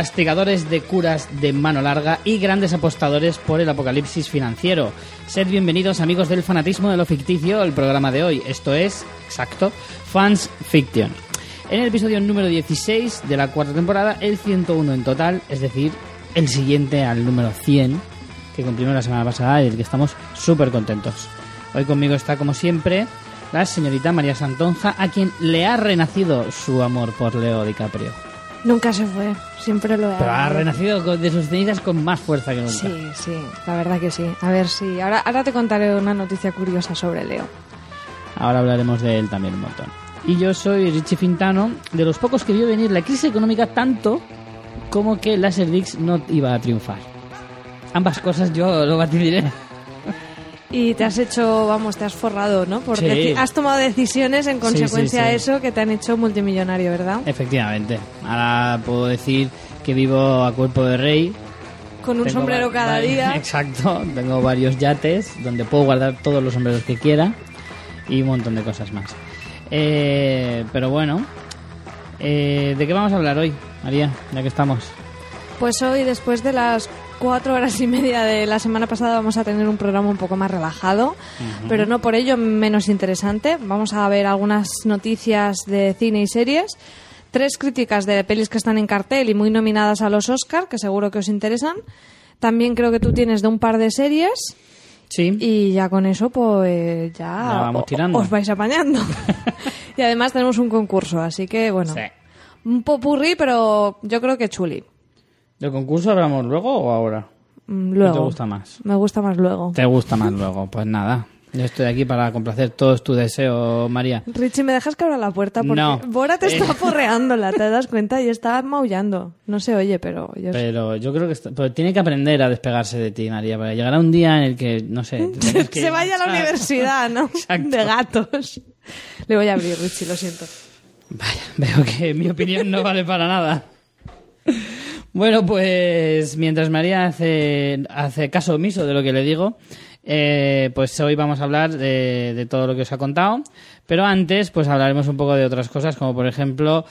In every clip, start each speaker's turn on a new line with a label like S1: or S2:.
S1: castigadores de curas de mano larga y grandes apostadores por el apocalipsis financiero. Sed bienvenidos amigos del fanatismo de lo ficticio al programa de hoy. Esto es, exacto, Fans Fiction. En el episodio número 16 de la cuarta temporada, el 101 en total, es decir, el siguiente al número 100, que cumplimos la semana pasada y del que estamos súper contentos. Hoy conmigo está, como siempre, la señorita María Santonja, a quien le ha renacido su amor por Leo DiCaprio.
S2: Nunca se fue, siempre lo he
S1: Pero ha renacido de sus cenizas con más fuerza que nunca.
S2: Sí, sí, la verdad que sí. A ver si. Ahora, ahora te contaré una noticia curiosa sobre Leo.
S1: Ahora hablaremos de él también un montón. Y yo soy Richie Fintano, de los pocos que vio venir la crisis económica tanto como que Laserdix no iba a triunfar. Ambas cosas yo lo batidiré.
S2: Y te has hecho, vamos, te has forrado, ¿no? Porque
S1: Sí.
S2: has tomado decisiones en consecuencia
S1: sí,
S2: a eso que te han hecho multimillonario, ¿verdad?
S1: Efectivamente. Ahora puedo decir que vivo a cuerpo de rey.
S2: Con un
S1: Tengo
S2: sombrero cada día.
S1: Exacto. Tengo varios yates donde puedo guardar todos los sombreros que quiera y un montón de cosas más. Eh, pero bueno, eh, ¿de qué vamos a hablar hoy, María? Ya que estamos.
S2: Pues hoy, después de las cuatro horas y media de la semana pasada, vamos a tener un programa un poco más relajado, pero no por ello menos interesante. Vamos a ver algunas noticias de cine y series, tres críticas de pelis que están en cartel y muy nominadas a los Oscar, que seguro que os interesan. También creo que tú tienes de un par de series
S1: Sí.
S2: y ya con eso pues ya,
S1: Ya vamos tirando.
S2: os vais apañando. y además tenemos un concurso, así que bueno,
S1: Sí.
S2: un popurrí, pero yo creo que chuli.
S1: ¿Del concurso hablamos luego o ahora?
S2: Mm,
S1: ¿Qué
S2: Luego.
S1: te gusta más?
S2: Me gusta más luego.
S1: ¿Te gusta más luego? Pues nada. Yo estoy aquí para complacer todos tus deseos, María.
S2: Richie, ¿me dejas que abra la puerta? Porque
S1: No.
S2: Bora te está porreándola, ¿te das cuenta? Y está maullando. No se oye, pero yo
S1: Pero yo creo que está- pero tiene que aprender a despegarse de ti, María, para llegará un día en el que, no sé, que
S2: se vaya a la universidad, ¿no?
S1: Exacto.
S2: De gatos. Le voy a abrir, Richie, lo siento.
S1: Vaya, veo que mi opinión no vale para nada. Bueno, pues mientras María hace, hace caso omiso de lo que le digo, eh, pues hoy vamos a hablar de, de todo lo que os ha contado. Pero antes, pues hablaremos un poco de otras cosas, como por ejemplo,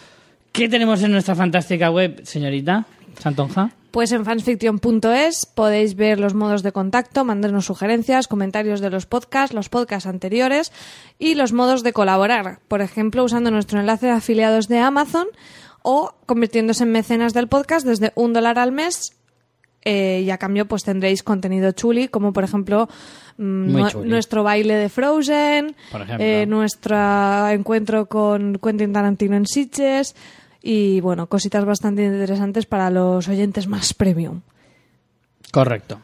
S1: ¿qué tenemos en nuestra fantástica web, señorita Santonja?
S2: Pues en fansfiction.es podéis ver los modos de contacto, mandarnos sugerencias, comentarios de los podcasts, los podcasts anteriores y los modos de colaborar. Por ejemplo, usando nuestro enlace de afiliados de Amazon o convirtiéndose en mecenas del podcast desde un dólar al mes. eh, y a cambio pues tendréis contenido chuli, como por ejemplo mm,
S1: chuli.
S2: nuestro baile de Frozen, eh, nuestro encuentro con Quentin Tarantino en Sitges y bueno, cositas bastante interesantes para los oyentes más premium.
S1: Correcto.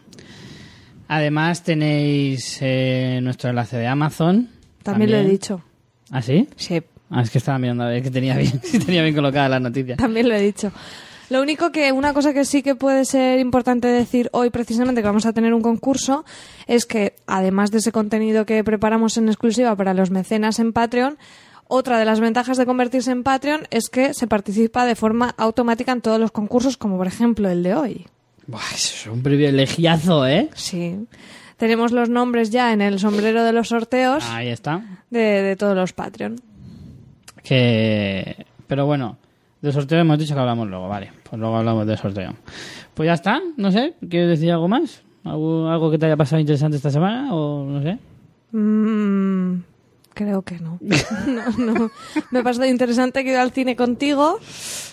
S1: Además tenéis eh, nuestro enlace de Amazon.
S2: También, lo he dicho.
S1: ¿Ah, sí?
S2: Sí,
S1: Ah, es que estaba mirando a ver que tenía bien, si tenía bien colocada la noticia.
S2: también lo he dicho. Lo único que una cosa que sí que puede ser importante decir hoy precisamente que vamos a tener un concurso es que además de ese contenido que preparamos en exclusiva para los mecenas en Patreon, otra de las ventajas de convertirse en Patreon es que se participa de forma automática en todos los concursos como por ejemplo el de hoy.
S1: Buah, eso es un privilegiazo, ¿eh?
S2: Sí. Tenemos los nombres ya en el sombrero de los sorteos
S1: Ahí está.
S2: de, de todos los Patreon.
S1: Que... Pero bueno, de sorteo hemos dicho que hablamos luego, vale. Pues luego hablamos de sorteo. Pues ya está, no sé, ¿quieres decir algo más? ¿Algo, algo que te haya pasado interesante esta semana? O no sé.
S2: Mm, creo que no. no, no. Me ha pasado interesante que ido al cine contigo.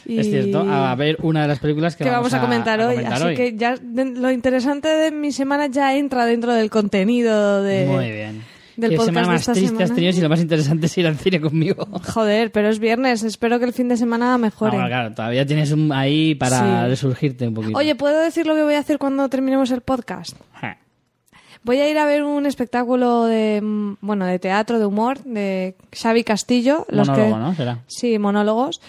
S2: Y
S1: Es cierto, a ver una de las películas que,
S2: que vamos a comentar hoy.
S1: comentar
S2: Así
S1: hoy.
S2: que ya lo interesante de mi semana ya entra dentro del contenido de.
S1: Muy bien.
S2: Del
S1: ¿Qué
S2: podcast
S1: semana
S2: de
S1: más
S2: esta
S1: triste has
S2: semana?
S1: tenido si lo más interesante es ir al cine conmigo?
S2: Joder, pero es viernes. Espero que el fin de semana mejore.
S1: Ah, bueno, claro, todavía tienes un ahí para
S2: Sí.
S1: resurgirte un poquito.
S2: Oye, ¿puedo decir lo que voy a hacer cuando terminemos el podcast?
S1: Ja.
S2: Voy a ir a ver un espectáculo de, mm, bueno, de teatro, de humor, de Xavi Castillo. Los
S1: Monólogo,
S2: que,
S1: ¿no? Será.
S2: Sí, monólogos.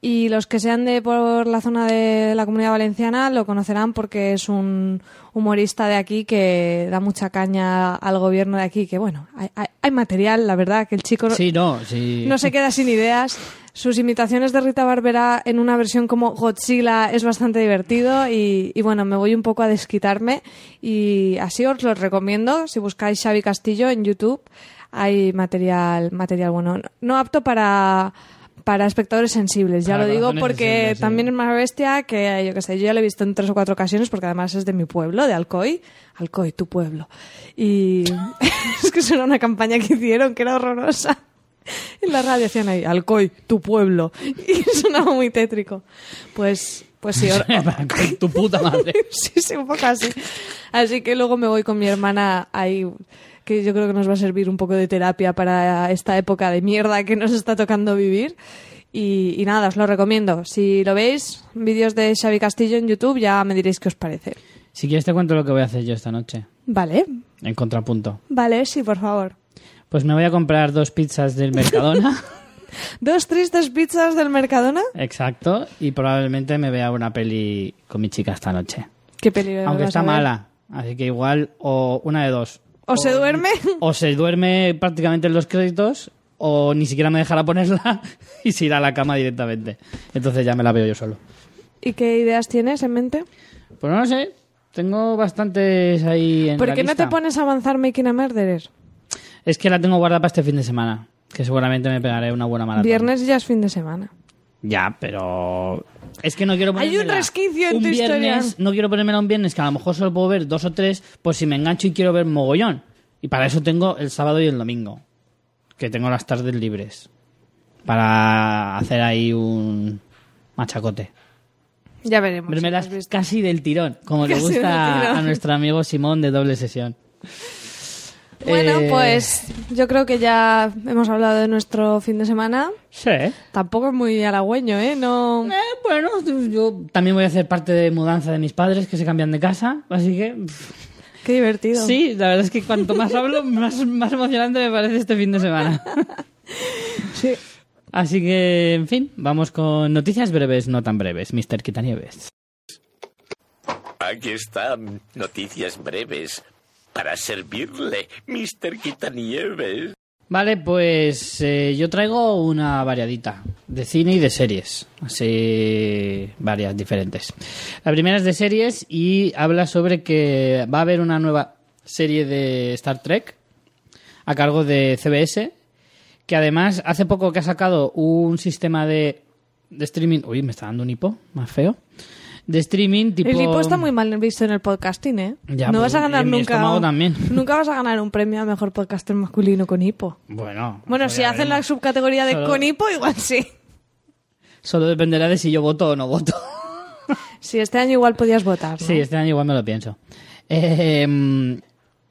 S2: Y los que sean de por la zona de la comunidad valenciana lo conocerán porque es un humorista de aquí que da mucha caña al gobierno de aquí. Que bueno, hay, hay- hay material, la verdad, que el chico no-
S1: Sí, no, sí.
S2: no se queda sin ideas. Sus imitaciones de Rita Barbera en una versión como Godzilla es bastante divertido y, y bueno, me voy un poco a desquitarme y así os lo recomiendo. Si buscáis Xavi Castillo en YouTube hay material, material bueno. No apto para, para espectadores sensibles. Ya
S1: Para
S2: lo digo porque
S1: sí.
S2: también es más bestia que, yo qué sé, yo ya lo he visto en tres o cuatro ocasiones porque además es de mi pueblo, de Alcoy. Alcoy, tu pueblo. Y es que era una campaña que hicieron que era horrorosa. En la radio decían ahí, Alcoy, tu pueblo. Y sonaba muy tétrico. Pues, pues sí,
S1: tu puta madre.
S2: sí, sí, un poco así. Así que luego me voy con mi hermana ahí, que yo creo que nos va a servir un poco de terapia para esta época de mierda que nos está tocando vivir. Y, y nada, os lo recomiendo. Si lo veis, vídeos de Xavi Castillo en YouTube, ya me diréis qué os parece.
S1: Si quieres te cuento lo que voy a hacer yo esta noche,
S2: Vale,
S1: en contrapunto.
S2: vale, sí, por favor.
S1: Pues me voy a comprar dos pizzas del Mercadona.
S2: Dos tristes pizzas del Mercadona.
S1: Exacto. Y probablemente me vea una peli con mi chica esta noche.
S2: Qué peligro.
S1: Aunque está mala. Así que igual, o una de dos.
S2: O se duerme.
S1: O se duerme prácticamente en los créditos, o ni siquiera me dejará ponerla y se irá a la cama directamente. Entonces ya me la veo yo solo.
S2: ¿Y qué ideas tienes en mente?
S1: Pues no lo sé. Tengo bastantes ahí en
S2: ¿Por
S1: la
S2: qué no te pones a avanzar Making a Murderer?
S1: Es que la tengo guardada para este fin de semana. Que seguramente me pegaré una buena maratón.
S2: Viernes ya es fin de semana.
S1: Ya, pero es que no quiero
S2: Hay un resquicio en tu historia.
S1: viernes, No quiero ponérmela un viernes que a lo mejor solo puedo ver dos o tres, por si me engancho y quiero ver mogollón. Y para eso tengo el sábado y el domingo, que tengo las tardes libres para hacer ahí un machacote.
S2: Ya veremos. Has visto.
S1: casi del tirón, como le
S2: Casi
S1: gusta a nuestro amigo Simón de doble sesión.
S2: Bueno,
S1: Eh,
S2: pues yo creo que ya hemos hablado de nuestro fin de semana.
S1: Sí.
S2: Tampoco es muy halagüeño, ¿eh? No...
S1: Eh, bueno, yo también voy a hacer parte de mudanza de mis padres que se cambian de casa, así que
S2: Qué divertido.
S1: Sí, la verdad es que cuanto más hablo, más, más emocionante me parece este fin de semana.
S2: Sí.
S1: Así que, en fin, vamos con noticias breves, no tan breves. Mr. Quitanieves.
S3: Aquí están noticias breves para servirle, Mr. Quitanieves.
S1: Vale, pues eh, yo traigo una variadita de cine y de series, así varias diferentes. La primera es de series y habla sobre que va a haber una nueva serie de Star Trek a cargo de CBS, que además hace poco que ha sacado un sistema de, de streaming, uy, me está dando un hipo, más feo, de streaming tipo...
S2: El hipo está muy mal visto en el podcasting, ¿eh?
S1: Ya,
S2: no
S1: pues,
S2: vas a ganar
S1: en
S2: nunca.
S1: también.
S2: Nunca vas a ganar un premio a mejor podcaster masculino con hipo.
S1: Bueno,
S2: Bueno,
S1: eso
S2: si hacen la subcategoría de
S1: Solo-
S2: con hipo, igual sí.
S1: Solo dependerá de si yo voto o no voto.
S2: Sí, este año igual podías votar. ¿no?
S1: Sí, este año igual me lo pienso. Eh,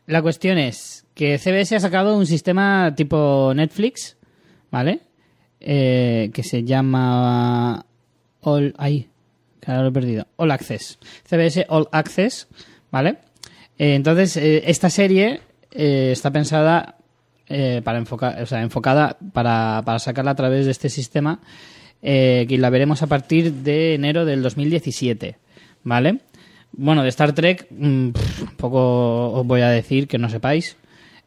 S1: la cuestión es que CBS ha sacado un sistema tipo Netflix, ¿vale? Eh, que se llama All... Ahí, ahora lo he perdido. All Access. CBS All Access, ¿vale? Eh, entonces, eh, esta serie eh, está pensada para enfocar, o sea, enfocada para, para sacarla a través de este sistema que la veremos a partir de enero del 2017, ¿vale? Bueno, de Star Trek, mm, pff, poco os voy a decir que no sepáis.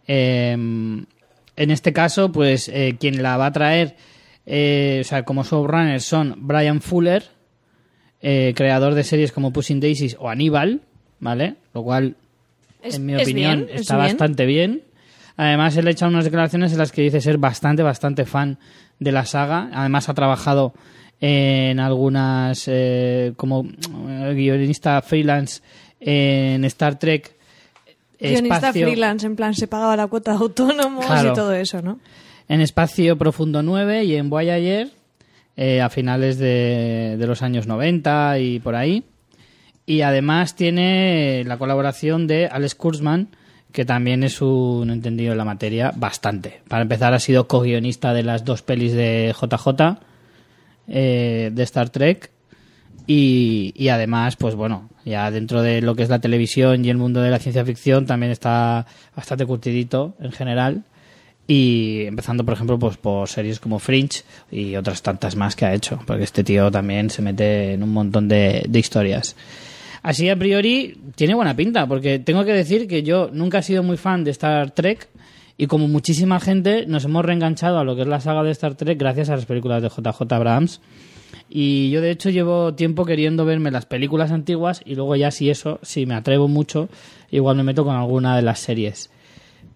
S1: Eh, en este caso, pues quien la va a traer, o sea, como showrunners son Brian Fuller, eh, creador de series como Pushing Daisies o Aníbal, ¿vale? Lo cual,
S2: Es-
S1: en mi
S2: es
S1: opinión,
S2: bien,
S1: está bastante bien. Además, él ha hecho unas declaraciones en las que dice ser bastante, bastante fan de la saga. Además, ha trabajado en algunas, eh, como eh, guionista freelance en Star Trek.
S2: Guionista
S1: Espacio-
S2: freelance, en plan, se pagaba la cuota de autónomos
S1: Claro.
S2: y todo eso, ¿no?
S1: en Espacio Profundo 9 y en Voyager eh, a finales de, los años 90 y por ahí. Y además tiene la colaboración de Alex Kurzman, que también es un entendido en la materia bastante. Para empezar, ha sido co-guionista de las dos pelis de JJ eh, de Star Trek. Y, y además, pues bueno, ya dentro de lo que es la televisión y el mundo de la ciencia ficción también está bastante curtidito en general. Y empezando, por ejemplo, pues por series como Fringe y otras tantas más que ha hecho, porque este tío también se mete en un montón de, de historias. Así a priori tiene buena pinta, porque tengo que decir que yo nunca he sido muy fan de Star Trek y como muchísima gente nos hemos reenganchado a lo que es la saga de Star Trek gracias a las películas de JJ Abrams. Y yo de hecho llevo tiempo queriendo verme las películas antiguas y luego ya si eso, si me atrevo mucho, igual me meto con alguna de las series.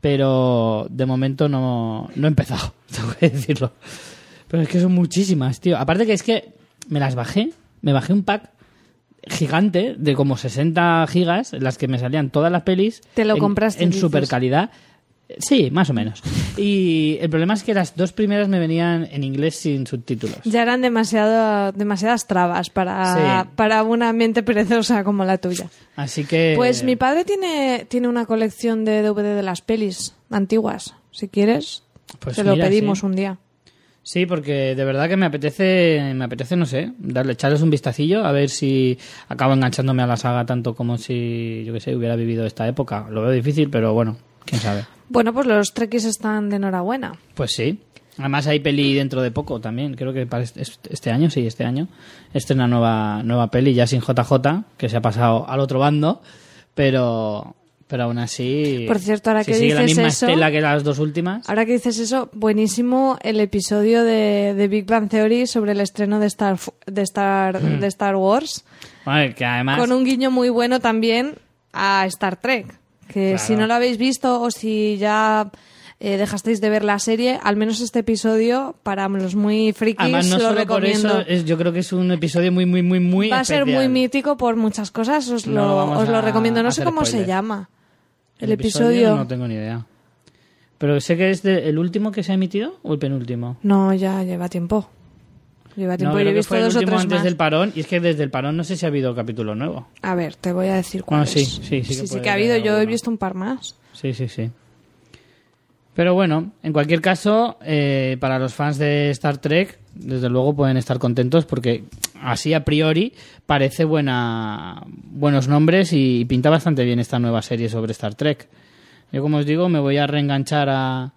S1: Pero de momento no, no he empezado, tengo que decirlo. Pero es que son muchísimas, tío. Aparte que es que me las bajé, me bajé un pack gigante de como 60 gigas, en las que me salían todas las pelis.
S2: Te lo
S1: en-
S2: compraste,
S1: En super calidad. Sí, más o menos. Y el problema es que las dos primeras me venían en inglés sin subtítulos.
S2: Ya eran demasiado, demasiadas trabas para,
S1: Sí.
S2: para una mente perezosa como la tuya.
S1: Así que...
S2: Pues mi padre tiene, tiene una colección de DVD de las pelis antiguas. Si quieres,
S1: Pues
S2: te lo pedimos
S1: sí.
S2: un día.
S1: Sí, porque de verdad que me apetece, me apetece, no sé, darle, echarles un vistacillo a ver si acabo enganchándome a la saga tanto como si, yo qué sé, hubiera vivido esta época. Lo veo difícil, pero bueno, quién sabe.
S2: Bueno, pues los trekkies están de enhorabuena.
S1: Pues sí. Además hay peli dentro de poco también, creo que para este, año, sí, este año, estrena nueva, nueva peli ya sin JJ, que se ha pasado al otro bando, pero, pero aún así...
S2: Por cierto, ahora
S1: si
S2: que
S1: sigue la
S2: dices
S1: misma
S2: eso-
S1: estela que las dos últimas...
S2: Ahora que dices eso, buenísimo el episodio de, de Big Bang Theory sobre el estreno de Star, de Star,
S1: Hmm.
S2: de Star Wars,
S1: Vale, que además...
S2: con un guiño muy bueno también a Star Trek. Que
S1: Claro.
S2: si no lo habéis visto o si ya eh, dejasteis de ver la serie, al menos este episodio, para los muy frikis,
S1: Además, no
S2: lo
S1: solo por
S2: recomiendo.
S1: eso, es, yo creo que es un episodio muy, muy, muy, muy
S2: Va a ser muy mítico por muchas cosas, os
S1: No
S2: lo, os lo recomiendo. No sé cómo se llama. El, episodio.
S1: No tengo ni idea. Pero sé que es de- el último que se ha emitido o el penúltimo.
S2: No, ya lleva tiempo. Lleva tiempo
S1: no, creo
S2: he
S1: que
S2: visto
S1: fue el
S2: dos o
S1: último
S2: tres
S1: antes
S2: más.
S1: del parón. Y es que desde el parón no sé si ha habido capítulo nuevo.
S2: A ver, te voy a decir cuál
S1: Bueno,
S2: es.
S1: sí, sí, sí que
S2: sí, que ha habido. Yo he visto un par más.
S1: Sí, sí, sí. Pero bueno, en cualquier caso, eh, para los fans de Star Trek, desde luego pueden estar contentos porque así a priori parece buena, buenos nombres y pinta bastante bien esta nueva serie sobre Star Trek. Yo, como os digo, me voy a reenganchar a,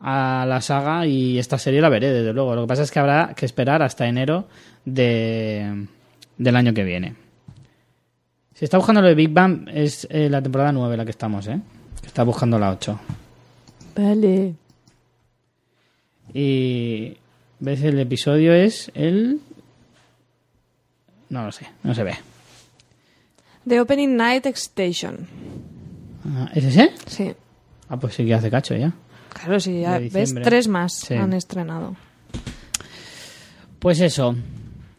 S1: a la saga y esta serie la veré, desde luego. Lo que pasa es que habrá que esperar hasta enero de, del año que viene. Si está buscando lo de Big Bang, es eh, la temporada 9 la que estamos, ¿eh? Está buscando la 8.
S2: Vale.
S1: Y. ¿Ves? El episodio es el. No lo sé, no se ve.
S2: The Opening Night Excitation.
S1: Ah, ¿Es ese?
S2: Sí.
S1: Ah, pues sí que hace cacho ya.
S2: Claro, sí, ya ves, tres más
S1: Sí.
S2: han estrenado.
S1: Pues eso.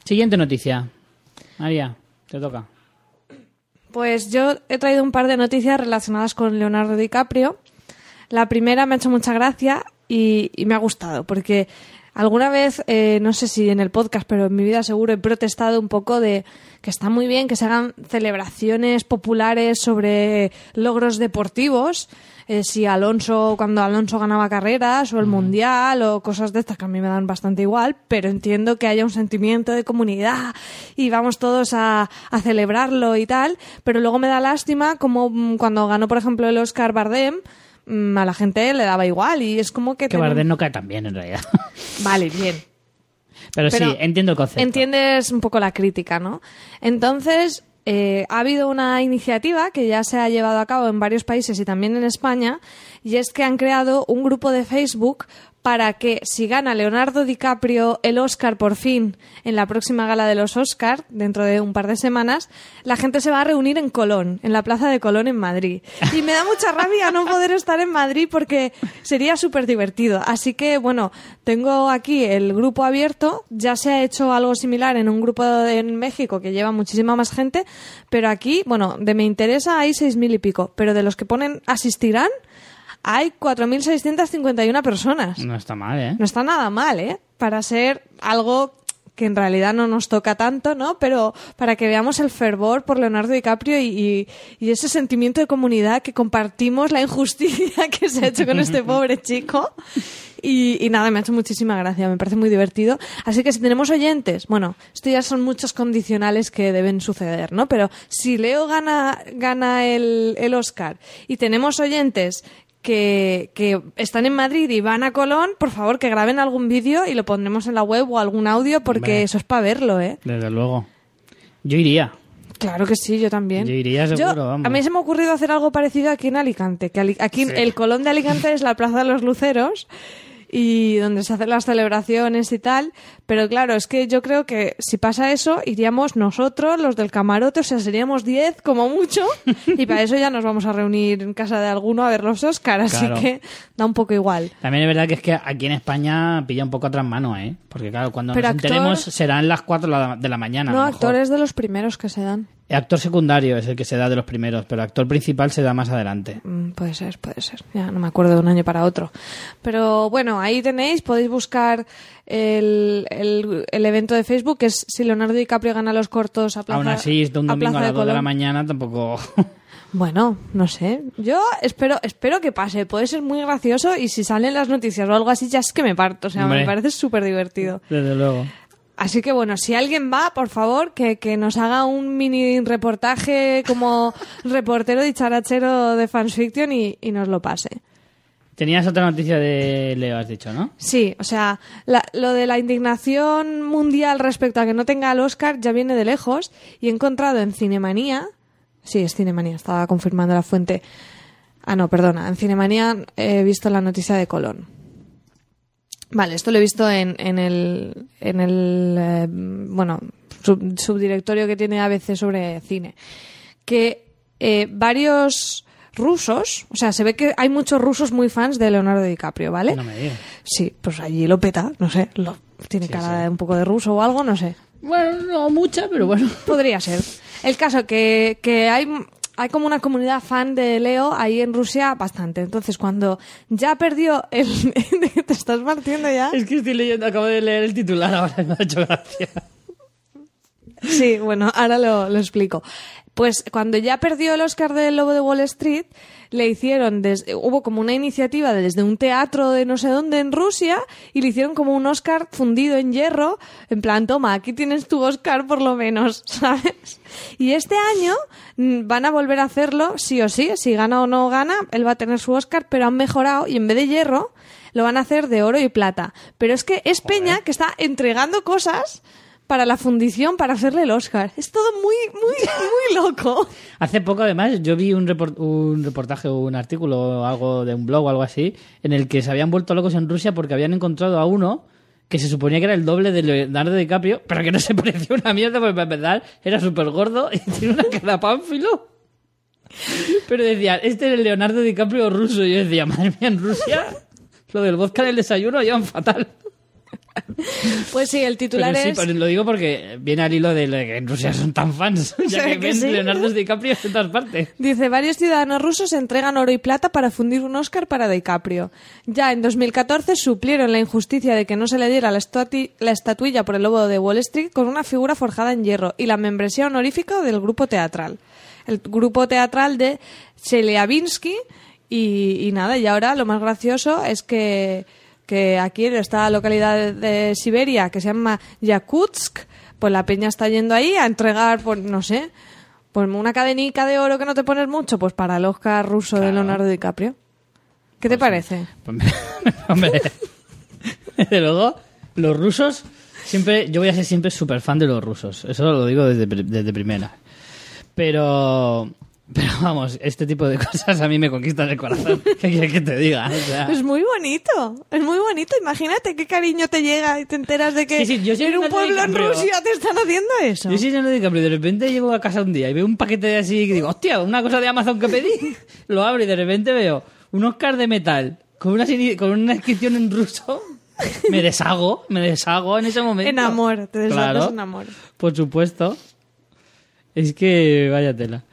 S1: Siguiente noticia. María, te toca.
S2: Pues yo he traído un par de noticias relacionadas con Leonardo DiCaprio. La primera me ha hecho mucha gracia y, y me ha gustado, porque alguna vez, eh, no sé si en el podcast, pero en mi vida seguro he protestado un poco de que está muy bien que se hagan celebraciones populares sobre logros deportivos. Eh, si Alonso, cuando Alonso ganaba carreras, o el Mundial, o cosas de estas que a mí me dan bastante igual, pero entiendo que haya un sentimiento de comunidad y vamos todos a, a celebrarlo y tal, pero luego me da lástima como mm, cuando ganó, por ejemplo, el Oscar Bardem, mm, a la gente le daba igual y es como que...
S1: Que
S2: tenemos-
S1: Bardem no cae tan bien en realidad.
S2: Vale, bien.
S1: Pero,
S2: Pero
S1: sí, entiendo el concepto.
S2: Entiendes un poco la crítica, ¿no? Entonces, eh, ha habido una iniciativa que ya se ha llevado a cabo en varios países y también en España, y es que han creado un grupo de Facebook para que si gana Leonardo DiCaprio el Oscar por fin en la próxima gala de los Oscar, dentro de un par de semanas, la gente se va a reunir en Colón, en la plaza de Colón en Madrid. Y me da mucha rabia no poder estar en Madrid porque sería súper divertido. Así que, bueno, tengo aquí el grupo abierto. Ya se ha hecho algo similar en un grupo en México que lleva muchísima más gente, pero aquí, bueno, de me interesa hay seis mil y pico, pero de los que ponen asistirán hay 4.651 personas.
S1: No está mal, ¿eh?
S2: No está nada mal, ¿eh? Para ser algo que en realidad no nos toca tanto, ¿no? Pero para que veamos el fervor por Leonardo DiCaprio y, y- y ese sentimiento de comunidad que compartimos, la injusticia que se ha hecho con este pobre chico. Y, y nada, me ha hecho muchísima gracia, me parece muy divertido. Así que si tenemos oyentes, bueno, esto ya son muchos condicionales que deben suceder, ¿no? Pero si Leo gana, gana el, el Oscar y tenemos oyentes que, que están en Madrid y van a Colón, por favor que graben algún vídeo y lo pondremos en la web o algún audio porque eso es para verlo, ¿eh?
S1: Desde luego. Yo iría.
S2: Claro que sí, yo también.
S1: Yo iría seguro, vamos.
S2: A mí se me ha ocurrido hacer algo parecido aquí en Alicante, que aquí
S1: Sí.
S2: el Colón de Alicante es la Plaza de los Luceros y donde se hacen las celebraciones y tal. Pero claro, es que yo creo que si pasa eso, iríamos nosotros, los del camarote, o sea, seríamos 10 como mucho, y para eso ya nos vamos a reunir en casa de alguno a ver los Oscar, así
S1: Claro.
S2: que da un poco igual.
S1: También es verdad que es que aquí en España pilla un poco atrás mano, ¿eh? Porque claro, cuando
S2: Pero
S1: nos
S2: actor-
S1: enteremos serán las 4 de la- mañana.
S2: No, actores de los primeros que se dan.
S1: El actor secundario es el que se da de los primeros, pero el actor principal se da más adelante.
S2: Mm, Puede ser, puede ser. Ya no me acuerdo de un año para otro. Pero bueno, ahí tenéis, podéis buscar el, el, el evento de Facebook, que es si Leonardo DiCaprio gana los cortos a Plaza,
S1: Aún así, de un domingo a las 2 de la mañana tampoco...
S2: Bueno, no sé. Yo espero, espero que pase. Puede ser muy gracioso y si salen las noticias o algo así, ya es que me parto. O sea,
S1: Hombre.
S2: me parece súper divertido.
S1: Desde luego.
S2: Así que bueno, si alguien va, por favor, que, que nos haga un mini reportaje como reportero dicharachero de Fansfiction y, y nos lo pase.
S1: Tenías otra noticia de Leo, has dicho, ¿no?
S2: Sí, o sea, la- lo de la indignación mundial respecto a que no tenga el Oscar ya viene de lejos y he encontrado en Cinemanía, sí, es Cinemanía, estaba confirmando la fuente. Ah, no, perdona, en Cinemanía he visto la noticia de Colón. Vale, esto lo he visto en, en el, en el eh, bueno, sub- subdirectorio que tiene ABC sobre cine. Que eh, varios rusos, o sea, se ve que hay muchos rusos muy fans de Leonardo DiCaprio, ¿vale?
S1: No me digas.
S2: Sí, pues allí lo peta, no sé, lo, tiene
S1: Sí,
S2: cara
S1: sí.
S2: de un poco de ruso o algo, no sé.
S1: Bueno, no mucha, pero bueno.
S2: Podría ser. El caso que, que hay, hay como una comunidad fan de Leo ahí en Rusia bastante. Entonces, cuando ya perdió el... ¿Te estás partiendo ya?
S1: Es que estoy leyendo, acabo de leer el titular ahora me ha hecho gracia.
S2: Sí, bueno, ahora lo, lo explico. Pues cuando ya perdió el Oscar del Lobo de Wall Street, le hicieron, desde, hubo como una iniciativa de- desde un teatro de no sé dónde en Rusia y le hicieron como un Oscar fundido en hierro, en plan, toma, aquí tienes tu Oscar por lo menos, ¿sabes? Y este año van a volver a hacerlo, sí o sí, si gana o no gana, él va a tener su Oscar, pero han mejorado y en vez de hierro lo van a hacer de oro y plata. Pero es que es Peña que está entregando cosas para la fundición para hacerle el Oscar. Es todo muy, muy, muy loco.
S1: Hace poco, además, yo vi un, report- un reportaje o un artículo o algo de un blog o algo así, en el que se habían vuelto locos en Rusia porque habían encontrado a uno que se suponía que era el doble de Leonardo DiCaprio, pero que no se parecía una mierda, porque para empezar era súper gordo y tiene una cara pánfilo. Pero decían, este es el Leonardo DiCaprio ruso. Y yo decía, madre mía, en Rusia lo del vodka en el desayuno llevan fatal.
S2: Pues sí, el titular
S1: Pero sí,
S2: es...
S1: pero lo digo porque viene al hilo de que en Rusia son tan fans, ya que
S2: que
S1: ven
S2: sí.
S1: Leonardo DiCaprio en todas partes.
S2: Dice, varios ciudadanos rusos entregan oro y plata para fundir un Oscar para DiCaprio. Ya en 2014 suplieron la injusticia de que no se le diera la, estatuilla por el lobo de Wall Street con una figura forjada en hierro y la membresía honorífica del grupo teatral. El grupo teatral de Chelyabinsk y, y nada, y ahora lo más gracioso es que, que aquí en esta localidad de, Siberia que se llama Yakutsk, pues la peña está yendo ahí a entregar, pues no sé, pues una cadenica de oro que no te pones mucho, pues para el Oscar ruso de. Leonardo DiCaprio. ¿Qué te parece?
S1: Pues Hombre, desde luego, los rusos, siempre, yo voy a ser siempre súper fan de los rusos. Eso lo digo desde, desde primera. Pero, pero vamos, este tipo de cosas a mí me conquistan el corazón. ¿Qué quieres que te diga? O sea,
S2: Es muy bonito, es muy bonito. Imagínate qué cariño te llega y te enteras de que
S1: Sí, sí, yo soy
S2: en un pueblo en. Rusia te están haciendo eso.
S1: yo soy Leonardo DiCaprio y de repente llego a casa un día y veo un paquete de así y digo, hostia, una cosa de Amazon que pedí. Lo abro y de repente veo un Oscar de metal con una, con una inscripción en ruso. Me deshago, me deshago en ese momento.
S2: En amor, te desatas
S1: Claro.
S2: en amor.
S1: Por supuesto. Es que vaya tela.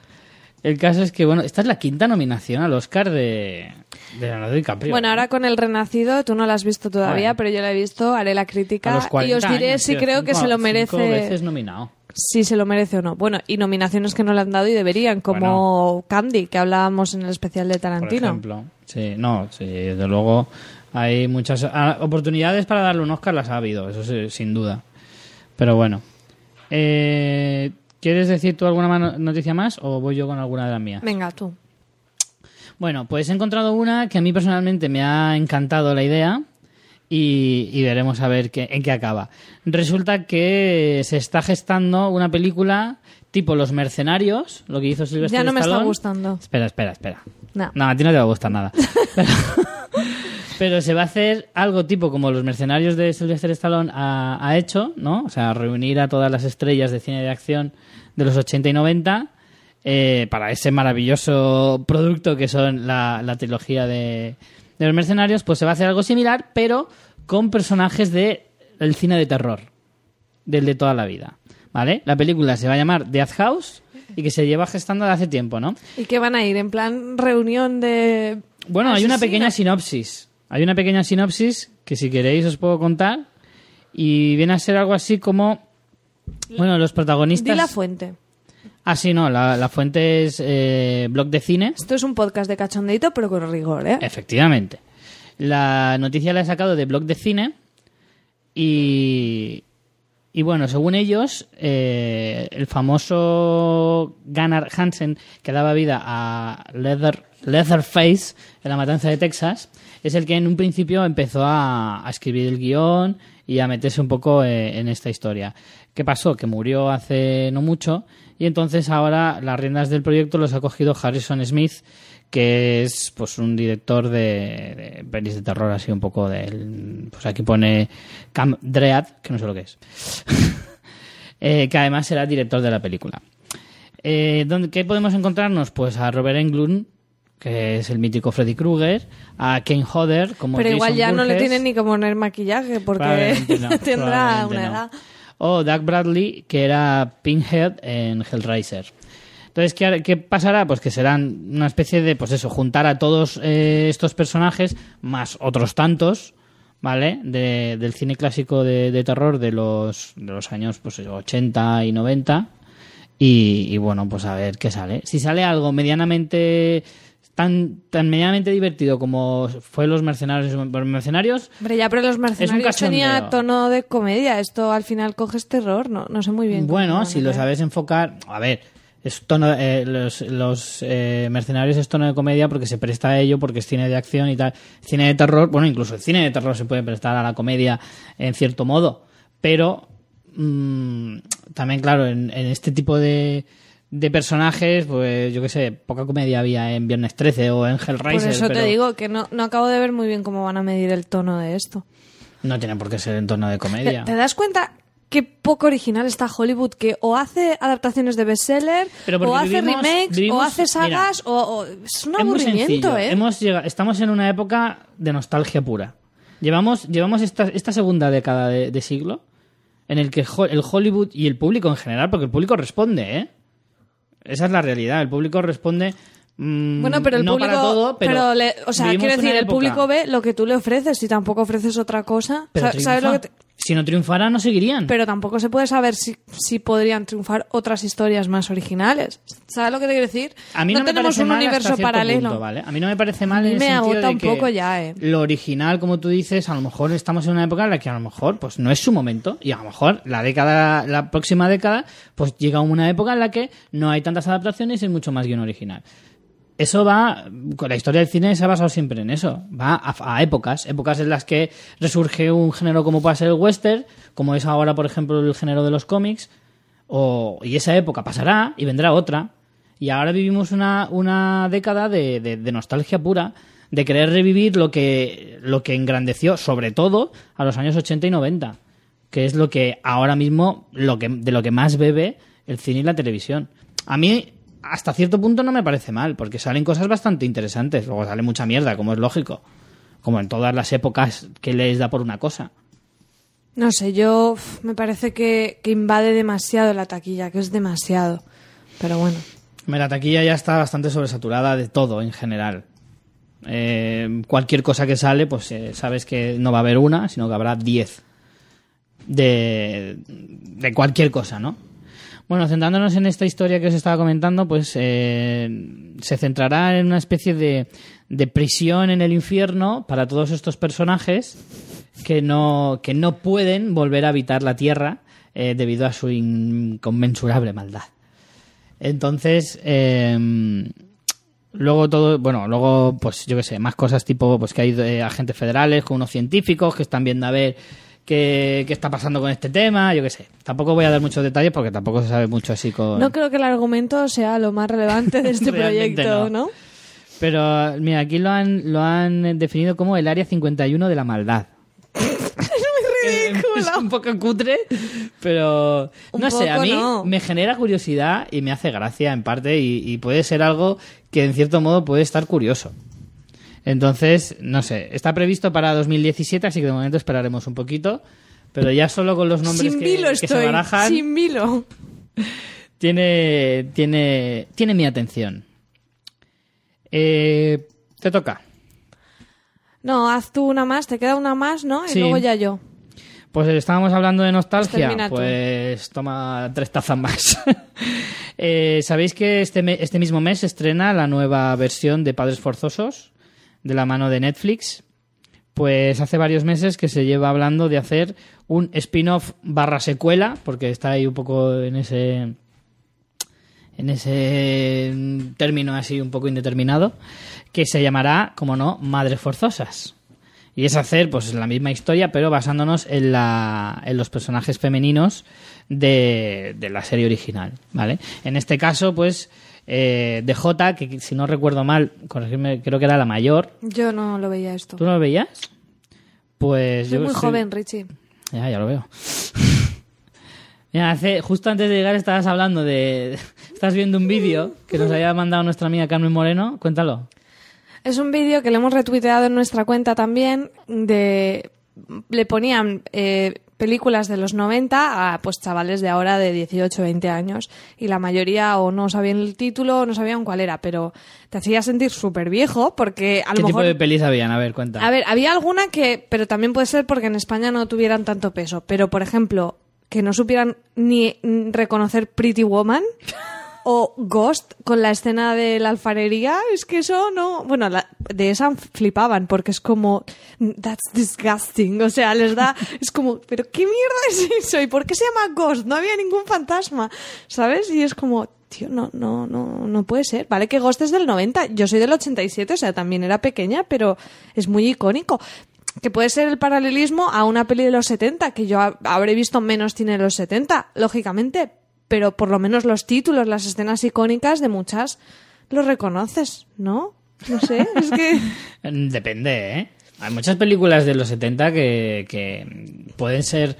S1: El caso es que, bueno, esta es la quinta nominación al Oscar de, de Leonardo DiCaprio.
S2: Bueno, ahora con El Renacido, tú no la has visto todavía,
S1: Bueno.
S2: pero yo la he visto, haré la
S1: a
S2: crítica
S1: los 40
S2: y os diré
S1: años,
S2: si
S1: tío,
S2: creo que
S1: cinco-
S2: se lo
S1: cinco
S2: merece.
S1: veces nominado.
S2: Si se lo merece o no. Bueno, y nominaciones que no le han dado y deberían, como Candy, que hablábamos en el especial de
S1: Por
S2: Tarantino.
S1: ejemplo. Sí, no, sí, desde luego hay muchas ah, oportunidades para darle un Oscar, las ha habido, eso sí, sin duda. Pero bueno. Eh, ¿Quieres decir tú alguna noticia más o voy yo con alguna de las mías?
S2: Venga, tú.
S1: Bueno, pues he encontrado una que a mí personalmente me ha encantado la idea y, y veremos a ver qué, en qué acaba. Resulta que se está gestando una película tipo Los Mercenarios, lo que hizo Silvestre
S2: Ya no me está gustando.
S1: Espera, espera, espera.
S2: No.
S1: No, a ti no te va a gustar nada. Pero, Pero se va a hacer algo tipo como los mercenarios de Sylvester Stallone ha, ha hecho, ¿no? O sea, reunir a todas las estrellas de cine de acción de los 80 y 90 eh, para ese maravilloso producto que son la, la trilogía de, de los mercenarios, pues se va a hacer algo similar, pero con personajes de el cine de terror, del de toda la vida, ¿vale? La película se va a llamar Death House y que se lleva gestando de hace tiempo, ¿no?
S2: ¿Y qué van a ir? ¿En plan reunión de...?
S1: Bueno, hay una pequeña sinopsis. Hay una pequeña sinopsis que si queréis os puedo contar y viene a ser algo así como... Bueno, los protagonistas...
S2: Di la fuente.
S1: Ah, sí, no, la, la fuente es eh, blog de cine.
S2: Esto es un podcast de cachondeito, pero con rigor, ¿eh?
S1: Efectivamente. La noticia la he sacado de blog de cine y, y bueno, según ellos, eh, el famoso Gunnar Hansen que daba vida a Leather, Leatherface en la matanza de Texas es el que en un principio empezó a, escribir el guion y a meterse un poco eh, en esta historia. ¿Qué pasó? Que murió hace no mucho y entonces ahora las riendas del proyecto los ha cogido Harrison Smith, que es pues un director de, de de terror así un poco del pues aquí pone Cam Dread que no sé lo que es Eh, que además será director de la película eh, ¿dónde- ¿qué podemos encontrarnos? pues a Robert Englund que es el mítico Freddy Krueger a Ken Hodder como
S2: Pero igual ya no le tienen ni que poner maquillaje porque
S1: no,
S2: tendrá una
S1: no.
S2: edad.
S1: O Doug Bradley, que era Pinhead en Hellraiser. Entonces, ¿qué, qué pasará? Pues que serán una especie de, pues eso, juntar a todos eh, estos personajes, más otros tantos, ¿vale? De- del cine clásico de, de terror de los, de los años pues, eso, 80 y 90. Y, y bueno, pues a ver qué sale. Si sale algo medianamente tan, tan medianamente divertido como fue Los Mercenarios, los Mercenarios
S2: Hombre, ya, pero los mercenarios tenía
S1: cachondeo.
S2: tono de comedia. Esto al final coges terror, no, no sé muy bien.
S1: Bueno, si lo sabes enfocar, a ver, es tono, eh, los, los, eh, mercenarios es tono de comedia porque se presta a ello, porque es cine de acción y tal. Cine de terror, bueno, incluso el cine de terror se puede prestar a la comedia en cierto modo, pero mm, también, claro, en, en este tipo de, de personajes, pues yo qué sé, poca comedia había en Viernes 13 o en
S2: Por
S1: Hellraiser.
S2: eso
S1: pero
S2: te digo que no, no acabo de ver muy bien cómo van a medir el tono de esto.
S1: No tiene por qué ser en tono de
S2: ¿Te,
S1: comedia.
S2: te das cuenta qué poco original está Hollywood? Que o hace adaptaciones de bestseller, o hace
S1: vivimos-
S2: remakes,
S1: vivimos-
S2: o hace sagas,
S1: mira,
S2: o, o- Es un aburrimiento. ¿eh?
S1: Hemos llega- estamos en una época de nostalgia pura. Llevamos, llevamos esta, esta segunda década de, de siglo en el que el Hollywood y el público en general, porque el público responde, ¿eh? Esa es la realidad. El público responde. mm,
S2: Bueno, pero el
S1: no
S2: público.
S1: para todo, pero,
S2: le- o sea, quiero decir, el público ve lo que tú le ofreces. Si tampoco ofreces otra cosa.
S1: Pero
S2: Sa- ¿Sabes lo que te-
S1: Si no triunfara, no seguirían.
S2: Pero tampoco se puede saber si, si podrían triunfar otras historias más originales. ¿Sabes lo que te quiero decir?
S1: A mí no, me
S2: tenemos un
S1: mal
S2: universo paralelo.
S1: punto, ¿vale? A mí no me parece mal en el
S2: me
S1: sentido
S2: agota
S1: de
S2: un
S1: que
S2: poco ya, ¿eh?
S1: Lo original, como tú dices, a lo mejor estamos en una época en la que a lo mejor pues no es su momento y a lo mejor la década, la próxima década, pues llega una época en la que no hay tantas adaptaciones y mucho más guion original. Eso va, con la historia del cine se ha basado siempre en eso, va a, a épocas, épocas en las que resurge un género como puede ser el western, como es ahora, por ejemplo, el género de los cómics, o, y esa época pasará y vendrá otra. Y ahora vivimos una, una década de, de- de nostalgia pura, de querer revivir lo que, lo que engrandeció, sobre todo, a los años 80 y 90, que es lo que ahora mismo, lo que, de lo que más bebe el cine y la televisión. A mí, hasta cierto punto, no me parece mal, porque salen cosas bastante interesantes. Luego sale mucha mierda, como es lógico. Como en todas las épocas que les da por una cosa.
S2: No sé, yo me parece que, que invade demasiado la taquilla, que es demasiado. Pero bueno.
S1: La taquilla ya está bastante sobresaturada de todo en general. Eh, cualquier cosa que sale, pues eh, sabes que no va a haber una, sino que habrá diez. De, de cualquier cosa, ¿no? Bueno, centrándonos en esta historia que os estaba comentando, pues eh, se centrará en una especie de, de prisión en el infierno para todos estos personajes que no, que no pueden volver a habitar la Tierra eh, debido a su inconmensurable maldad. Entonces, eh, luego todo, bueno, luego, pues yo qué sé, más cosas tipo, pues que hay agentes federales con unos científicos que están viendo a ver qué, qué está pasando con este tema, yo qué sé. Tampoco voy a dar muchos detalles porque tampoco se sabe mucho así con...
S2: No creo que el argumento sea lo más relevante de este proyecto,
S1: no.
S2: ¿no?
S1: Pero mira, aquí lo han, lo han definido como el área 51 de la maldad.
S2: ridículo.
S1: Es un poco cutre, pero no sé, a mí
S2: no.
S1: me genera curiosidad y me hace gracia en parte y, y puede ser algo que en cierto modo puede estar curioso. Entonces, no sé, está previsto para 2017, así que de momento esperaremos un poquito, pero ya solo con los nombres
S2: Sin
S1: que, que se barajan
S2: Sin vilo.
S1: tiene, tiene, tiene mi atención. Eh, te toca.
S2: No, haz tú una más, te queda una más, ¿no? Y
S1: Sí.
S2: luego ya yo.
S1: Pues estábamos hablando de nostalgia.
S2: tú.
S1: Pues toma tres tazas más. Eh, ¿Sabéis que este, este mismo mes se estrena la nueva versión de Padres Forzosos de la mano de Netflix? Pues hace varios meses que se lleva hablando de hacer un spin-off barra secuela, porque está ahí un poco en ese en ese término así un poco indeterminado, que se llamará, como no, Madres Forzosas. Y es hacer pues la misma historia, pero basándonos en, la, en los personajes femeninos de, de la serie original, ¿vale? En este caso, pues, eh, DJ, que si no recuerdo mal, corregirme, creo que era la mayor.
S2: Yo no lo veía esto.
S1: ¿Tú no lo veías? Pues
S2: Soy
S1: yo
S2: muy joven, Richie.
S1: Ya, ya lo veo. Mira, hace, justo antes de llegar estabas hablando de... Estás viendo un vídeo que nos había mandado nuestra amiga Carmen Moreno. Cuéntalo.
S2: Es un vídeo que le hemos retuiteado en nuestra cuenta también de le ponían eh, películas de los 90 a pues chavales de ahora de 18 20 años y la mayoría o no sabían el título o no sabían cuál era pero te hacía sentir súper viejo porque a
S1: ¿Qué
S2: lo
S1: tipo
S2: mejor
S1: de pelis habían? A ver, cuenta.
S2: a ver, había alguna que, pero también puede ser porque en España no tuvieran tanto peso. Pero, por ejemplo, que no supieran ni reconocer Pretty Woman o Ghost con la escena de la alfarería, es que eso no. Bueno, la- de esa flipaban porque es como. That's disgusting. O sea, les da. Es como, ¿pero qué mierda es eso? ¿Y por qué se llama Ghost? No había ningún fantasma, ¿sabes? Y es como. Tío, no, no, no, no puede ser. Vale que Ghost es del 90, yo soy del 87, o sea, también era pequeña, pero es muy icónico. Que puede ser el paralelismo a una peli de los 70, que yo ha- habré visto menos cine de los 70, lógicamente, pero por lo menos los títulos, las escenas icónicas de muchas, los reconoces, ¿no? No sé, es que...
S1: Mm, Depende, ¿eh? Hay muchas películas de los 70 que, que pueden ser...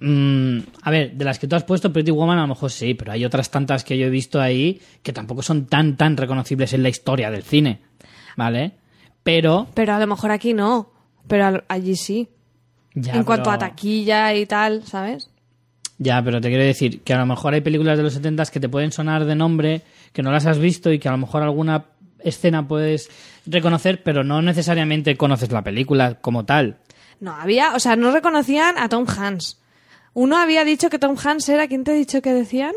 S1: mm, a ver, de las que tú has puesto, Pretty Woman a lo mejor sí, pero hay otras tantas que yo he visto ahí que tampoco son tan, tan reconocibles en la historia del cine, ¿vale? Pero...
S2: Pero a lo mejor aquí no, pero al- allí sí.
S1: Ya,
S2: en cuanto a taquilla y tal, ¿sabes?
S1: Ya, pero te quiero decir que a lo mejor hay películas de los 70 que te pueden sonar de nombre, que no las has visto y que a lo mejor alguna escena puedes reconocer, pero no necesariamente conoces la película como tal.
S2: No, había, o sea, no reconocían a Tom Hanks. Uno había dicho que Tom Hanks era, ¿quién te ha dicho que decían?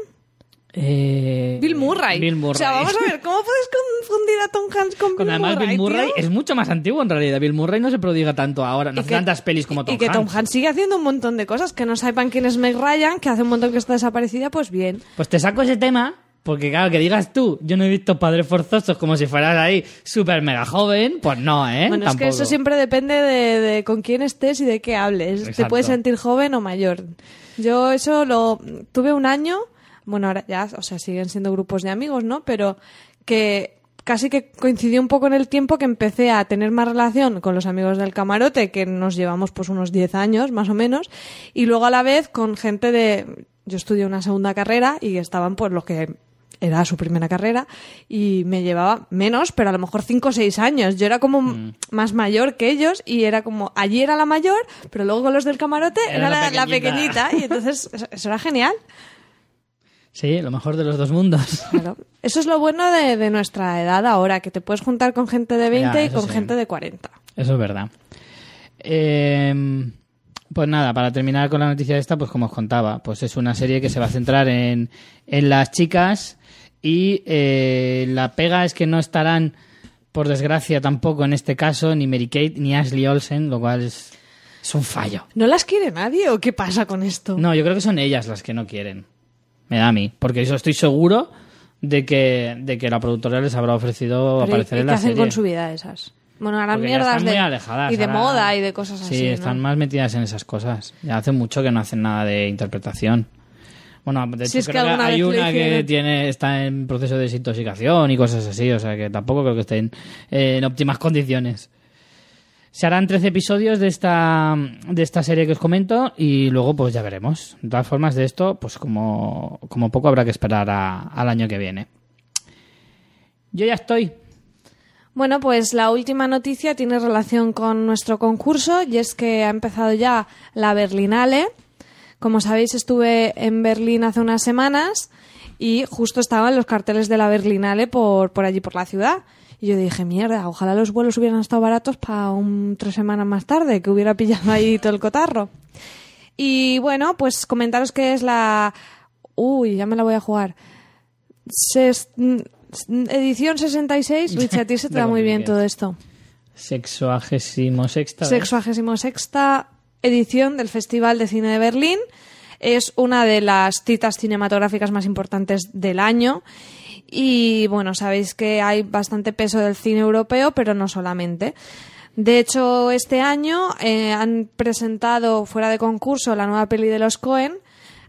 S1: Eh,
S2: Bill Murray.
S1: Bill Murray.
S2: O sea, vamos a ver, ¿cómo puedes confundir a Tom Hanks con Bill
S1: además
S2: Murray?
S1: Bill Murray
S2: tío?
S1: es mucho más antiguo en realidad. Bill Murray no se prodiga tanto ahora, no hace tantas pelis como Tom
S2: Y que Tom
S1: Hanks.
S2: Hanks sigue haciendo un montón de cosas. Que no sepan quién es Meg Ryan, que hace un montón que está desaparecida, pues bien.
S1: Pues te saco ese tema porque claro, que digas tú, yo no he visto Padres Forzosos como si fueras ahí súper mega joven, pues no, ¿eh?
S2: Bueno, es que eso siempre depende de, de con quién estés y de qué hables. Te puedes sentir joven o mayor. Yo eso lo tuve un año, bueno, ahora ya, o sea, siguen siendo grupos de amigos, ¿no? Pero que casi que coincidió un poco en el tiempo que empecé a tener más relación con los amigos del camarote, que nos llevamos pues unos 10 años más o menos, y luego a la vez con gente de... Yo estudié una segunda carrera y estaban pues los que era su primera carrera y me llevaba menos, pero a lo mejor 5 o 6 años. Yo era como
S1: Mm.
S2: más mayor que ellos y era como, allí era la mayor, pero luego con los del camarote
S1: Era
S2: era,
S1: la
S2: la, la
S1: pequeñita.
S2: pequeñita y entonces eso, eso era genial.
S1: Sí, lo mejor de los dos mundos.
S2: Claro. Eso es lo bueno de, de nuestra edad ahora, que te puedes juntar con gente de 20
S1: Ya,
S2: y con
S1: sí.
S2: gente de 40.
S1: Eso es verdad. Eh, pues nada, para terminar con la noticia esta, pues como os contaba, pues es una serie que se va a centrar en, en las chicas y eh, la pega es que no estarán, por desgracia, tampoco en este caso, ni Mary Kate ni Ashley Olsen, lo cual es, es un fallo.
S2: ¿No las quiere nadie o qué pasa con esto?
S1: No, yo creo que son ellas las que no quieren. Me da a mí, porque yo estoy seguro de que, de que la productora les habrá ofrecido
S2: Pero ¿y-
S1: aparecer
S2: ¿y
S1: en
S2: qué
S1: la
S2: hacen
S1: serie.
S2: con su vida esas? Bueno, harán
S1: Porque ya
S2: mierdas
S1: están muy
S2: de,
S1: alejadas,
S2: y de
S1: ahora-
S2: moda y de cosas
S1: Sí,
S2: así. ¿no?
S1: están más metidas en esas cosas. Ya hace mucho que no hacen nada de interpretación. Bueno, de hecho,
S2: Si es que
S1: creo que
S2: alguna
S1: hay
S2: vez lo
S1: una que
S2: hicieron.
S1: tiene, está en proceso de desintoxicación y cosas así, o sea que tampoco creo que estén eh, en óptimas condiciones. Se harán 13 episodios de esta, de esta serie que os comento y luego pues ya veremos. De todas formas, de esto, pues como, como poco habrá que esperar a- al año que viene. Yo ya estoy.
S2: Bueno, pues la última noticia tiene relación con nuestro concurso y es que ha empezado ya la Berlinale. Como sabéis, estuve en Berlín hace unas semanas y justo estaban los carteles de la Berlinale por, por allí, por la ciudad. Y yo dije, mierda, ojalá los vuelos hubieran estado baratos para un tres semanas más tarde, que hubiera pillado ahí todo el cotarro. Y bueno, pues comentaros que es la... Uy, ya me la voy a jugar. Ses- Edición 66. Richie, a ti se te
S1: Da
S2: muy bien todo esto.
S1: Sexuagésimo sexta. vez.
S2: Sexuagésimo sexta edición del Festival de Cine de Berlín. Es una de las citas cinematográficas más importantes del año. Y bueno, sabéis que hay bastante peso del cine europeo, pero no solamente. De hecho, este año eh, han presentado fuera de concurso la nueva peli de los Cohen,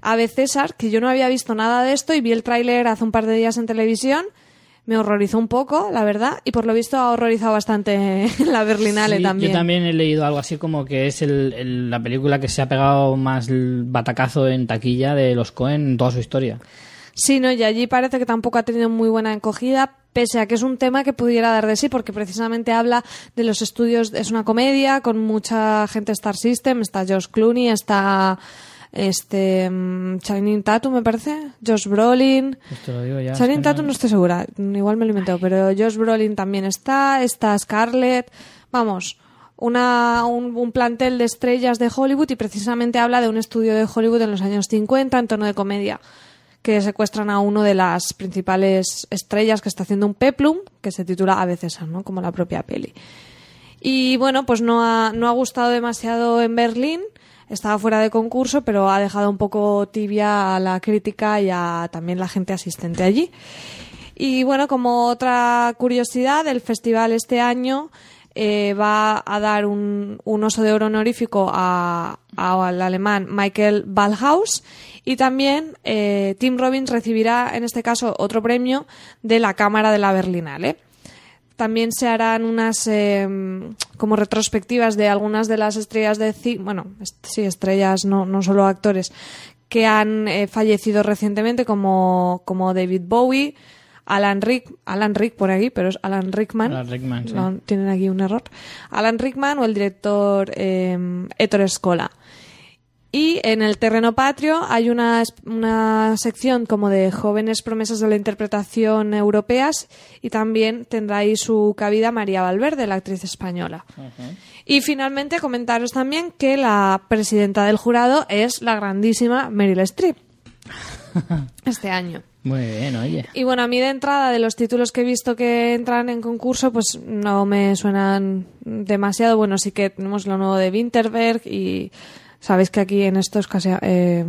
S2: Ave César, que yo no había visto nada de esto y vi el tráiler hace un par de días en televisión. Me horrorizó un poco, la verdad, y por lo visto ha horrorizado bastante la Berlinale
S1: Sí,
S2: también.
S1: Yo también he leído algo así como que es el- el- la película que se ha pegado más el batacazo en taquilla de los Cohen en toda su historia.
S2: Sí, no, y allí parece que tampoco ha tenido muy buena acogida, pese a que es un tema que pudiera dar de sí, porque precisamente habla de los estudios, es una comedia con mucha gente Star System, está Josh Clooney, está este mm, Channing Tatum, me parece, Josh Brolin. Channing Tatum no estoy segura, igual me lo invento, pero Josh Brolin también está, está Scarlett, vamos, una, un, un plantel de estrellas de Hollywood y precisamente habla de un estudio de Hollywood en los años 50 en tono de comedia que secuestran a uno de las principales estrellas que está haciendo un peplum, que se titula A veces, ¿no? Como la propia peli. Y bueno, pues no ha, no ha gustado demasiado en Berlín, estaba fuera de concurso, pero ha dejado un poco tibia a la crítica y a también la gente asistente allí. Y bueno, como otra curiosidad, el festival este año eh, va a dar un, un oso de oro honorífico a- al alemán Michael Ballhaus y también eh, Tim Robbins recibirá en este caso otro premio de la Cámara de la Berlinale. También se harán unas eh, como retrospectivas de algunas de las estrellas de cine, bueno, est- sí, estrellas, no, no solo actores, que han eh, fallecido recientemente, como, como David Bowie, Alan Rick, Alan Rick por aquí, pero es Alan Rickman.
S1: Alan Rickman, sí.
S2: No, tienen aquí un error. Alan Rickman o el director eh, Ettore Scola. Y en el terreno patrio hay una, una sección como de jóvenes promesas de la interpretación europeas y también tendrá ahí su cabida María Valverde, la actriz española. Y finalmente comentaros también que la presidenta del jurado es la grandísima Meryl Streep este año.
S1: Muy bien, oye.
S2: Y bueno, a mí de entrada, de los títulos que he visto que entran en concurso, pues no me suenan demasiado. Bueno, sí que tenemos lo nuevo de Winterberg y sabéis que aquí en estos casi eh,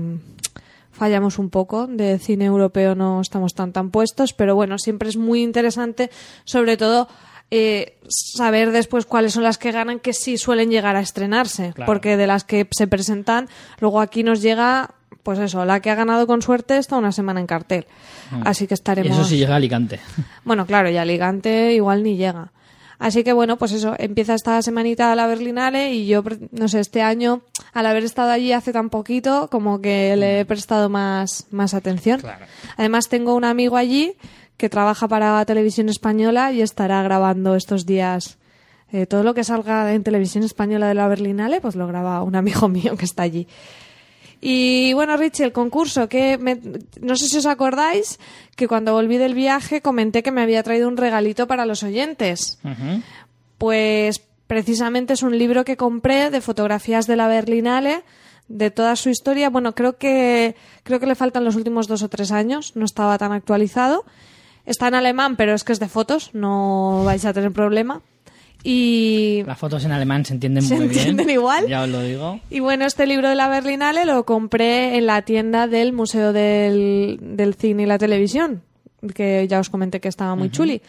S2: fallamos un poco. De cine europeo no estamos tan tan puestos, pero bueno, siempre es muy interesante, sobre todo. eh, saber después cuáles son las que ganan que sí suelen llegar a estrenarse
S1: Claro.
S2: porque de las que se presentan luego aquí nos llega pues eso la que ha ganado con suerte está una semana en cartel así que estaremos
S1: eso sí llega a Alicante.
S2: bueno, claro, y Alicante igual ni llega. Así que bueno, pues eso, empieza esta semanita la Berlinale y yo, no sé, este año, al haber estado allí hace tan poquito, como que le he prestado más, más atención.
S1: Claro.
S2: Además, tengo un amigo allí que trabaja para Televisión Española y estará grabando estos días eh, todo lo que salga en Televisión Española de la Berlinale, pues lo graba un amigo mío que está allí. Y bueno, Richie, el concurso, que me- no sé si os acordáis que cuando volví del viaje comenté que me había traído un regalito para los oyentes. Pues precisamente es un libro que compré de fotografías de la Berlinale, de toda su historia. Bueno, creo que, creo que le faltan los últimos dos o tres años, no estaba tan actualizado. Está en alemán, pero es que es de fotos, no vais a tener problema. Y
S1: Las fotos en alemán se entienden
S2: ¿Se
S1: muy bien.
S2: entienden igual?
S1: Ya os lo digo.
S2: Y bueno, este libro de la Berlinale lo compré en la tienda del Museo del, del Cine y la Televisión, que ya os comenté que estaba muy chuli.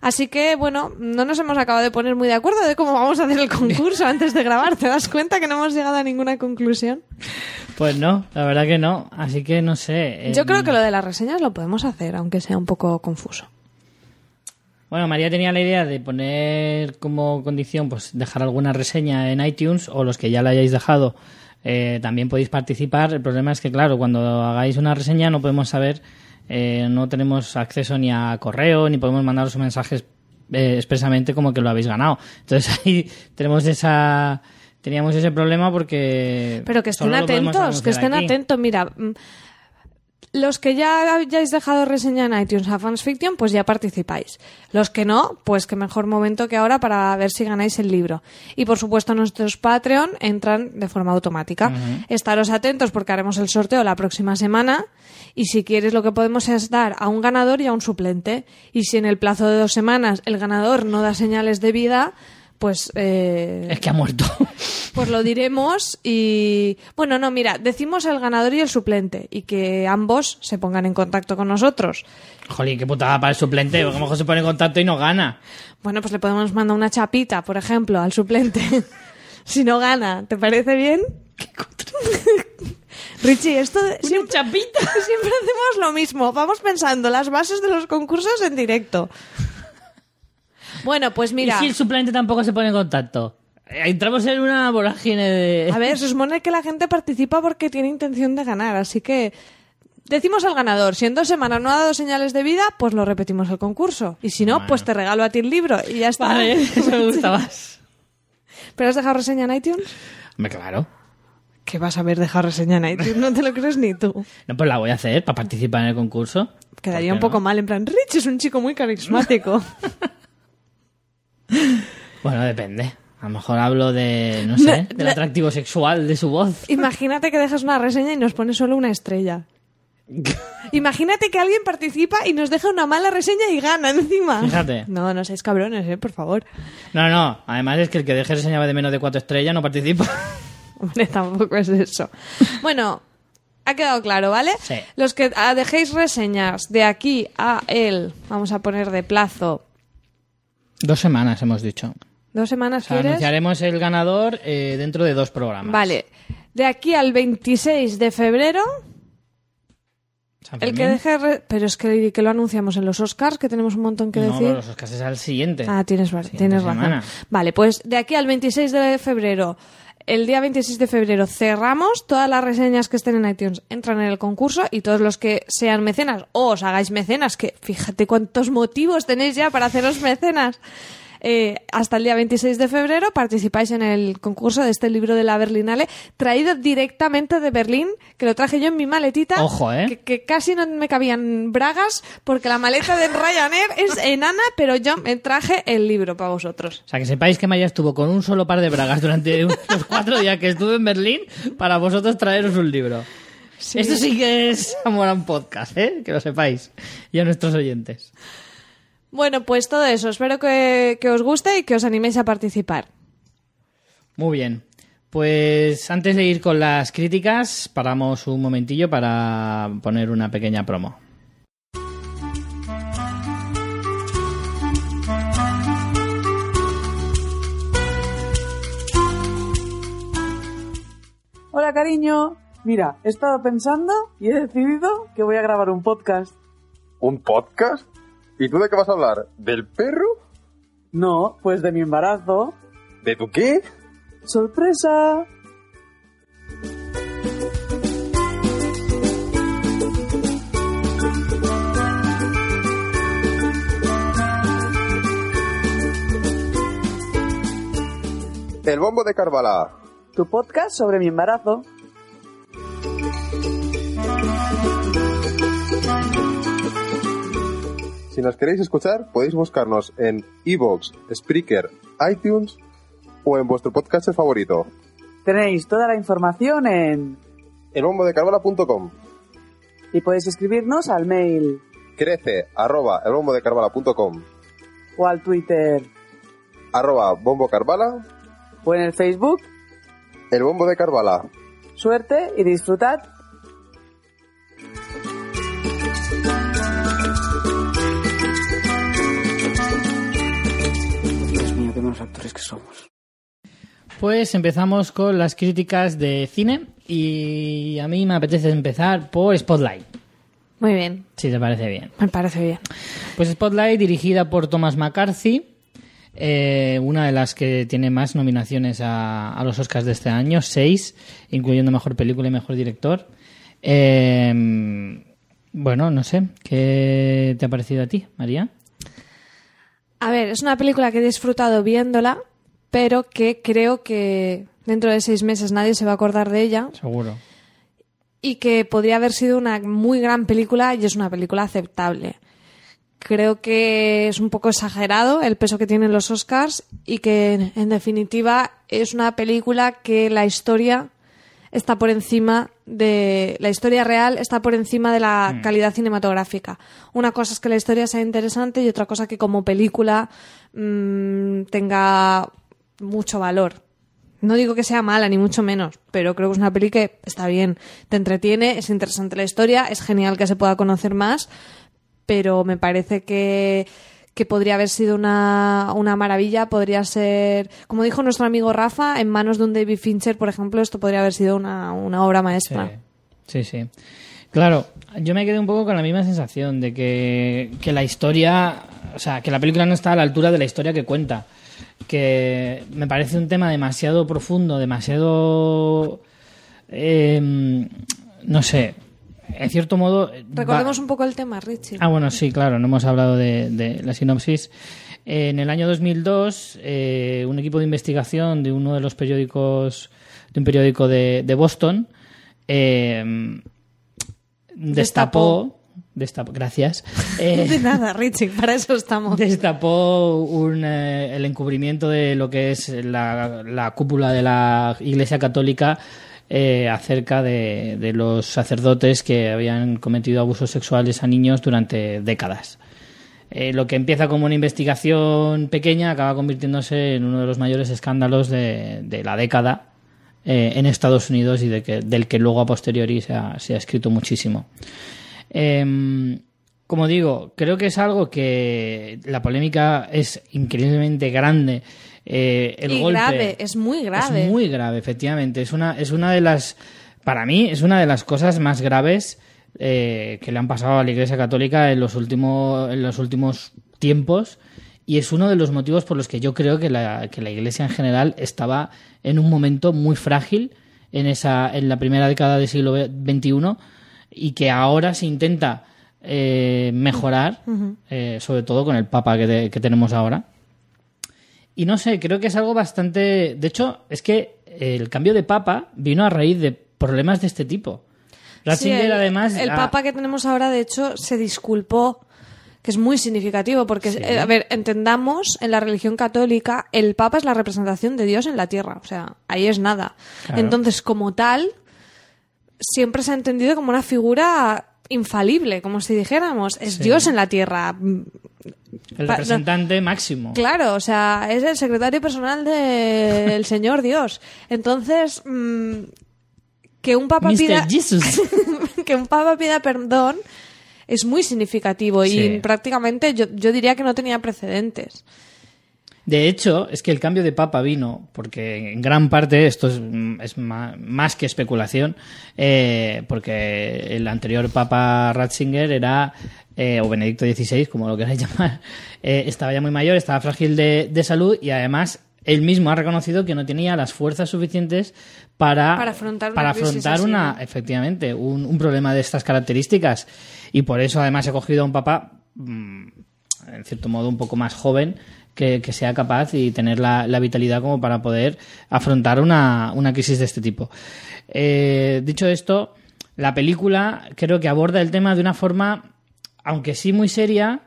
S2: Así que, bueno, no nos hemos acabado de poner muy de acuerdo de cómo vamos a hacer el concurso antes de grabar. ¿Te das cuenta que no hemos llegado a ninguna conclusión?
S1: Pues no, la verdad que no. Así que no sé.
S2: Yo creo que lo de las reseñas lo podemos hacer, aunque sea un poco confuso.
S1: Bueno, María tenía la idea de poner como condición, pues dejar alguna reseña en iTunes o los que ya la hayáis dejado eh, también podéis participar. El problema es que, claro, cuando hagáis una reseña no podemos saber, eh, no tenemos acceso ni a correo ni podemos mandaros mensajes eh, expresamente como que lo habéis ganado. Entonces ahí tenemos esa teníamos ese problema porque
S2: Pero que estén atentos, que estén atentos. Mira, mm, los que ya hayáis dejado reseña en iTunes a Fans Fiction, pues ya participáis. Los que no, pues qué mejor momento que ahora para ver si ganáis el libro. Y por supuesto nuestros Patreon entran de forma automática. Estaros atentos porque haremos el sorteo la próxima semana y si quieres lo que podemos es dar a un ganador y a un suplente. Y si en el plazo de dos semanas el ganador no da señales de vida, pues... eh,
S1: Es que ha muerto.
S2: pues lo diremos y... Bueno, no, mira, decimos el ganador y el suplente y que ambos se pongan en contacto con nosotros.
S1: Jolín, qué putada para el suplente, porque a lo mejor se pone en contacto y no gana.
S2: Bueno, pues le podemos mandar una chapita, por ejemplo, al suplente. si no gana, ¿te parece bien? Richie, esto de- siempre,
S1: chapita.
S2: siempre hacemos lo mismo. Vamos pensando las bases de los concursos en directo. Bueno, pues mira,
S1: ¿Y si el suplente tampoco se pone en contacto? Eh, Entramos en una vorágine de...
S2: a ver, se supone que la gente participa porque tiene intención de ganar, así que decimos al ganador, si en dos semanas no ha dado señales de vida, pues lo repetimos el concurso. Y si no,
S1: Bueno.
S2: pues te regalo a ti el libro y ya está.
S1: Vale, eso me gusta más.
S2: ¿Pero has dejado reseña en iTunes?
S1: Hombre, claro.
S2: ¿Qué vas a haber dejado reseña en iTunes? No te lo crees ni tú.
S1: No, pues la voy a hacer para participar en el concurso.
S2: Quedaría
S1: ¿Por
S2: un poco
S1: no?
S2: mal, en plan, Rich es un chico muy carismático.
S1: Bueno, depende. A lo mejor hablo de, no sé, del atractivo sexual de su voz.
S2: Imagínate que dejas una reseña y nos pones solo una estrella. Imagínate que alguien participa y nos deja una mala reseña y gana encima.
S1: Fíjate.
S2: No, no seáis cabrones, eh, por favor.
S1: No, no. Además es que el que deje reseña de menos de cuatro estrellas no participa.
S2: Hombre, tampoco es eso. Bueno, ha quedado claro, ¿vale?
S1: Sí.
S2: Los que ah, dejéis reseñas de aquí a el, vamos a poner de plazo,
S1: Dos semanas hemos dicho.
S2: dos semanas,
S1: O sea,
S2: ¿quieres?
S1: anunciaremos el ganador eh, dentro de dos programas.
S2: Vale, de aquí al 26 de febrero, el que deje... re- Pero es que, que lo anunciamos en los Oscars, que tenemos un montón que
S1: No,
S2: decir.
S1: pero los Oscars es al siguiente.
S2: Ah, tienes,
S1: Siguiente
S2: tienes razón.
S1: semana.
S2: Vale, pues de aquí al 26 de febrero, el día 26 de febrero cerramos, todas las reseñas que estén en iTunes entran en el concurso y todos los que sean mecenas o os hagáis mecenas, que fíjate cuántos motivos tenéis ya para haceros mecenas. Eh, hasta el día 26 de febrero participáis en el concurso de este libro de la Berlinale, traído directamente de Berlín, que lo traje yo en mi maletita.
S1: Ojo, ¿eh?
S2: Que, que casi no me cabían bragas, porque la maleta de Ryanair es enana, pero yo me traje el libro para vosotros.
S1: O sea, que sepáis que Maya estuvo con un solo par de bragas durante los cuatro días que estuve en Berlín para vosotros traeros un libro. Esto sí que es amor a un podcast, ¿eh? Que lo sepáis. Y a nuestros oyentes.
S2: Bueno, pues todo eso. Espero que, que os guste y que os animéis a participar.
S1: Muy bien. Pues antes de ir con las críticas, paramos un momentillo para poner una pequeña promo.
S4: Hola cariño, mira, he estado pensando y he decidido que voy a grabar un podcast.
S5: ¿Un podcast? ¿Y tú de qué vas a hablar? ¿Del perro?
S4: No, pues de mi embarazo.
S5: ¿De tu qué?
S4: ¡Sorpresa!
S5: El bombo de Carvalá.
S4: Tu podcast sobre mi embarazo.
S5: Si nos queréis escuchar, podéis buscarnos en iVoox, Spreaker, iTunes o en vuestro podcast favorito.
S4: Tenéis toda la información en...
S5: Elbombodecarvala.com
S4: Y podéis escribirnos al mail
S5: Crece arroba elbombodecarvala.com
S4: o al Twitter
S5: arroba
S4: o en el Facebook.
S5: el bombo de Carvala.
S4: Suerte y disfrutad. Unos actores que somos.
S1: Pues empezamos con las críticas de cine y a mí me apetece empezar por Spotlight,
S2: Muy bien,
S1: si te parece bien.
S2: me parece bien.
S1: Pues Spotlight, dirigida por Thomas McCarthy, eh, una de las que tiene más nominaciones a, a los Oscars de este año, seis, incluyendo Mejor Película y Mejor Director. Eh, bueno, no sé, ¿qué te ha parecido a ti, María?
S2: A ver, es una película que he disfrutado viéndola, pero que creo que dentro de seis meses nadie se va a acordar de ella
S1: Seguro.
S2: y que podría haber sido una muy gran película y es una película aceptable. Creo que es un poco exagerado el peso que tienen los Oscars y que en, definitiva es una película que la historia está por encima de la historia real está por encima de la calidad cinematográfica. Una cosa es que la historia sea interesante y otra cosa que como película mm, tenga mucho valor. No digo que sea mala, ni mucho menos, pero creo que es una peli que está bien, te entretiene, es interesante la historia, es genial que se pueda conocer más, pero me parece que, que podría haber sido una, una maravilla, podría ser, como dijo nuestro amigo Rafa, en manos de un David Fincher, por ejemplo, esto podría haber sido una, una obra maestra.
S1: Sí, sí. Claro, yo me quedé un poco con la misma sensación de que, que la historia, o sea, que la película no está a la altura de la historia que cuenta. Que me parece un tema demasiado profundo, demasiado. eh, no sé. En cierto modo.
S2: Recordemos
S1: va-
S2: un poco el tema, Richie.
S1: Ah, bueno, sí, claro, no hemos hablado de, de la sinopsis. En el año 2002, eh, un equipo de investigación de uno de los periódicos, de un periódico de, de Boston, eh, destapó, destapó, gracias, eh,
S2: De nada, Richie, para eso estamos.
S1: destapó un, eh, el encubrimiento de lo que es la, la cúpula de la Iglesia Católica eh, acerca de, los sacerdotes que habían cometido abusos sexuales a niños durante décadas. Eh, lo que empieza como una investigación pequeña acaba convirtiéndose en uno de los mayores escándalos de, la década eh, en Estados Unidos y del que luego a posteriori se ha, se ha escrito muchísimo. Em, como digo, creo que es algo que la polémica es increíblemente grande. Eh, el
S2: y
S1: golpe
S2: grave, es muy grave.
S1: es muy grave, efectivamente. Es una, es una de las, para mí, es una de las cosas más graves eh, que le han pasado a la Iglesia Católica en los últimos, en los últimos tiempos. Y es uno de los motivos por los que yo creo que la, que la Iglesia en general estaba en un momento muy frágil en, esa, en la primera década del siglo XXI y que ahora se intenta eh, mejorar, eh, sobre todo con el Papa que, te- que tenemos ahora. Y no sé, creo que es algo bastante... De hecho, es que el cambio de Papa vino a raíz de problemas de este tipo. Ratzinger,
S2: Sí, el,
S1: además...
S2: El
S1: ha-
S2: Papa que tenemos ahora, de hecho, se disculpó, que es muy significativo, porque, eh, a ver, entendamos, en la religión católica, el Papa es la representación de Dios en la tierra, o sea, ahí es nada.
S1: Claro.
S2: Entonces, como tal, siempre se ha entendido como una figura infalible, como si dijéramos, es
S1: Sí.
S2: Dios en la tierra.
S1: el representante máximo.
S2: Claro, o sea, es el secretario personal del Señor Dios. Entonces, mm, que un papa
S1: Mr.
S2: pida que un papa pida perdón es muy significativo
S1: Sí.
S2: y prácticamente yo, yo diría que no tenía precedentes.
S1: De hecho, es que el cambio de papa vino, porque en gran parte esto es, más que especulación, eh, porque el anterior papa Ratzinger era, eh, o Benedicto XVI, como lo queráis llamar, eh, estaba ya muy mayor, estaba frágil de, de salud y además él mismo ha reconocido que no tenía las fuerzas suficientes para,
S2: Para afrontar una
S1: para
S2: crisis
S1: afrontar
S2: así,
S1: una-
S2: ¿no?
S1: efectivamente, un, un problema de estas características. Y por eso además he cogido a un papa mm, en cierto modo un poco más joven que, sea capaz y tener la, vitalidad como para poder afrontar una, una crisis de este tipo. Eh, dicho esto, la película creo que aborda el tema de una forma, aunque sí muy seria.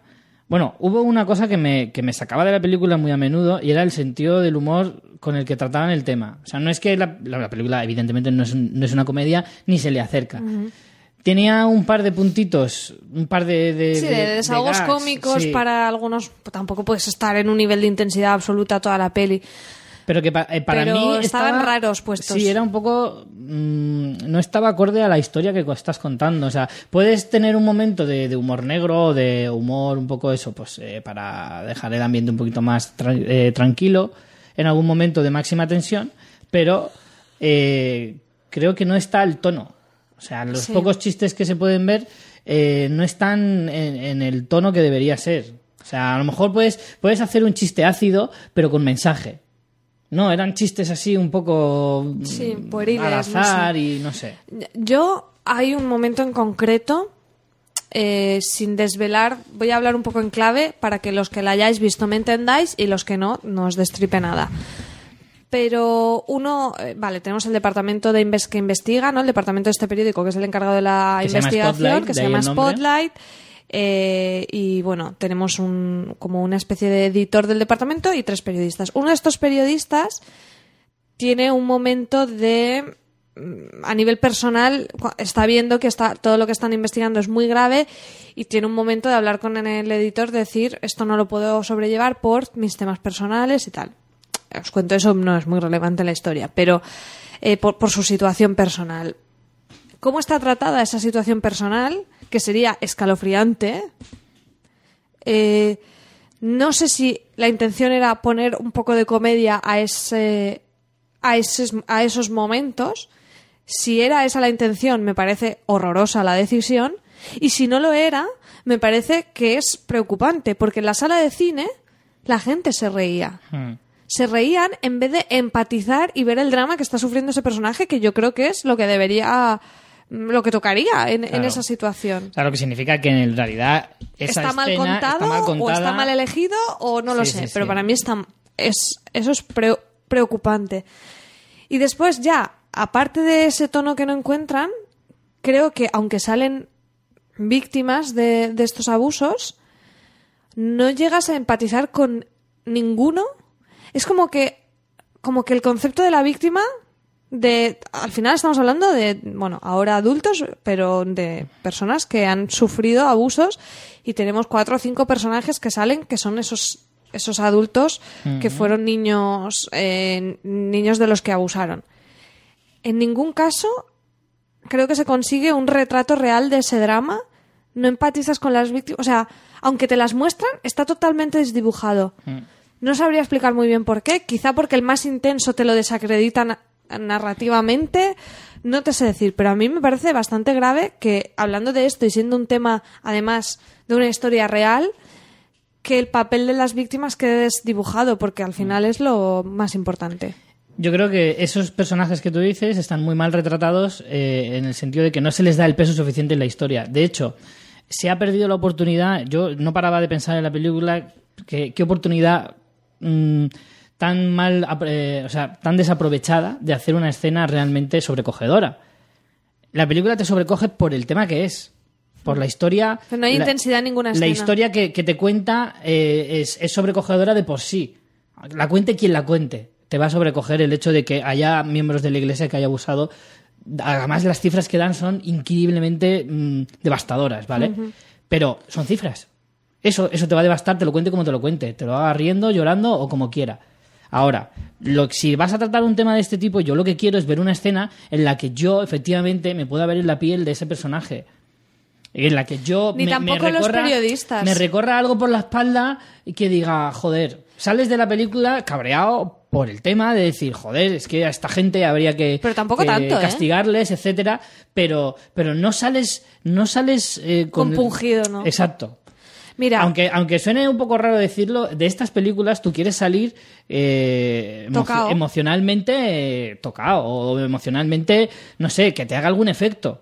S1: Bueno, hubo una cosa que me, que me sacaba de la película muy a menudo y era el sentido del humor con el que trataban el tema. O sea, no es que la, la- la película evidentemente no es, no es una comedia ni se le acerca. Tenía un par de puntitos, un par de... de
S2: Sí, de, desahogos
S1: gags,
S2: cómicos
S1: sí.
S2: para algunos, tampoco puedes estar en un nivel de intensidad absoluta toda la peli.
S1: Pero que eh, para
S2: Pero
S1: mí
S2: estaban
S1: estaba-
S2: raros puestos.
S1: Sí, era un poco mm, no estaba acorde a la historia que estás contando. O sea, puedes tener un momento de, de humor negro de humor un poco eso, pues eh, para dejar el ambiente un poquito más tra- eh, tranquilo en algún momento de máxima tensión, pero eh, creo que no está el tono. O sea, los
S2: Sí.
S1: pocos chistes que se pueden ver eh, no están en, en el tono que debería ser. O sea, a lo mejor puedes, puedes hacer un chiste ácido, pero con mensaje. No, eran chistes así un poco
S2: Sí, pueriles,
S1: al
S2: no
S1: azar y no sé.
S2: Yo hay un momento en concreto, eh, sin desvelar, voy a hablar un poco en clave para que los que la hayáis visto me entendáis y los que no, no os destripe nada. Pero uno, eh, vale, tenemos el departamento de inves- que investiga, ¿no? El departamento de este periódico que es el encargado de la
S1: Que
S2: investigación, que se llama. Spotlight. eh, y bueno, tenemos un, como una especie de editor del departamento y tres periodistas. Uno de estos periodistas tiene un momento de mm, a nivel personal está viendo que está todo lo que están investigando es muy grave y tiene un momento de hablar con el editor de decir esto no lo puedo sobrellevar por mis temas personales y tal os cuento eso no es muy relevante en la historia pero eh, por, su situación personal cómo está tratada esa situación personal que sería escalofriante eh, no sé si la intención era poner un poco de comedia a ese a esos, a esos momentos. Si era esa la intención, me parece horrorosa la decisión. Y si no lo era, me parece que es preocupante, porque en la sala de cine la gente se reía.
S1: Hmm.
S2: Se reían en vez de empatizar y ver el drama que está sufriendo ese personaje, que yo creo que es lo que debería, lo que tocaría en, en
S1: Claro.
S2: esa situación.
S1: O sea, lo que significa que en realidad esa
S2: está mal,
S1: escena
S2: contado,
S1: está mal
S2: o está mal elegido o no lo sé,
S1: sí,
S2: pero para mí está, es, eso es pre- preocupante. Y después ya, aparte de ese tono que no encuentran, creo que aunque salen víctimas de, de estos abusos, no llegas a empatizar con ninguno. Es como que, como que el concepto de la víctima de al final estamos hablando de bueno ahora adultos pero de personas que han sufrido abusos y tenemos cuatro o cinco personajes que salen que son esos esos adultos que fueron niños eh, niños de los que abusaron. En ningún caso creo que se consigue un retrato real de ese drama. No empatizas con las víctimas o sea aunque te las muestran está totalmente desdibujado no sabría explicar muy bien por qué. Quizá porque el más intenso te lo desacredita na- narrativamente. No te sé decir, pero a mí me parece bastante grave que, hablando de esto y siendo un tema, además, de una historia real, que el papel de las víctimas quede desdibujado, porque al final es lo más importante.
S1: Yo creo que esos personajes que tú dices están muy mal retratados eh, en el sentido de que no se les da el peso suficiente en la historia. De hecho, se ha perdido la oportunidad. Yo no paraba de pensar en la película qué oportunidad mm, tan mal, eh, o sea, tan desaprovechada de hacer una escena realmente sobrecogedora. La película te sobrecoge por el tema que es, por la historia.
S2: Pero no hay
S1: la-
S2: intensidad en ninguna
S1: La
S2: escena.
S1: historia que, que te cuenta eh, es, es sobrecogedora de por sí. La cuente quien la cuente. Te va a sobrecoger el hecho de que haya miembros de la iglesia que haya abusado. Además, las cifras que dan son increíblemente mm, devastadoras, ¿vale? Pero son cifras. Eso, eso te va a devastar, te lo cuente como te lo cuente. Te lo haga riendo, llorando o como quiera. Ahora, lo, si vas a tratar un tema de este tipo, yo lo que quiero es ver una escena en la que yo, efectivamente, me pueda ver en la piel de ese personaje. En la que yo
S2: Ni
S1: me,
S2: tampoco
S1: me
S2: los
S1: recorra,
S2: periodistas.
S1: me recorra algo por la espalda y que diga, joder, sales de la película cabreado por el tema de decir, joder, es que a esta gente habría que,
S2: Pero tampoco
S1: que
S2: tanto, ¿eh?
S1: castigarles, etcétera, pero, pero no sales, no sales eh, con
S2: Compungido, ¿no?
S1: Exacto.
S2: Mira,
S1: Aunque, aunque suene un poco raro decirlo, de estas películas tú quieres salir eh, emo- emocionalmente eh, tocado o emocionalmente, no sé, que te haga algún efecto.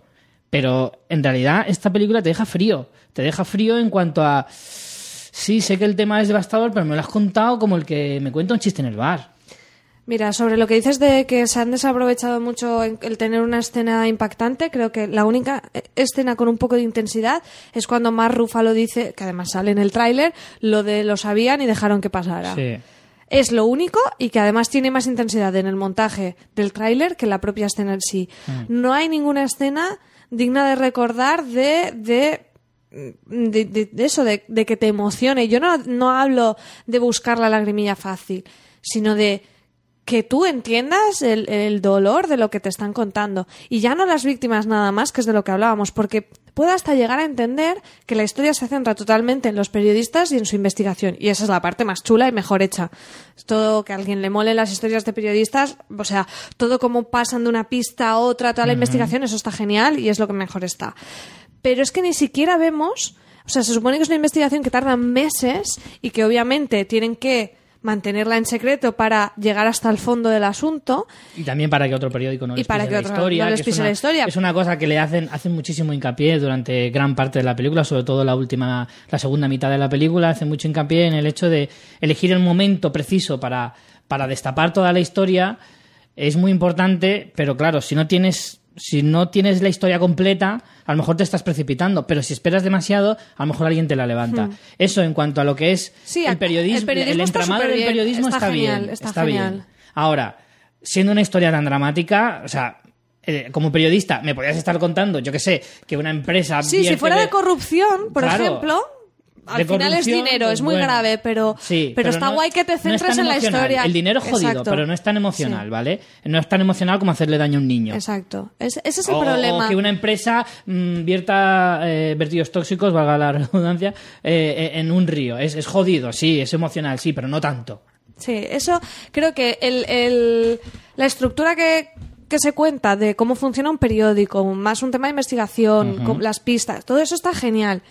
S1: Pero en realidad esta película te deja frío. Te deja frío en cuanto a... Sí, sé que el tema es devastador, pero me lo has contado como el que me cuenta un chiste en el bar.
S2: Mira, sobre lo que dices de que se han desaprovechado mucho el tener una escena impactante, creo que la única eh, escena con un poco de intensidad es cuando Mark Ruffalo dice, que además sale en el tráiler, lo de lo sabían y dejaron que pasara.
S1: Sí.
S2: Es lo único y que además tiene más intensidad en el montaje del tráiler que la propia escena en sí. No hay ninguna escena digna de recordar de, de de, de- de eso, de, de que te emocione. Yo no, no hablo de buscar la lagrimilla fácil, sino de que tú entiendas el, el dolor de lo que te están contando. Y ya no las víctimas nada más, que es de lo que hablábamos, porque puedo hasta llegar a entender que la historia se centra totalmente en los periodistas y en su investigación. Y esa es la parte más chula y mejor hecha. Todo que a alguien le mole las historias de periodistas, o sea, todo como pasan de una pista a otra, toda la investigación, eso está genial y es lo que mejor está. Pero es que ni siquiera vemos, o sea, se supone que es una investigación que tarda meses y que obviamente tienen que mantenerla en secreto para llegar hasta el fondo del asunto.
S1: Y también para que otro periódico no
S2: Y
S1: les
S2: para
S1: pise
S2: que
S1: la
S2: otro
S1: historia.
S2: no les
S1: es una-
S2: la historia.
S1: Es una cosa que le hacen, hacen muchísimo hincapié durante gran parte de la película, sobre todo la última, la segunda mitad de la película, hacen mucho hincapié en el hecho de elegir el momento preciso para, para destapar toda la historia. Es muy importante, pero claro, si no tienes, si no tienes la historia completa, a lo mejor te estás precipitando, pero si esperas demasiado, a lo mejor alguien te la levanta. Eso en cuanto a lo que es
S2: Hmm. Sí,
S1: el periodismo,
S2: el periodismo
S1: entramado del periodismo
S2: está
S1: está,
S2: genial,
S1: bien,
S2: está
S1: está
S2: genial.
S1: bien. Ahora, siendo una historia tan dramática, o sea, eh, como periodista, me podías estar contando, yo que sé, que una empresa.
S2: Sí, si fuera de
S1: de-
S2: corrupción, por
S1: Claro.
S2: ejemplo, al final es dinero,
S1: pues
S2: es muy
S1: bueno.
S2: grave, pero,
S1: Sí,
S2: pero, está
S1: no-
S2: guay que te centres en la historia.
S1: El dinero es jodido,
S2: Exacto.
S1: pero no es tan emocional, ¿vale? No es tan emocional como hacerle daño a un niño.
S2: Exacto. Es- ese es el
S1: O,
S2: problema.
S1: o que una empresa mm, vierta eh, vertidos tóxicos, valga la redundancia, eh, eh, en un río. Es, es jodido, sí, es emocional, sí, pero no tanto.
S2: Sí, eso creo que el, el- la estructura que, que se cuenta de cómo funciona un periódico, más un tema de investigación, con las pistas, todo eso está genial.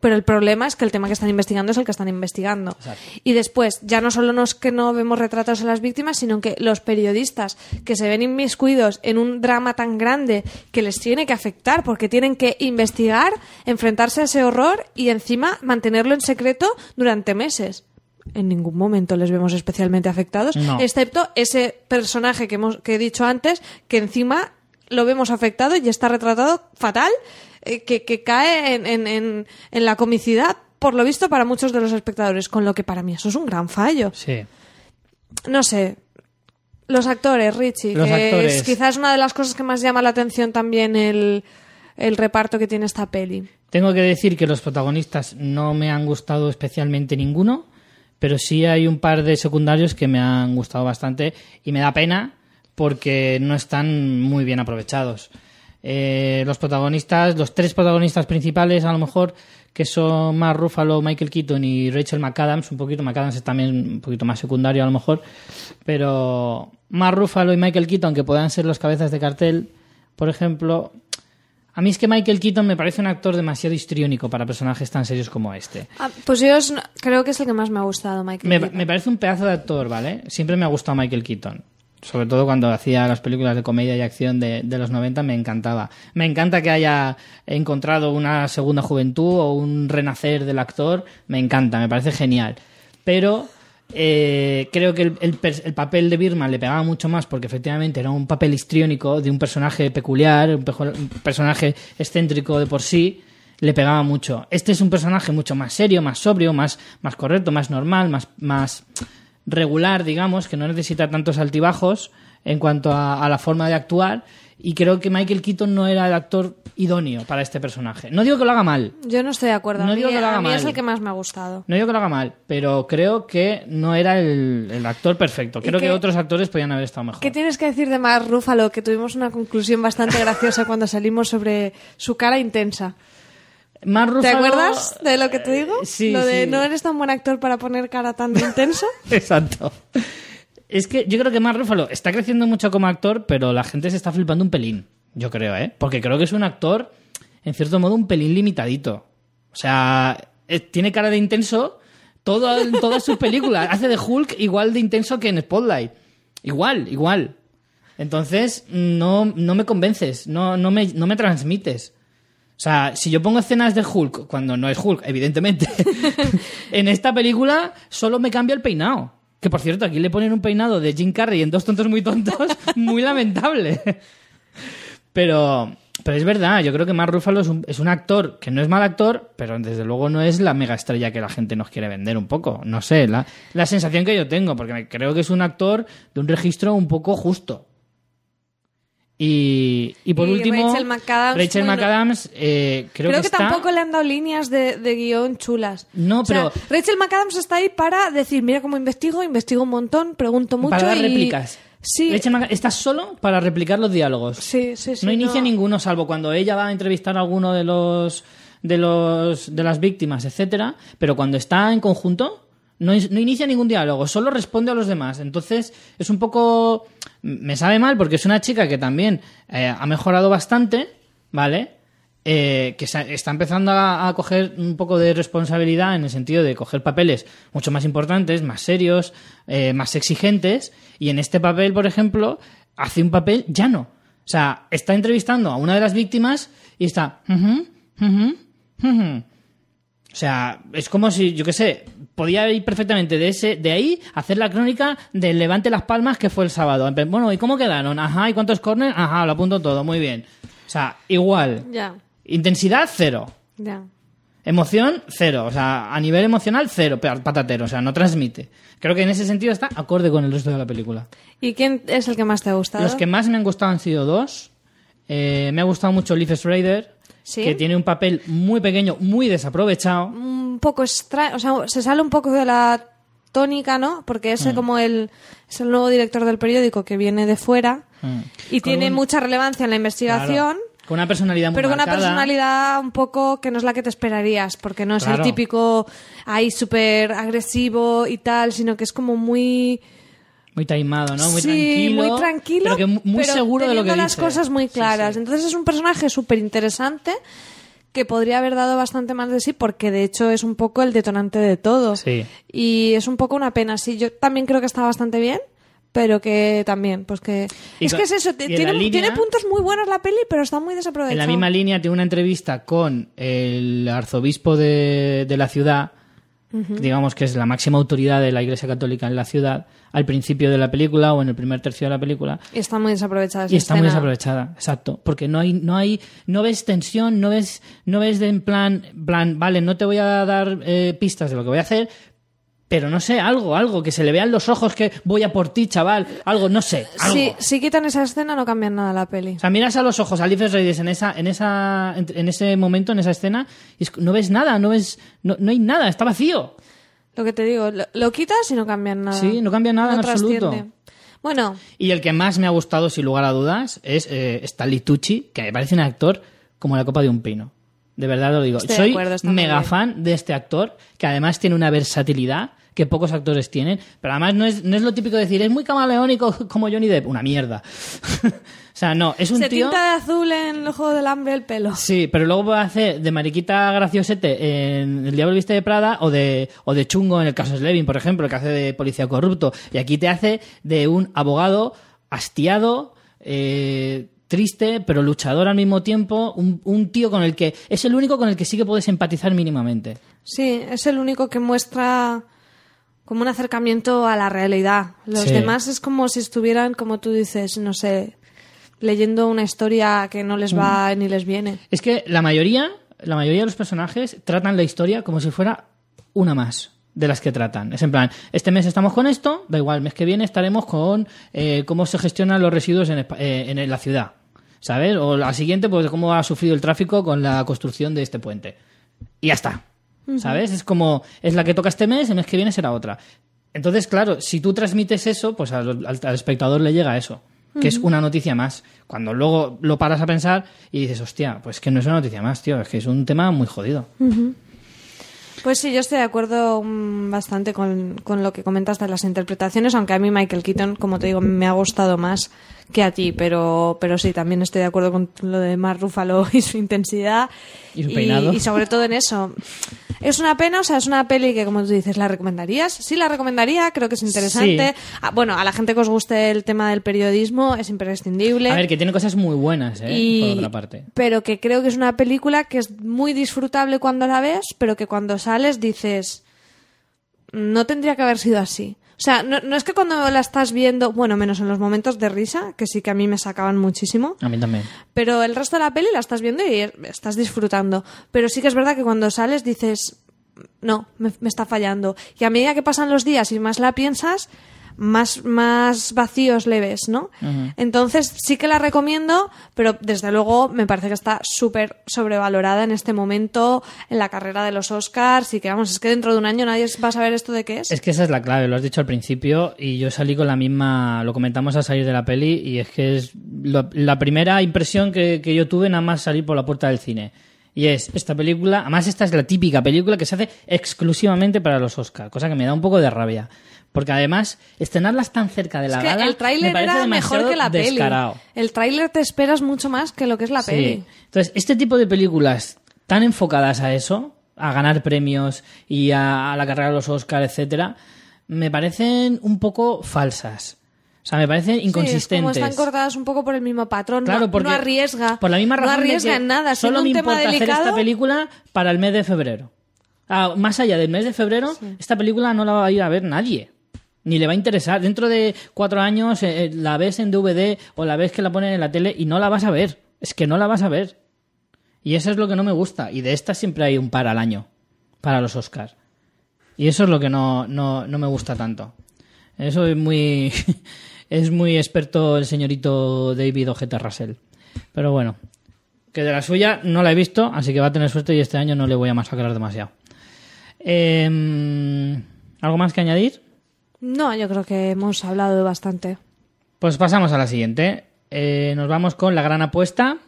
S2: Pero el problema es que el tema que están investigando es el que están investigando. Y después, ya no solo nos que no vemos retratos a las víctimas, sino que los periodistas que se ven inmiscuidos en un drama tan grande que les tiene que afectar porque tienen que investigar, enfrentarse a ese horror y encima mantenerlo en secreto durante meses en ningún momento les vemos especialmente afectados,
S1: No.
S2: excepto ese personaje que, hemos, que he dicho antes, que encima lo vemos afectado y está retratado fatal, eh, que, que cae en, en- en- en la comicidad, por lo visto, para muchos de los espectadores, con lo que para mí eso es un gran fallo.
S1: Sí.
S2: No sé. Los actores, Richie,
S1: Los
S2: que
S1: actores.
S2: es quizás una de las cosas que más llama la atención también el, el reparto que tiene esta peli.
S1: Tengo que decir que los protagonistas no me han gustado especialmente ninguno, pero sí hay un par de secundarios que me han gustado bastante y me da pena porque no están muy bien aprovechados. Eh, los protagonistas, los tres protagonistas principales, a lo mejor, que son Mark Ruffalo, Michael Keaton y Rachel McAdams, un poquito, McAdams es también un poquito más secundario a lo mejor, pero Mark Ruffalo y Michael Keaton, que puedan ser los cabezas de cartel, por ejemplo, a mí es que Michael Keaton me parece un actor demasiado histriónico para personajes tan serios como este.
S2: Ah, pues yo es- creo que es el que más me ha gustado, Michael.
S1: Me,
S2: Keaton.
S1: me parece un pedazo de actor, ¿vale? Siempre me ha gustado Michael Keaton. Sobre todo cuando hacía las películas de comedia y acción de, de los 90 me encantaba. Me encanta que haya encontrado una segunda juventud o un renacer del actor. Me encanta, me parece genial. Pero eh, creo que el, el papel de Birman le pegaba mucho más porque efectivamente era un papel histriónico de un personaje peculiar, un personaje excéntrico de por sí le pegaba mucho. Este es un personaje mucho más serio, más sobrio, más, más correcto, más normal, más, más regular, digamos, que no necesita tantos altibajos en cuanto a, a la forma de actuar. Y creo que Michael Keaton no era el actor idóneo para este personaje. No digo que lo haga mal,
S2: Yo no estoy de acuerdo.
S1: No
S2: a mí,
S1: digo que lo haga
S2: a mí es
S1: mal.
S2: el que más me ha gustado.
S1: no digo que lo haga mal, pero creo que no era el, el actor perfecto. Creo que otros actores podían haber estado mejor.
S2: ¿Qué tienes que decir de Mark Ruffalo? Que tuvimos una conclusión bastante graciosa cuando salimos sobre su cara intensa.
S1: Mark
S2: ¿Te acuerdas de lo que te digo?
S1: Eh, sí,
S2: Lo de
S1: sí.
S2: no eres tan buen actor para poner cara tan intenso.
S1: Exacto. Es que yo creo que Mark Ruffalo está creciendo mucho como actor, pero la gente se está flipando un pelín. Yo creo, ¿eh? Porque creo que es un actor, en cierto modo, un pelín limitadito. O sea, eh, tiene cara de intenso todo, en todas sus películas. Hace de Hulk igual de intenso que en Spotlight. Igual, igual. Entonces, no, no me convences, no, no, me, no me transmites. O sea, si yo pongo escenas de Hulk, cuando no es Hulk, evidentemente, en esta película solo me cambia el peinado. Que por cierto, aquí le ponen un peinado de Jim Carrey en Dos Tontos Muy Tontos, muy lamentable. Pero, pero es verdad, yo creo que Mark Ruffalo es un, es un actor que no es mal actor, pero desde luego no es la mega estrella que la gente nos quiere vender un poco. No sé, la, la sensación que yo tengo, porque me- creo que es un actor de un registro un poco justo. Y, y por
S2: Y
S1: último,
S2: Rachel McAdams,
S1: Rachel
S2: bueno,
S1: McAdams, eh, creo,
S2: Creo, que,
S1: está...
S2: tampoco le han dado líneas de, de guion chulas.
S1: No,
S2: O sea,
S1: pero-
S2: Rachel McAdams está ahí para decir, mira cómo investigo, investigo un montón, pregunto mucho
S1: para dar
S2: y...
S1: réplicas.
S2: Sí,
S1: Rachel McAdams está solo para replicar los diálogos.
S2: sí, sí, sí,
S1: no inicia ninguno, salvo cuando ella va a entrevistar a alguno de los de los de las víctimas, etcétera. Pero cuando está en conjunto, no, no inicia ningún diálogo, solo responde a los demás. Entonces es un poco me sabe mal porque es una chica que también eh, ha mejorado bastante, ¿vale? Eh, que está empezando a, coger un poco de responsabilidad en el sentido de coger papeles mucho más importantes, más serios, eh, más exigentes, y en este papel, por ejemplo, hace un papel llano. O sea, está entrevistando a una de las víctimas y está... O sea, es como si, yo qué sé, podía ir perfectamente de ese, de ahí hacer la crónica del Levante Las Palmas que fue el sábado. Bueno, ¿y cómo quedaron? Ajá, ¿y cuántos corners? Ajá, lo apunto todo, muy bien. O sea, igual.
S2: Ya,
S1: Intensidad, cero.
S2: ya.
S1: Emoción, cero. O sea, a nivel emocional, cero. pa- Patatero. O sea, no transmite. Creo que en ese sentido está acorde con el resto de la película.
S2: ¿Y quién es el que más te ha gustado?
S1: Los que más me han gustado han sido dos. Eh, me ha gustado mucho Leaf Schrader,
S2: ¿Sí?
S1: que tiene un papel muy pequeño, muy desaprovechado.
S2: un poco extraño, o sea, se sale un poco de la tónica, ¿no? Porque
S1: Mm.
S2: ese como el es el nuevo director del periódico que viene de fuera
S1: Mm.
S2: y
S1: Con
S2: tiene
S1: un-
S2: mucha relevancia en la investigación.
S1: Claro, con una personalidad muy
S2: Pero con una personalidad un poco que no es la que te esperarías, porque no es
S1: Claro.
S2: el típico ahí súper agresivo y tal, sino que es como muy...
S1: Muy taimado, ¿no? Muy
S2: sí,
S1: tranquilo.
S2: muy tranquilo,
S1: Pero que mu- muy
S2: pero
S1: seguro de lo que
S2: teniendo las
S1: dice.
S2: cosas muy
S1: Sí,
S2: claras.
S1: sí.
S2: Entonces es un personaje súper interesante que podría haber dado bastante más de sí porque de hecho es un poco el detonante de todo.
S1: Sí.
S2: Y es un poco una pena. Sí, yo también creo que está bastante bien, pero que también, pues que...
S1: Y
S2: es que es eso, tiene,
S1: línea-
S2: tiene puntos muy buenos la peli, pero está muy desaprovechado.
S1: En la misma línea tiene una entrevista con el arzobispo de, de la ciudad, digamos que es la máxima autoridad de la Iglesia Católica en la ciudad, al principio de la película o en el primer tercio de la película.
S2: Y está muy desaprovechada esa
S1: Y está muy desaprovechada, exacto, porque no hay, no hay, no ves tensión, no ves, no ves de en plan, plan, vale, no te voy a dar eh, pistas de lo que voy a hacer, pero no sé, algo, algo, que se le vean los ojos que voy a por ti, chaval, algo, no sé, algo.
S2: Si, si quitan esa escena no cambian nada la peli.
S1: O sea, miras a los ojos a Leaf Reyes en esa, en esa, en, en ese momento, en esa escena, y es- no ves nada, no ves, no, no hay nada, está vacío.
S2: Lo que te digo, lo, lo quitas y no cambian nada.
S1: Sí, no cambia nada en absoluto.
S2: trasciende. Bueno,
S1: Y el que más me ha gustado, sin lugar a dudas, es eh, Stanley Tucci, que me parece un actor como la copa de un pino. De verdad lo digo.
S2: Estoy
S1: Soy
S2: acuerdo,
S1: mega
S2: bien.
S1: fan de este actor, que además tiene una versatilidad que pocos actores tienen, pero además no es, no es lo típico de decir, es muy camaleónico como Johnny Depp. Una mierda. o sea, no, es un
S2: se
S1: tío...
S2: tinta de azul en el juego del hambre el pelo.
S1: Sí, pero luego puede hacer de mariquita graciosete en El Diablo Viste de Prada o de, o de chungo en el caso Slevin, por ejemplo, que hace de policía corrupto. Y aquí te hace de un abogado hastiado, eh, triste, pero luchador al mismo tiempo, un, un tío con el que es el único con el que sí que puedes empatizar mínimamente.
S2: Sí, es el único que muestra como un acercamiento a la realidad. Los
S1: Sí.
S2: demás es como si estuvieran, como tú dices, no sé, leyendo una historia que no les
S1: Mm.
S2: va ni les viene.
S1: Es que la mayoría, la mayoría de los personajes tratan la historia como si fuera una más de las que tratan. Es en plan, este mes estamos con esto, da igual, el mes que viene estaremos con eh, cómo se gestionan los residuos en, eh, en la ciudad, ¿sabes? O la siguiente, pues cómo ha sufrido el tráfico con la construcción de este puente. Y ya está, ¿sabes? Es como, es la que toca este mes, el mes que viene será otra. Entonces, claro, si tú transmites eso, pues al, al- al espectador le llega eso, que es una noticia más. Cuando luego lo paras a pensar y dices, hostia, pues que no es una noticia más, tío, es que es un tema muy jodido.
S2: Pues sí, yo estoy de acuerdo mm, bastante con, con lo que comentas de las interpretaciones, aunque a mí Michael Keaton, como te digo, me ha gustado más que a ti, pero, pero sí, también estoy de acuerdo con lo de Mark Ruffalo y su intensidad.
S1: Y su peinado.
S2: Y, sobre todo en eso. Es una pena, o sea, es una peli que, como tú dices, ¿la recomendarías? Sí, la recomendaría, creo que es interesante.
S1: Sí.
S2: Ah, bueno, a la gente que os guste el tema del periodismo es imprescindible.
S1: A ver, que tiene cosas muy buenas, ¿eh?
S2: Y-
S1: Por otra parte.
S2: Pero que creo que es una película que es muy disfrutable cuando la ves, pero que cuando sales dices, no tendría que haber sido así. O sea, no, no es que cuando la estás viendo, bueno, menos en los momentos de risa, que sí que a mí me sacaban muchísimo,
S1: A mí también.
S2: pero el resto de la peli la estás viendo y estás disfrutando. Pero sí que es verdad que cuando sales dices, no, me, me está fallando. Y a medida que pasan los días y más la piensas, más, más vacíos le ves, ¿no? Entonces sí que la recomiendo, pero desde luego me parece que está súper sobrevalorada en este momento en la carrera de los Oscars y que vamos, es que dentro de un año nadie va a saber esto de qué es.
S1: Es que esa es la clave, lo has dicho al principio y yo salí con la misma, lo comentamos al salir de la peli y es que es lo- la primera impresión que, que yo tuve nada más salir por la puerta del cine. Y es esta película, además esta es la típica película que se hace exclusivamente para los Oscars, cosa que me da un poco de rabia. Porque además, estrenarlas tan cerca de la
S2: Es que
S1: gala
S2: el
S1: me
S2: tráiler era mejor que la
S1: descarado.
S2: peli. El tráiler te esperas mucho más que lo que es la
S1: Sí.
S2: peli.
S1: Entonces, este tipo de películas tan enfocadas a eso, a ganar premios y a, a la carrera de los Oscars, etcétera, me parecen un poco falsas. O sea, me parecen
S2: Sí, es
S1: inconsistentes.
S2: como están cortadas un poco por el mismo patrón.
S1: Claro,
S2: no,
S1: porque
S2: no arriesga.
S1: Por la misma razón
S2: no
S1: de
S2: arriesga
S1: que
S2: en nada.
S1: Solo me
S2: un tema
S1: importa hacer esta película para el mes de febrero. Ah, más allá del mes de febrero, esta película no la va a ir a ver nadie. Ni le va a interesar. Dentro de cuatro años eh, eh, la ves en DVD o la ves que la ponen en la tele y no la vas a ver. Es que no la vas a ver. Y eso es lo que no me gusta. Y de estas siempre hay un par al año para los Oscars. Y eso es lo que no, no, no me gusta tanto. Eso es muy, es muy experto el señorito David Ojeta Russell. Pero bueno, que de la suya no la he visto, así que va a tener suerte y este año no le voy a masacrar demasiado. Em, ¿Algo más que añadir?
S2: No, yo creo que hemos hablado bastante.
S1: Pues pasamos a la siguiente. Eh, nos vamos con La Gran Apuesta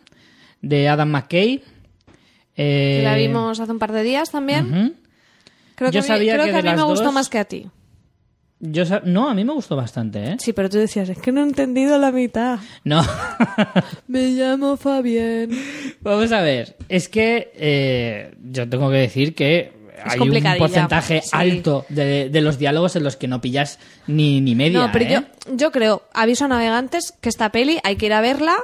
S1: de Adam McKay. Eh,
S2: la vimos hace un par de días también. Creo que,
S1: Yo
S2: a mí-
S1: sabía
S2: creo
S1: que
S2: que a
S1: de
S2: mí me gustó
S1: dos-
S2: más que a ti.
S1: Yo no, a mí me gustó bastante, ¿eh?
S2: Sí, pero tú decías, es que no he entendido la mitad.
S1: No.
S2: Me llamo Fabián.
S1: Vamos a ver, es que eh, yo tengo que decir que hay un porcentaje
S2: sí.
S1: alto de, de los diálogos en los que no pillas ni, ni media.
S2: No, pero
S1: ¿eh?
S2: yo, yo creo, aviso a navegantes, que esta peli hay que ir a verla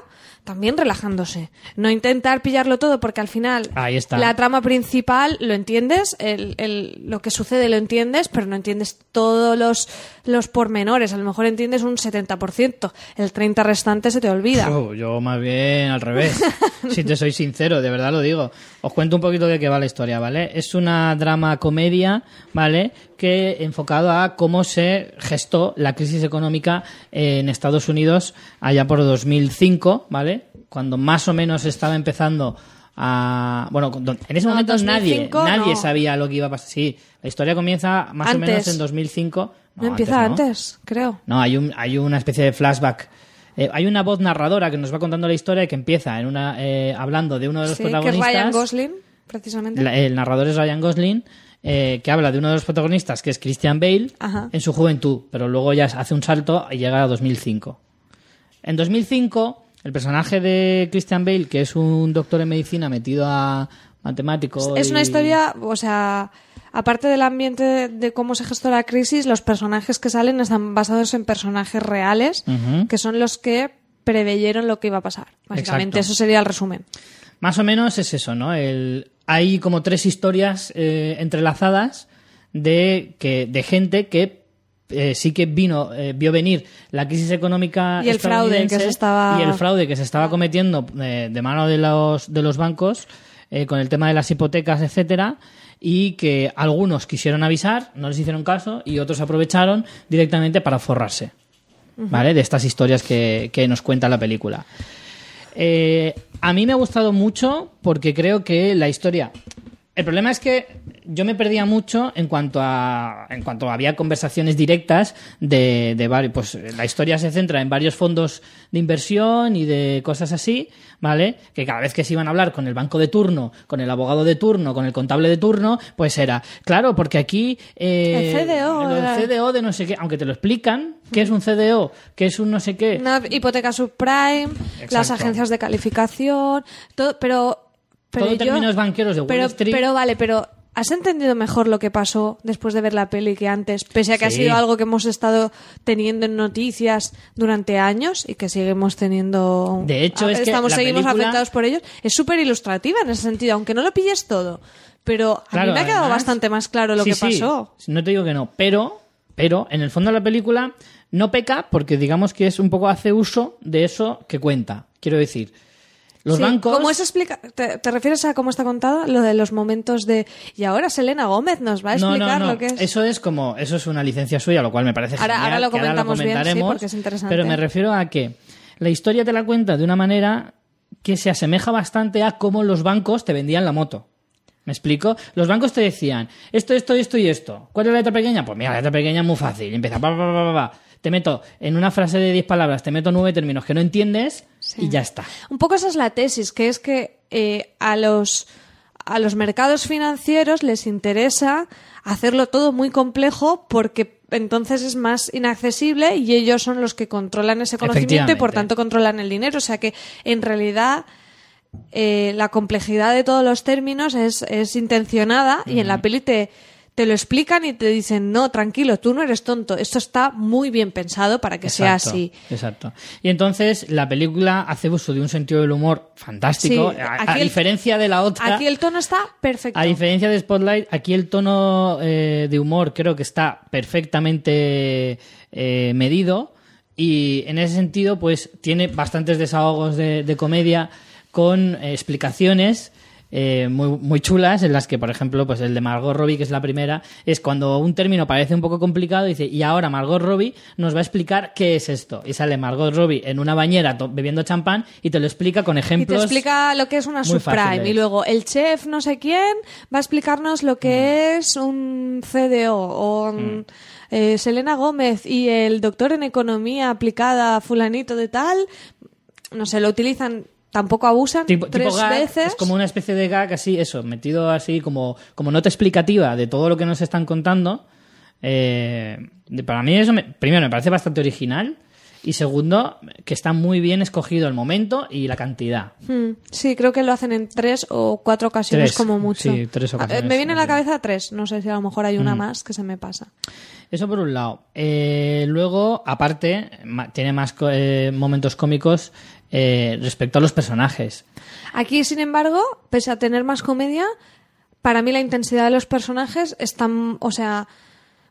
S2: también relajándose. No intentar pillarlo todo porque al final
S1: Ahí está.
S2: la trama principal lo entiendes, el, el- lo que sucede lo entiendes, pero no entiendes todos los, los pormenores. A lo mejor entiendes un 70%, el 30% restante se te olvida.
S1: Oh, yo más bien al revés. si te soy sincero, de verdad lo digo. Os cuento un poquito de qué va la historia, ¿vale? Es una drama comedia, ¿vale? Que enfocado a cómo se gestó la crisis económica en Estados Unidos allá por 2005, ¿vale? Cuando más o menos estaba empezando a bueno, en ese
S2: No,
S1: momento nadie
S2: 2005
S1: nadie
S2: no.
S1: sabía lo que iba a pasar. Sí, la historia comienza más o menos
S2: Antes.
S1: en 2005.
S2: No, empieza
S1: ¿no?
S2: antes, creo.
S1: No, hay, un, hay una especie de flashback. Eh, hay una voz narradora que nos va contando la historia y que empieza en una eh, hablando de uno de los
S2: Sí, que es
S1: protagonistas.
S2: Ryan Gosling, precisamente.
S1: La- el narrador es Ryan Gosling, eh, que habla de uno de los protagonistas, que es Christian Bale,
S2: Ajá.
S1: en su juventud, pero luego ya hace un salto y llega a 2005. En 2005, el personaje de Christian Bale, que es un doctor en medicina metido a matemático.
S2: Es una historia, o sea, aparte del ambiente de, de cómo se gestó la crisis, los personajes que salen están basados en personajes reales, que son los que preveyeron lo que iba a pasar. Básicamente,
S1: Exacto.
S2: eso sería el resumen.
S1: Más o menos es eso, ¿no? El, hay como tres historias eh, entrelazadas de, que, de gente que eh, sí que vino, eh, vio venir la crisis económica
S2: Y el fraude que se estaba-
S1: y el fraude que se estaba cometiendo eh, de mano de los, de los bancos eh, con el tema de las hipotecas, etcétera, y que algunos quisieron avisar, no les hicieron caso, y otros aprovecharon directamente para forrarse, ¿vale? De estas historias que, que nos cuenta la película. Eh, a mí me ha gustado mucho porque creo que la historia. El problema es que yo me perdía mucho en cuanto a en cuanto había conversaciones directas de, de varios. Pues la historia se centra en varios fondos de inversión y de cosas así, ¿vale? Que cada vez que se iban a hablar con el banco de turno, con el abogado de turno, con el contable de turno, pues era claro, porque aquí eh,
S2: El CDO, era-
S1: CDO de no sé qué, aunque te lo explican, qué es un CDO, qué es un no sé qué.
S2: Una hipoteca subprime, las agencias de calificación, todo, pero... pero
S1: Todo
S2: yo-
S1: términos banqueros de Wall
S2: pero,
S1: Street.
S2: Pero vale, pero ¿has entendido mejor lo que pasó después de ver la peli que antes? Pese a que ha
S1: Sí.
S2: sido algo que hemos estado teniendo en noticias durante años y que seguimos teniendo...
S1: De hecho,
S2: a-
S1: es que
S2: estamos
S1: la
S2: seguimos
S1: película-
S2: afectados por ellos. Es súper ilustrativa en ese sentido, aunque no lo pilles todo. Pero a
S1: Claro,
S2: mí me ha quedado
S1: además-
S2: bastante más claro lo
S1: Sí,
S2: que
S1: sí,
S2: pasó.
S1: No te digo que no, pero, pero en el fondo de la película no peca porque digamos que es un poco hace uso de eso que cuenta. Quiero decir, Los
S2: Sí,
S1: bancos...
S2: ¿cómo es explica te, te refieres a cómo está contada? Lo de los momentos de... Y ahora Selena Gómez nos va a explicar
S1: no, no.
S2: lo que es...
S1: Eso es como, eso es una licencia suya, lo cual me parece
S2: Ahora-
S1: genial.
S2: ahora lo bien, sí,
S1: comentaremos,
S2: porque es interesante.
S1: Pero me refiero a que la historia te la cuenta de una manera que se asemeja bastante a cómo los bancos te vendían la moto. ¿Me explico? Los bancos te decían esto, esto, esto y esto. ¿Cuál es la letra pequeña? Pues mira, la letra pequeña es muy fácil. Empieza, pa, pa, pa, pa, pa. Te meto en una frase de 10 palabras, te meto nueve términos que no entiendes
S2: Sí.
S1: y ya está.
S2: Un poco esa es la tesis, que es que eh, a los a los mercados financieros les interesa hacerlo todo muy complejo porque entonces es más inaccesible y ellos son los que controlan ese conocimiento y por tanto controlan el dinero. O sea que en realidad eh, la complejidad de todos los términos es, es intencionada y en la peli te, te lo explican y te dicen, no, tranquilo, tú no eres tonto, esto está muy bien pensado para que sea así.
S1: Exacto. Y entonces la película hace uso de un sentido del humor fantástico,
S2: Sí,
S1: a, a
S2: aquí el-
S1: diferencia de la otra.
S2: Aquí el tono está perfecto.
S1: A diferencia de Spotlight, aquí el tono eh, de humor creo que está perfectamente eh, medido y en ese sentido pues tiene bastantes desahogos de, de comedia con eh, explicaciones eh, muy, muy chulas en las que, por ejemplo, pues el de Margot Robbie, que es la primera, es cuando un término parece un poco complicado, dice, y ahora Margot Robbie nos va a explicar qué es esto. Y sale Margot Robbie en una bañera bebiendo champán y te lo explica con
S2: y te
S1: ejemplos.
S2: explica lo que es una subprime. Y luego el chef no sé quién va a explicarnos lo que es un CDO o un, eh, Selena Gómez y el doctor en economía aplicada fulanito de tal. No sé, lo utilizan, tampoco abusan
S1: Tipo,
S2: tres
S1: tipo gag,
S2: veces.
S1: es como una especie de gag así, eso, metido así como, como nota explicativa de todo lo que nos están contando. Eh, para mí eso, me- primero, me parece bastante original y segundo, que está muy bien escogido el momento y la cantidad.
S2: Hmm, Sí, creo que lo hacen en tres o cuatro ocasiones
S1: Tres,
S2: como mucho.
S1: sí, tres
S2: A- eh,
S1: ocasiones,
S2: Me viene a la cabeza tres, no sé si a lo mejor hay una más que se me pasa.
S1: Eso por un lado. Eh, luego, aparte, tiene más eh, momentos cómicos eh, respecto a los personajes.
S2: Aquí, sin embargo, pese a tener más comedia, para mí la intensidad de los personajes está, o sea,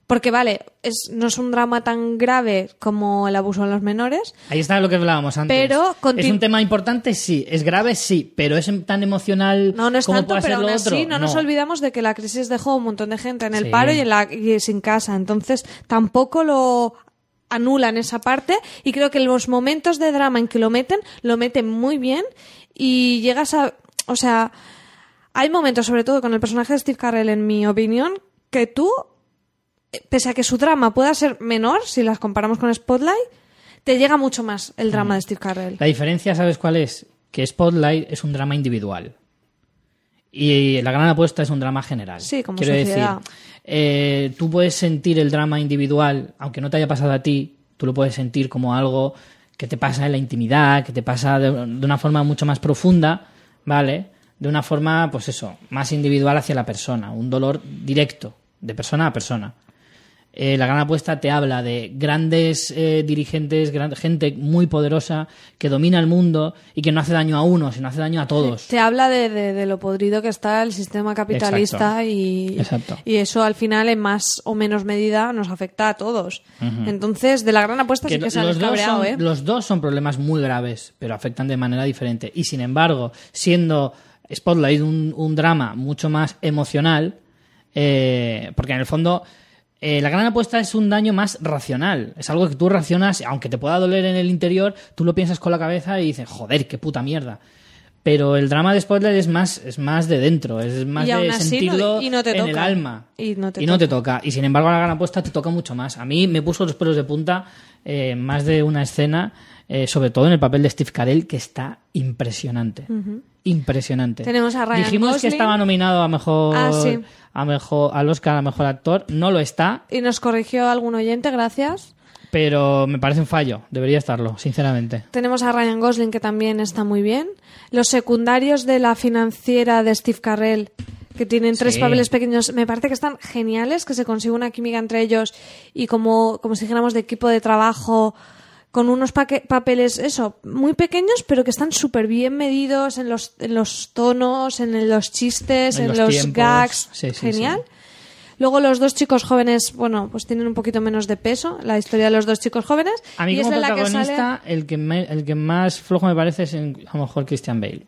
S2: porque vale, es, no es un drama tan grave como el abuso de los menores,
S1: Ahí está lo que hablábamos antes.
S2: Pero
S1: ¿Es un tema importante? Sí. ¿Es grave? Sí. ¿Pero es tan emocional
S2: no, no es
S1: como
S2: tanto,
S1: puede
S2: pero
S1: ser
S2: aún
S1: lo
S2: así
S1: otro?
S2: no, nos olvidamos de que la crisis dejó un montón de gente en el
S1: Sí.
S2: paro y, en la, y sin casa, entonces tampoco lo anulan esa parte y creo que los momentos de drama en que lo meten, lo meten muy bien y llegas a, o sea, hay momentos, sobre todo con el personaje de Steve Carell, en mi opinión, que tú pese a que su drama pueda ser menor, si las comparamos con Spotlight, te llega mucho más el drama de Steve Carell.
S1: La diferencia, ¿sabes cuál es? Que Spotlight es un drama individual. Y La Gran Apuesta es un drama general.
S2: Sí, como
S1: Quiero
S2: sociedad.
S1: decir, eh, tú puedes sentir el drama individual, aunque no te haya pasado a ti, tú lo puedes sentir como algo que te pasa en la intimidad, que te pasa de, de una forma mucho más profunda, ¿vale? De una forma, pues eso, más individual hacia la persona, un dolor directo, de persona a persona. Eh, la gran apuesta te habla de grandes eh, dirigentes, gran- gente muy poderosa que domina el mundo y que no hace daño a uno, sino hace daño a todos.
S2: Te habla de, de- de lo podrido que está el sistema capitalista
S1: Exacto.
S2: y,
S1: Exacto.
S2: y eso al final en más o menos medida nos afecta a todos. Entonces, de la gran apuesta sí que se han cabreado,
S1: son,
S2: ¿eh?
S1: los dos son problemas muy graves, pero afectan de manera diferente. Y sin embargo, siendo Spotlight un, un drama mucho más emocional, eh, porque en el fondo eh, la gran apuesta es un daño más racional. Es algo que tú racionas, aunque te pueda doler en el interior, tú lo piensas con la cabeza y dices, joder, qué puta mierda. Pero el drama de Spotlight es más, es más de dentro, es más de
S2: así no-
S1: sentirlo
S2: y no te
S1: en el
S2: toca.
S1: alma.
S2: Y no te
S1: te toca. Y sin embargo, la gran apuesta te toca mucho más. A mí me puso los pelos de punta eh, más de una escena, eh, sobre todo en el papel de Steve Carell, que está impresionante. Impresionante.
S2: Tenemos a Ryan
S1: Dijimos que estaba nominado a mejor,
S2: Ah, sí.
S1: a mejor, al Oscar a mejor actor. No lo está,
S2: Y nos corrigió algún oyente, gracias.
S1: pero me parece un fallo. Debería estarlo, sinceramente.
S2: Tenemos a Ryan Gosling, que también está muy bien. Los secundarios de la financiera de Steve Carell, que tienen tres
S1: Sí.
S2: papeles pequeños, me parece que están geniales, que se consigue una química entre ellos y como, como si dijéramos de equipo de trabajo, con unos papeles, eso, muy pequeños, pero que están súper bien medidos en los, en los tonos, en los chistes,
S1: En
S2: en,
S1: los
S2: los,
S1: tiempos.
S2: gags.
S1: Sí, sí,
S2: Genial. Luego los dos chicos jóvenes, bueno, pues tienen un poquito menos de peso, la historia de los dos chicos jóvenes.
S1: A mí
S2: y es la que sale-
S1: el, que me- el que más flojo me parece es en- a lo mejor Christian Bale.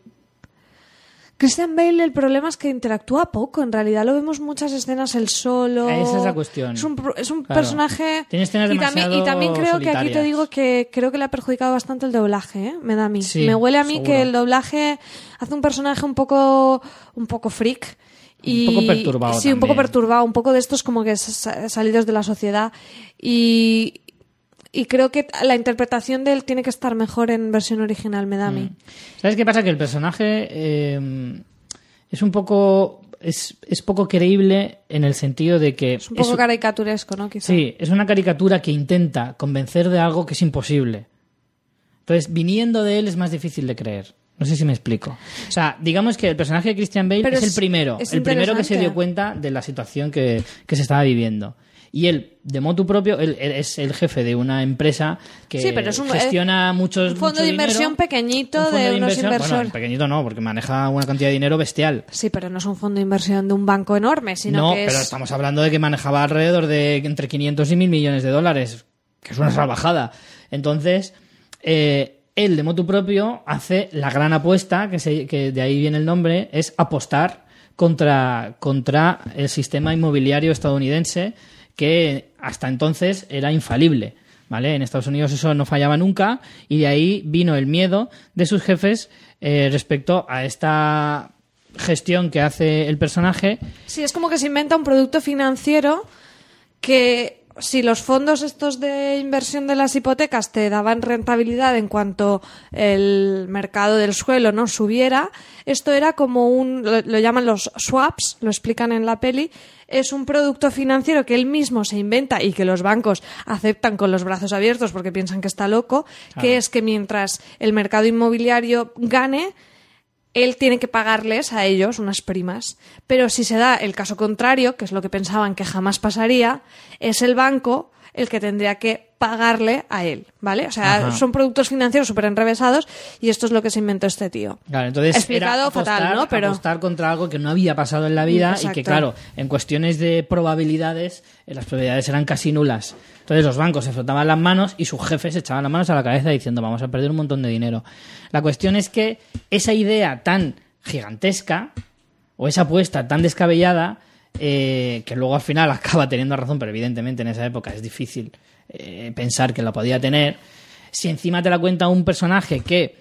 S2: Christian Bale, el problema es que interactúa poco. En realidad lo vemos muchas escenas él solo.
S1: Esa es la cuestión.
S2: Es un, es un
S1: Claro.
S2: personaje.
S1: Tiene escenas
S2: y, también, y también creo que aquí te digo que creo que le ha perjudicado bastante el doblaje, ¿eh? Me da a mí.
S1: Sí,
S2: Me huele a mí
S1: seguro.
S2: que el doblaje hace un personaje un poco, un poco freak. Y,
S1: Un poco perturbado
S2: Sí, un poco perturbado, un poco de estos como que sa- salidos de la sociedad. Y, y creo que la interpretación de él tiene que estar mejor en versión original, me da a mí.
S1: Mm. ¿Sabes qué pasa? Que el personaje eh, es un poco. Es, es poco creíble en el sentido de que.
S2: Es un poco
S1: es-
S2: caricaturesco, ¿no? Quizá.
S1: Sí, es una caricatura que intenta convencer de algo que es imposible. Entonces, viniendo de él es más difícil de creer. No sé si me explico. O sea, digamos que el personaje de Christian Bale
S2: Pero
S1: es, el
S2: es-
S1: primero,
S2: es
S1: el primero que se dio cuenta de la situación que, que se estaba viviendo. Y él, de motu propio, él, él es el jefe de una empresa que
S2: Sí, pero es un-
S1: gestiona muchos
S2: Un fondo
S1: mucho
S2: de
S1: dinero.
S2: inversión pequeñito
S1: Un fondo
S2: de, unos
S1: inversión-
S2: inversores.
S1: Bueno, pequeñito no, porque maneja una cantidad de dinero bestial.
S2: Sí, pero no es un fondo de inversión de un banco enorme, sino
S1: no,
S2: que es...
S1: pero estamos hablando de que manejaba alrededor de entre 500 y 1000 millones de dólares, que es una salvajada. Entonces, eh, él de motu propio hace la gran apuesta, que, se- que de ahí viene el nombre, es apostar contra, contra el sistema inmobiliario estadounidense que hasta entonces era infalible. ¿Vale? En Estados Unidos eso no fallaba nunca y de ahí vino el miedo de sus jefes eh, respecto a esta gestión que hace el personaje
S2: Sí, es como que se inventa un producto financiero que si los fondos estos de inversión de las hipotecas te daban rentabilidad en cuanto el mercado del suelo no subiera, esto era como un, lo, lo llaman los swaps, lo explican en la peli, es un producto financiero que él mismo se inventa y que los bancos aceptan con los brazos abiertos porque piensan que está loco, que es que mientras el mercado inmobiliario gane, él tiene que pagarles a ellos unas primas. Pero si se da el caso contrario, que es lo que pensaban que jamás pasaría, es el banco el que tendría que pagarle a él, ¿vale? O sea,
S1: Ajá.
S2: son productos financieros súper enrevesados y esto es lo que se inventó este tío.
S1: Claro, entonces
S2: Explicado
S1: era apostar,
S2: fatal, ¿no? Pero-
S1: apostar contra algo que no había pasado en la vida y que, claro, en cuestiones de probabilidades, eh, las probabilidades eran casi nulas. Entonces los bancos se frotaban las manos y sus jefes se echaban las manos a la cabeza diciendo vamos a perder un montón de dinero. La cuestión es que esa idea tan gigantesca o esa apuesta tan descabellada eh, que luego al final acaba teniendo razón, pero evidentemente en esa época es difícil eh, pensar que la podía tener. Si encima te la cuenta un personaje que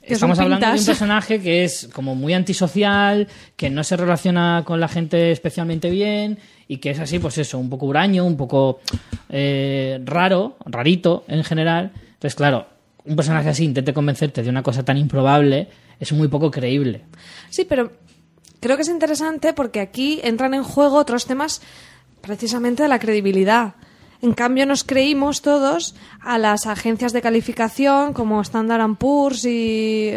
S2: Que es
S1: estamos hablando de un personaje que es como muy antisocial, que no se relaciona con la gente especialmente bien y que es así, pues eso, un poco huraño, un poco eh, raro, rarito en general. Entonces, claro, un personaje así intente convencerte de una cosa tan improbable es muy poco creíble.
S2: Sí, pero creo que es interesante porque aquí entran en juego otros temas precisamente de la credibilidad. En cambio, nos creímos todos a las agencias de calificación como Standard Poor's y.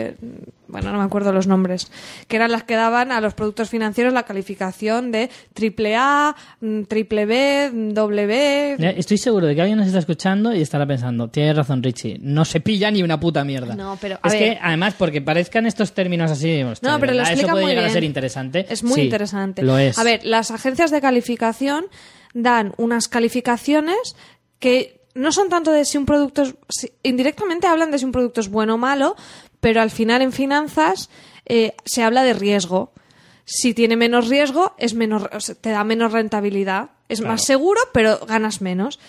S2: Bueno, no me acuerdo los nombres. Que eran las que daban a los productos financieros la calificación de triple A, mm, triple B, doble B.
S1: Ya, Estoy seguro de que alguien nos está escuchando y estará pensando, tienes razón Richie, no se pilla ni una puta mierda.
S2: No, pero, a
S1: es
S2: ver.
S1: que además porque parezcan estos términos así, hostia,
S2: No, pero lo
S1: eso puede llegar a ser interesante.
S2: Es muy
S1: Sí,
S2: interesante.
S1: Lo es.
S2: A ver, las agencias de calificación dan unas calificaciones que no son tanto de si un producto es, indirectamente hablan de si un producto es bueno o malo, pero al final en finanzas eh, se habla de riesgo. Si tiene menos riesgo, es menos, o sea, te da menos rentabilidad. Es más seguro, pero ganas menos.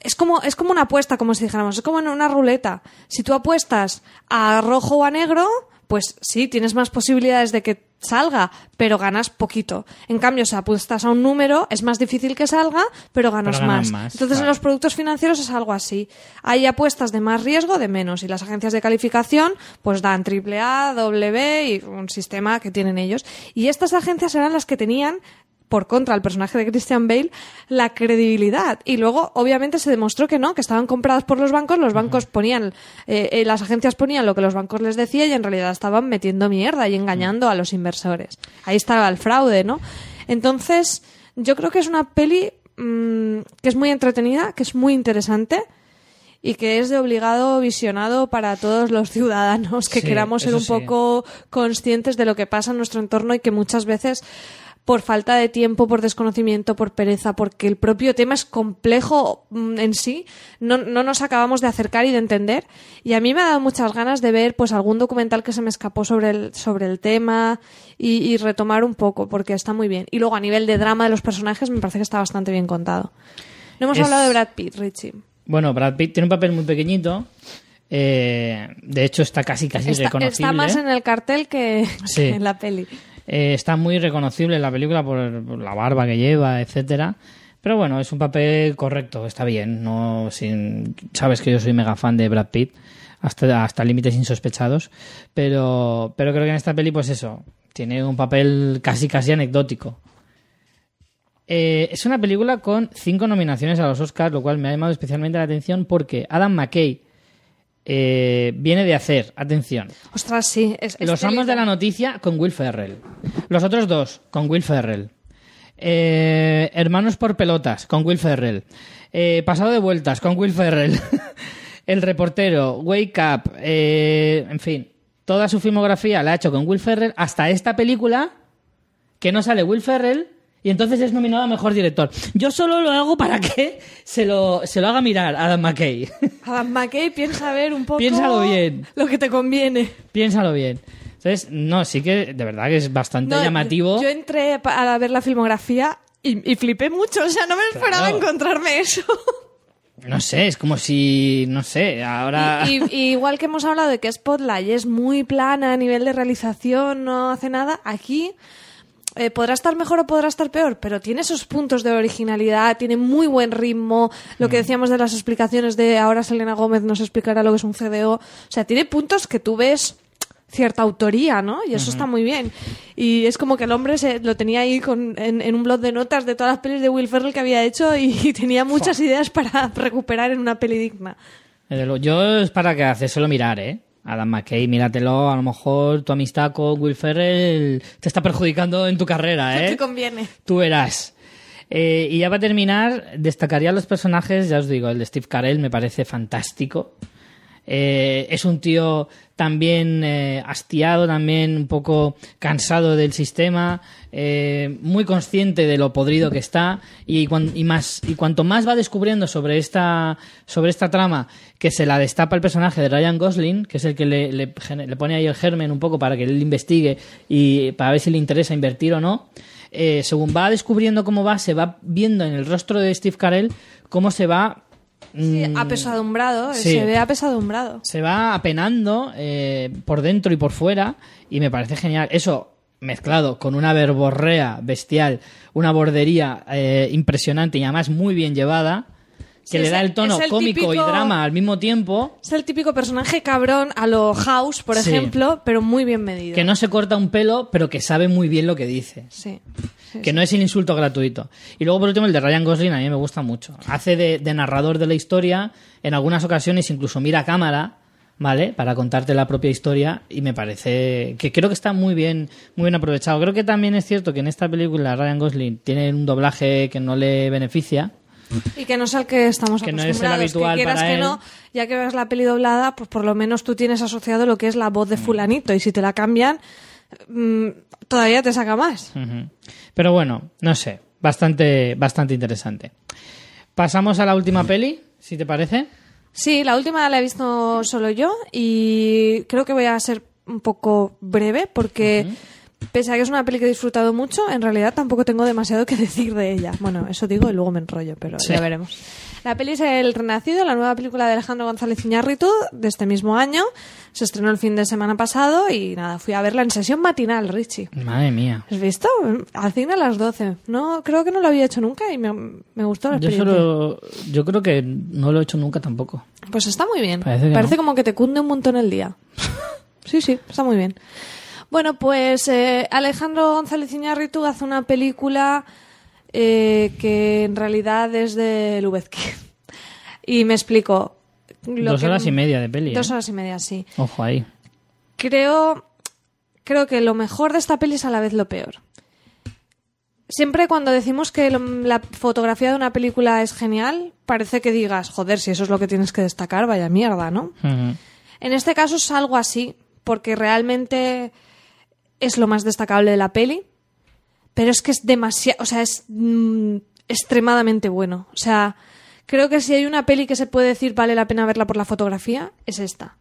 S2: Es como, es como una apuesta, como si dijéramos, es como en una ruleta. Si tú apuestas a rojo o a negro, pues sí, tienes más posibilidades de que salga, pero ganas poquito. En cambio, si apuestas a un número, es más difícil que salga, pero ganas
S1: Pero
S2: más.
S1: más,
S2: Entonces, en los productos financieros es algo así. Hay apuestas de más riesgo, de menos. Y las agencias de calificación, pues dan triple A, doble B y un sistema que tienen ellos. Y estas agencias eran las que tenían por contra el personaje de Christian Bale la credibilidad. Y luego obviamente se demostró que no que estaban compradas por los bancos los bancos ponían eh, eh, las agencias ponían lo que los bancos les decía y en realidad estaban metiendo mierda y engañando a los inversores. Ahí estaba el fraude no entonces yo creo que es una peli mm, que es muy entretenida que es muy interesante y que es de obligado visionado para todos los ciudadanos que
S1: Sí,
S2: queramos ser un
S1: sí.
S2: poco conscientes de lo que pasa en nuestro entorno y que muchas veces por falta de tiempo, por desconocimiento, por pereza, porque el propio tema es complejo mm, en sí, no, no nos acabamos de acercar y de entender. Y a mí me ha dado muchas ganas de ver pues algún documental que se me escapó sobre el, sobre el tema y, y retomar un poco, porque está muy bien. Y luego a nivel de drama de los personajes me parece que está bastante bien contado. No hemos
S1: Es-
S2: hablado de Brad Pitt, Richie.
S1: Bueno, Brad Pitt tiene un papel muy pequeñito. eh, de hecho, está casi casi
S2: Está,
S1: reconocible.
S2: está más en el cartel que,
S1: Sí.
S2: que en la peli.
S1: Eh, está muy reconocible en la película por, la barba que lleva, etcétera. Pero bueno, es un papel correcto, está bien. No sin, sabes que yo soy mega fan de Brad Pitt, hasta, hasta límites insospechados. Pero, pero creo que en esta peli, pues eso, tiene un papel casi casi anecdótico. Eh, es una película con cinco nominaciones a los Oscars, lo cual me ha llamado especialmente la atención porque Adam McKay eh, viene de hacer, atención,
S2: Ostras, sí. Es, es
S1: los amos de la noticia con Will Ferrell. Los otros dos con Will Ferrell. Eh, Hermanos por pelotas con Will Ferrell. Eh, Pasado de vueltas con Will Ferrell. El reportero, Wake Up. en fin, toda su filmografía la ha hecho con Will Ferrell hasta esta película que no sale Will Ferrell y entonces es nominado a mejor director. Yo solo lo hago para que se lo, se lo haga mirar Adam McKay.
S2: Adam McKay piensa ver un poco
S1: Piénsalo bien.
S2: lo que te conviene.
S1: Piénsalo bien. Entonces, no, sí que de verdad que es bastante
S2: No,
S1: llamativo.
S2: Yo entré a ver la filmografía y, y flipé mucho. O sea, no me esperaba encontrarme eso.
S1: No sé, es como si, no sé, ahora...
S2: Y, y igual que hemos hablado de que Spotlight es muy plana a nivel de realización, no hace nada, aquí eh, podrá estar mejor o podrá estar peor, pero tiene esos puntos de originalidad, tiene muy buen ritmo, lo
S1: Mm.
S2: que decíamos de las explicaciones de ahora Selena Gómez nos explicará lo que es un CDO, o sea, tiene puntos que tú ves cierta autoría, ¿no? Y eso está muy bien. Y es como que el hombre se, lo tenía ahí con, en, en un blog de notas de todas las pelis de Will Ferrell que había hecho y, tenía muchas ideas para recuperar en una peli digna.
S1: Yo es para que hacérselo mirar, ¿eh? Adam McKay, míratelo, a lo mejor tu amistad con Will Ferrell te está perjudicando en tu carrera,
S2: No
S1: ¿eh?
S2: te conviene.
S1: Tú verás. Eh, y ya para terminar, destacaría los personajes, ya os digo, el de Steve Carell me parece fantástico. Eh, es un tío también eh, hastiado, también un poco cansado del sistema, eh, muy consciente de lo podrido que está y, cuan- y más y cuanto más va descubriendo sobre esta sobre esta trama que se la destapa el personaje de Ryan Gosling, que es el que le, le gene- le pone ahí el germen un poco para que él investigue y para ver si le interesa invertir o no. eh, según va descubriendo cómo va, se va viendo en el rostro de Steve Carell cómo se va
S2: Sí,
S1: mm,
S2: apesadumbrado,
S1: sí.
S2: se ve apesadumbrado.
S1: se va apenando eh, por dentro y por fuera y me parece genial. Eso mezclado con una verborrea bestial, una bordería eh, impresionante y además muy bien llevada, que
S2: Sí,
S1: le da
S2: el-
S1: tono
S2: el
S1: cómico y drama al mismo tiempo,
S2: Es el típico personaje cabrón a lo House, por
S1: Sí.
S2: ejemplo, pero muy bien medido.
S1: que no se corta un pelo, pero que sabe muy bien lo que dice.
S2: Sí. sí,
S1: que no es el insulto gratuito. Y luego, por último, el de Ryan Gosling a mí me gusta mucho. Hace de, de narrador de la historia, en algunas ocasiones incluso mira a cámara, ¿vale? Para contarte la propia historia y me parece que creo que está muy bien, muy bien aprovechado. Creo que también es cierto que en esta película Ryan Gosling tiene un doblaje que no le beneficia.
S2: Y que no es el que estamos
S1: Que no es el habitual
S2: que quieras
S1: para
S2: que
S1: él.
S2: no, ya que ves la peli doblada, pues por lo menos tú tienes asociado lo que es la voz
S1: Mm.
S2: de fulanito. Y si te la cambian, mm, todavía te saca más.
S1: Pero bueno, no sé, bastante, bastante interesante. Pasamos a la última peli, si te parece.
S2: Sí, la última la he visto solo yo y creo que voy a ser un poco breve porque pese a que es una peli que he disfrutado mucho, en realidad tampoco tengo demasiado que decir de ella. Bueno, eso digo y luego me enrollo, pero
S1: Sí.
S2: ya veremos. La peli es El Renacido, la nueva película de Alejandro González Iñárritu de este mismo año. Se estrenó el fin de semana pasado y nada, fui a verla en sesión matinal, Richie.
S1: Madre mía.
S2: ¿Has visto? Al cine a las 12. No, creo que no lo había hecho nunca y me, me gustó la
S1: Yo,
S2: experiencia.
S1: solo, yo creo que no lo he hecho nunca tampoco.
S2: Pues está muy bien.
S1: Parece que no.
S2: como que te cunde un montón el día. sí, sí, está muy bien. Bueno, pues eh, Alejandro González Iñárritu hace una película eh, que en realidad es de Lubezki. y me explico. Lo
S1: Dos
S2: que-
S1: horas y media de peli.
S2: Dos
S1: ¿eh?
S2: horas y media, sí.
S1: Ojo ahí.
S2: Creo, creo que lo mejor de esta peli es a la vez lo peor. Siempre cuando decimos que lo- la fotografía de una película es genial, parece que digas, joder, si eso es lo que tienes que destacar, vaya mierda, ¿no? En este caso es algo así, porque realmente es lo más destacable de la peli, pero es que es demasiado, o sea, es mm, extremadamente bueno. O sea, creo que si hay una peli que se puede decir vale la pena verla por la fotografía, es esta.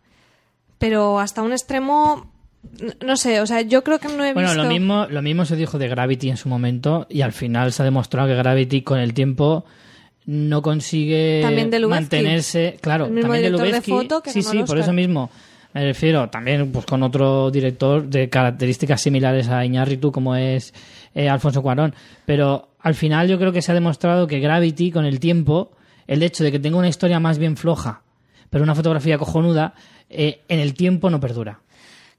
S2: Pero hasta un extremo, no sé, o sea, yo creo que no he
S1: Bueno,
S2: visto...
S1: lo mismo, lo mismo se dijo de Gravity en su momento y al final se ha demostrado que Gravity con el tiempo no consigue
S2: También de Lubezki.
S1: mantenerse, claro,
S2: El mismo
S1: también de
S2: director de
S1: Lubezki.
S2: foto que
S1: sí, sí, por eso mismo me refiero también pues con otro director de características similares a Iñárritu como es eh, Alfonso Cuarón, pero al final yo creo que se ha demostrado que Gravity con el tiempo, el hecho de que tenga una historia más bien floja, pero una fotografía cojonuda, eh, en el tiempo no perdura.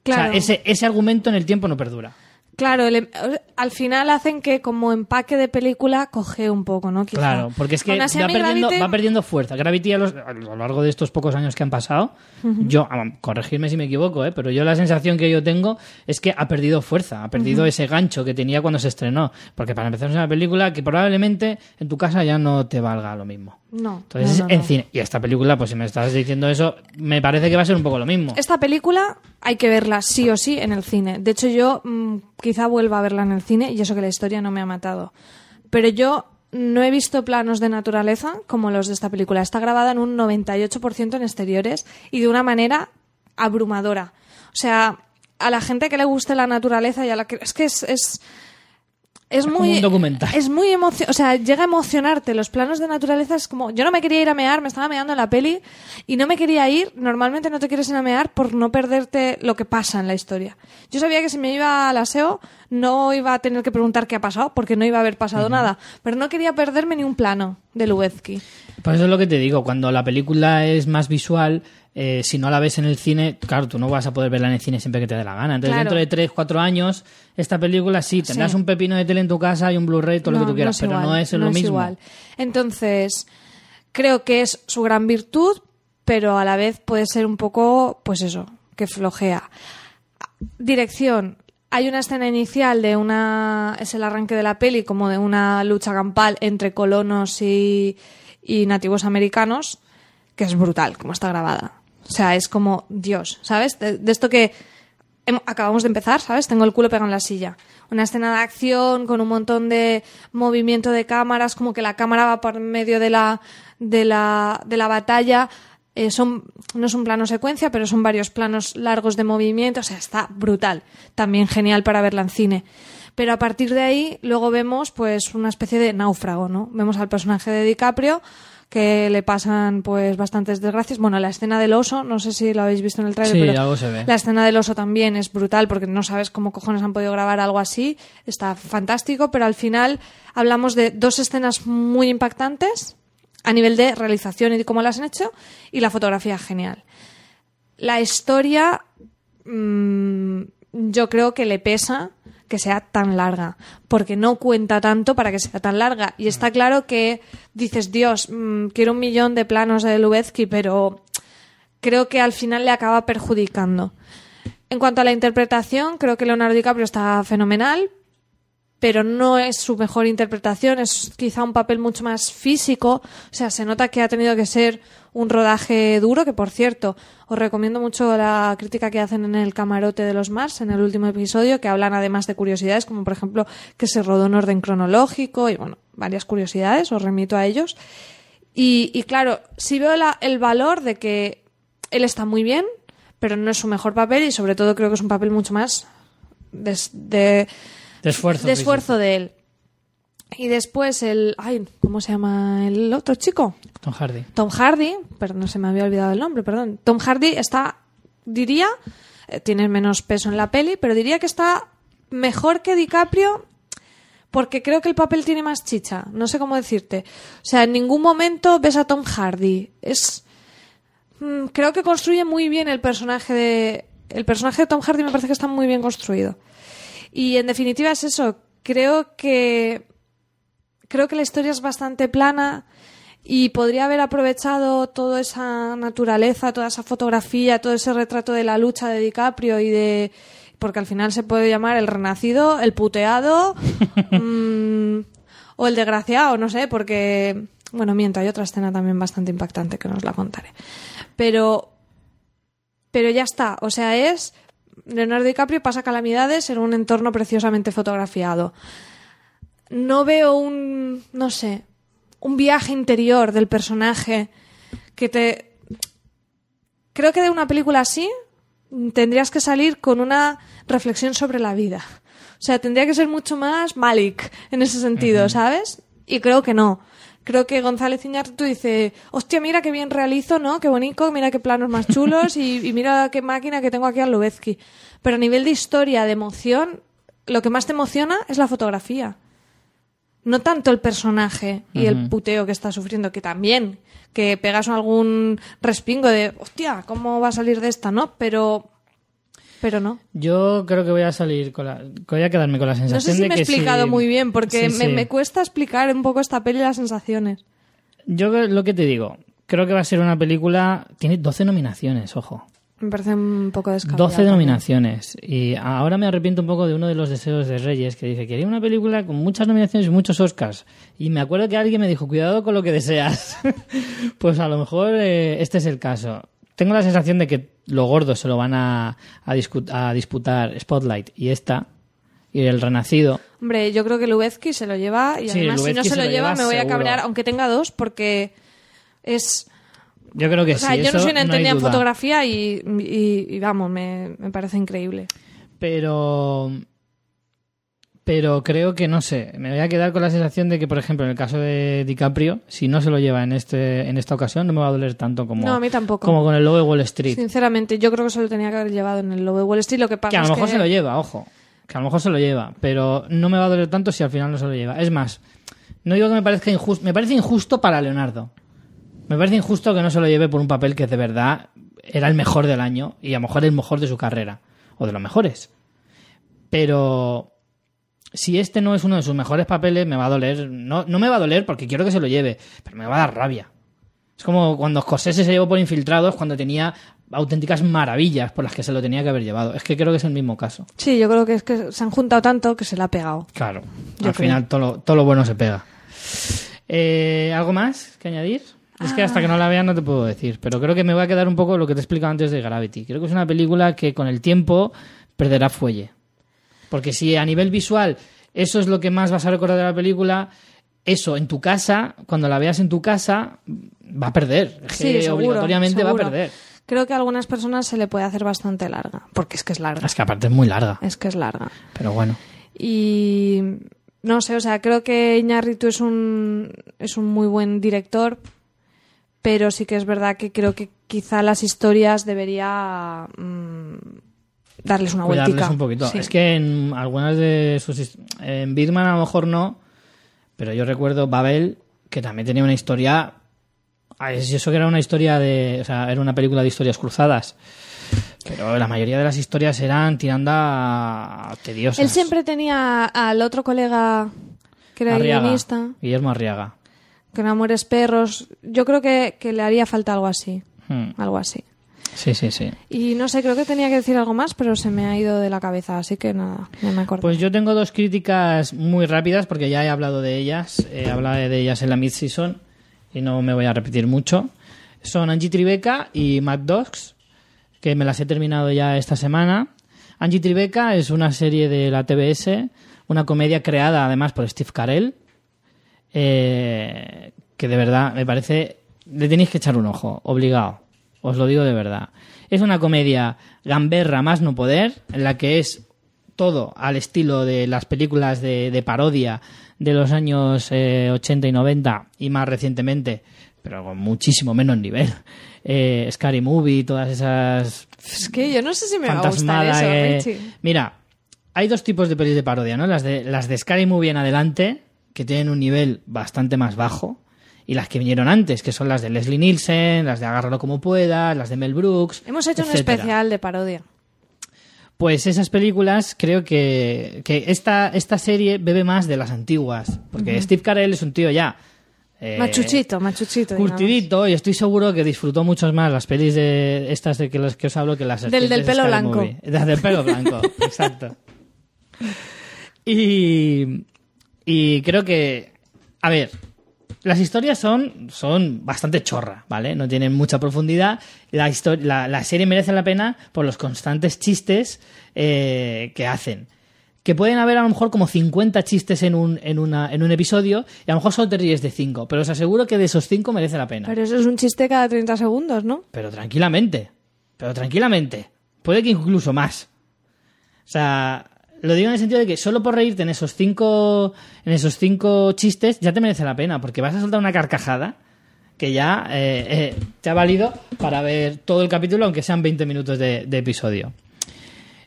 S2: Claro.
S1: O sea, ese, ese argumento en el tiempo no perdura.
S2: Claro, el- al final hacen que como empaque de película coge un poco, ¿no? Quizá.
S1: Claro, porque es que va perdiendo,
S2: Gravity-
S1: va perdiendo fuerza. Gravity a, los- a lo largo de estos pocos años que han pasado, yo, corregirme si me equivoco, ¿eh? pero yo la sensación que yo tengo es que ha perdido fuerza, ha perdido ese gancho que tenía cuando se estrenó. Porque para empezar es una película que probablemente en tu casa ya no te valga lo mismo.
S2: No.
S1: Entonces,
S2: no, no,
S1: en cine. Y esta película, pues si me estás diciendo eso, me parece que va a ser un poco lo mismo.
S2: Esta película hay que verla sí o sí en el cine. De hecho, yo mm, quizá vuelva a verla en el cine y eso que la historia no me ha matado. Pero yo no he visto planos de naturaleza como los de esta película. Está grabada en un 98% en exteriores y de una manera abrumadora. O sea, a la gente que le guste la naturaleza y a la que... Es que es... es es muy
S1: un documental.
S2: es muy emocio o sea llega a emocionarte los planos de naturaleza es como yo no me quería ir a mear me estaba meando en la peli y no me quería ir normalmente no te quieres ir a mear por no perderte lo que pasa en la historia. Yo sabía que si me iba al aseo no iba a tener que preguntar qué ha pasado porque no iba a haber pasado nada pero no quería perderme ni un plano de Lubezki
S1: Por eso es lo que te digo, cuando la película es más visual, eh, si no la ves en el cine, claro, tú no vas a poder verla en el cine siempre que te dé la gana. Entonces,
S2: Claro.
S1: dentro de 3, 4 años, esta película sí, tendrás
S2: Sí.
S1: un pepino de tele en tu casa y un Blu-ray, todo lo que tú quieras, pero
S2: igual,
S1: no es lo mismo.
S2: igual. Entonces, creo que es su gran virtud, pero a la vez puede ser un poco, pues eso, que flojea. Dirección. Hay una escena inicial de una. Es el arranque de la peli, como de una lucha campal entre colonos y, y nativos americanos, que es brutal, como está grabada. O sea, es como Dios, ¿sabes? De, esto que acabamos de empezar, ¿sabes? Tengo el culo pegado en la silla. Una escena de acción con un montón de movimiento de cámaras, como que la cámara va por medio de la, de la, de la batalla. Eh, son, no es un plano secuencia, pero son varios planos largos de movimiento. O sea, está brutal. También genial para verla en cine. Pero a partir de ahí, luego vemos, pues, una especie de náufrago, ¿no? Vemos al personaje de DiCaprio que le pasan pues bastantes desgracias. Bueno, la escena del oso, no sé si lo habéis visto en el trailer,
S1: Sí,
S2: pero
S1: algo se ve.
S2: la escena del oso también es brutal porque no sabes cómo cojones han podido grabar algo así. Está fantástico, pero al final hablamos de dos escenas muy impactantes a nivel de realización y de cómo las han hecho y la fotografía genial. La historia mm, yo creo que le pesa que sea tan larga, porque no cuenta tanto para que sea tan larga. Y está claro que dices, Dios, mm, quiero un millón de planos de Lubezki, pero creo que al final le acaba perjudicando. En cuanto a la interpretación, creo que Leonardo DiCaprio está fenomenal, pero no es su mejor interpretación, es quizá un papel mucho más físico, o sea, se nota que ha tenido que ser un rodaje duro, que por cierto, os recomiendo mucho la crítica que hacen en el camarote de los Mars, en el último episodio, que hablan además de curiosidades, como por ejemplo que se rodó en orden cronológico y bueno, varias curiosidades, os remito a ellos. Y, y claro, sí veo la- el valor de que él está muy bien, pero no es su mejor papel y sobre todo creo que es un papel mucho más De
S1: esfuerzo.
S2: de esfuerzo de él. Y después el... Ay, ¿cómo se llama el otro chico?
S1: Tom Hardy.
S2: Tom Hardy, perdón, se me había olvidado el nombre, perdón. Tom Hardy está, diría, eh, tiene menos peso en la peli, pero diría que está mejor que DiCaprio porque creo que el papel tiene más chicha. No sé cómo decirte. O sea, en ningún momento ves a Tom Hardy. Es. mm, Creo que construye muy bien el personaje de. El personaje de Tom Hardy me parece que está muy bien construido. Y en definitiva es eso. Creo que. Creo que la historia es bastante plana y podría haber aprovechado toda esa naturaleza, toda esa fotografía, todo ese retrato de la lucha de DiCaprio y de. Porque al final se puede llamar el renacido, el puteado mm, o el desgraciado, no sé, porque. Bueno, miento, hay otra escena también bastante impactante que no os la contaré. Pero. Pero ya está, o sea, es. Leonardo DiCaprio pasa calamidades en un entorno preciosamente fotografiado. No veo un, no sé, un viaje interior del personaje que te... Creo que de una película así tendrías que salir con una reflexión sobre la vida. O sea, tendría que ser mucho más Malik en ese sentido, ¿sabes? Y creo que no. Creo que González Iñárritu dice, hostia, mira qué bien realizo, ¿no? Qué bonito, mira qué planos más chulos y, y mira qué máquina que tengo aquí al Lubezki. Pero a nivel de historia, de emoción, lo que más te emociona es la fotografía. No tanto el personaje y el puteo que está sufriendo, que también, que pegas algún respingo de, hostia, ¿cómo va a salir de esta, no? Pero, pero no.
S1: Yo creo que voy a salir con la... Voy a quedarme con la sensación
S2: No sé si
S1: de
S2: me he explicado
S1: sí-
S2: muy bien, porque
S1: Sí,
S2: me,
S1: sí.
S2: me cuesta explicar un poco esta peli y las sensaciones.
S1: Yo lo que te digo, creo que va a ser una película... Tiene 12 nominaciones, ojo.
S2: Me parece un poco descabellado.
S1: 12
S2: también.
S1: nominaciones. Y ahora me arrepiento un poco de uno de los deseos de Reyes, que dice, quería una película con muchas nominaciones y muchos Oscars. Y me acuerdo que alguien me dijo, cuidado con lo que deseas. pues a lo mejor eh, este es el caso. Tengo la sensación de que lo gordo se lo van a, a, discu- a disputar Spotlight y esta, y el Renacido.
S2: Hombre, yo creo que Lubezki se lo lleva y
S1: Sí,
S2: además si no se,
S1: se
S2: lo lleva,
S1: lleva
S2: me voy a cabrear, aunque tenga dos, porque es...
S1: Yo creo que
S2: O sea,
S1: sí.
S2: yo no soy una entendida en fotografía y, y- y vamos, me, me parece increíble.
S1: pero pero creo que no sé me voy a quedar con la sensación de que por ejemplo en el caso de DiCaprio si no se lo lleva en este en esta ocasión no me va a doler tanto como
S2: No, a mí tampoco.
S1: como con el lobo de Wall Street
S2: Sinceramente, yo creo que se lo tenía que haber llevado en el Lobo de Wall Street. Lo que pasa
S1: que a lo mejor
S2: que...
S1: se lo lleva ojo que a lo mejor se lo lleva pero no me va a doler tanto si al final no se lo lleva es más no digo que me parezca injusto me parece injusto para Leonardo me parece injusto que no se lo lleve por un papel que de verdad era el mejor del año y a lo mejor el mejor de su carrera o de los mejores pero si este no es uno de sus mejores papeles, me va a doler. No, no me va a doler porque quiero que se lo lleve, pero me va a dar rabia. Es como cuando Scorsese se llevó por infiltrados cuando tenía auténticas maravillas por las que se lo tenía que haber llevado. Es que creo que es el mismo caso.
S2: Sí, yo creo que es que se han juntado tanto que se le ha pegado.
S1: Claro.
S2: Yo
S1: Al
S2: creo.
S1: final todo lo, todo lo bueno se pega. Eh, ¿Algo más que añadir? Es que hasta que no la vea no te puedo decir, pero creo que me va a quedar un poco lo que te he explicado antes de Gravity. Creo que es una película que con el tiempo perderá fuelle. Porque si a nivel visual eso es lo que más vas a recordar de la película, eso en tu casa, cuando la veas en tu casa, va a perder. Es
S2: Sí,
S1: que
S2: seguro,
S1: obligatoriamente va a perder.
S2: Creo que a algunas personas se le puede hacer bastante larga, porque es que es larga.
S1: Es que aparte es muy larga,
S2: Es que es larga.
S1: pero bueno.
S2: Y no sé, o sea, creo que Iñárritu es un, es un muy buen director, pero sí que es verdad que creo que quizá las historias debería mm, darles una
S1: cuidarles
S2: vueltica.
S1: un poquito.
S2: Sí.
S1: Es que en algunas de sus... En Birdman a lo mejor no, pero yo recuerdo Babel, que también tenía una historia... Es- eso que era una historia de... O sea, era una película de historias cruzadas. Pero la mayoría de las historias eran tirando a tediosas.
S2: Él siempre tenía al otro colega que era
S1: Arriaga,
S2: guionista,
S1: Guillermo Arriaga.
S2: Con Amores Perros. Yo creo que, que le haría falta algo así.
S1: Hmm.
S2: Algo así.
S1: Sí, sí, sí.
S2: Y no sé, creo que tenía que decir algo más, pero se me ha ido de la cabeza, así que nada, no me acuerdo.
S1: Pues yo tengo dos críticas muy rápidas porque ya he hablado de ellas, he hablado de ellas en la mid-season y no me voy a repetir mucho. Son Angie Tribeca y Mad Dogs, que me las he terminado ya esta semana. Angie Tribeca es una serie de la TBS, una comedia creada además por Steve Carell, eh, que de verdad me parece, le tenéis que echar un ojo, obligado, os lo digo de verdad. Es una comedia gamberra más no poder, en la que es todo al estilo de las películas de, de parodia de los años eh, 80 y 90 y más recientemente, pero con muchísimo menos nivel. Eh, Scary Movie, todas esas
S2: es que yo no sé si me va a gustar eso, Richie.
S1: Mira, hay dos tipos de pelis de parodia, ¿no? Las de, las de Scary Movie en adelante, que tienen un nivel bastante más bajo, y las que vinieron antes, que son las de Leslie Nielsen, las de Agárralo como puedas, las de Mel Brooks.
S2: Hemos hecho un especial de parodia.
S1: Pues esas películas creo que, que esta, esta serie bebe más de las antiguas, porque Steve Carell es un tío ya... eh,
S2: machuchito, machuchito. digamos.
S1: Curtidito y estoy seguro que disfrutó mucho más las pelis de estas de que los que os hablo que las
S2: Del- del
S1: de
S2: pelo blanco.
S1: Movie. Las del pelo blanco, exacto. Y, y creo que, a ver, las historias son, son bastante chorra, ¿vale? No tienen mucha profundidad. La, la, la serie merece la pena por los constantes chistes eh, que hacen. que pueden haber a lo mejor como 50 chistes en un, en, una, en un episodio y a lo mejor solo te ríes de 5, pero os aseguro que de esos 5 merece la pena.
S2: Pero eso es un chiste cada 30 segundos, ¿no?
S1: Pero tranquilamente. Pero tranquilamente. Puede que incluso más. O sea, lo digo en el sentido de que solo por reírte en esos cinco, en esos cinco chistes ya te merece la pena, porque vas a soltar una carcajada que ya eh, eh, te ha valido para ver todo el capítulo, aunque sean 20 minutos de, episodio.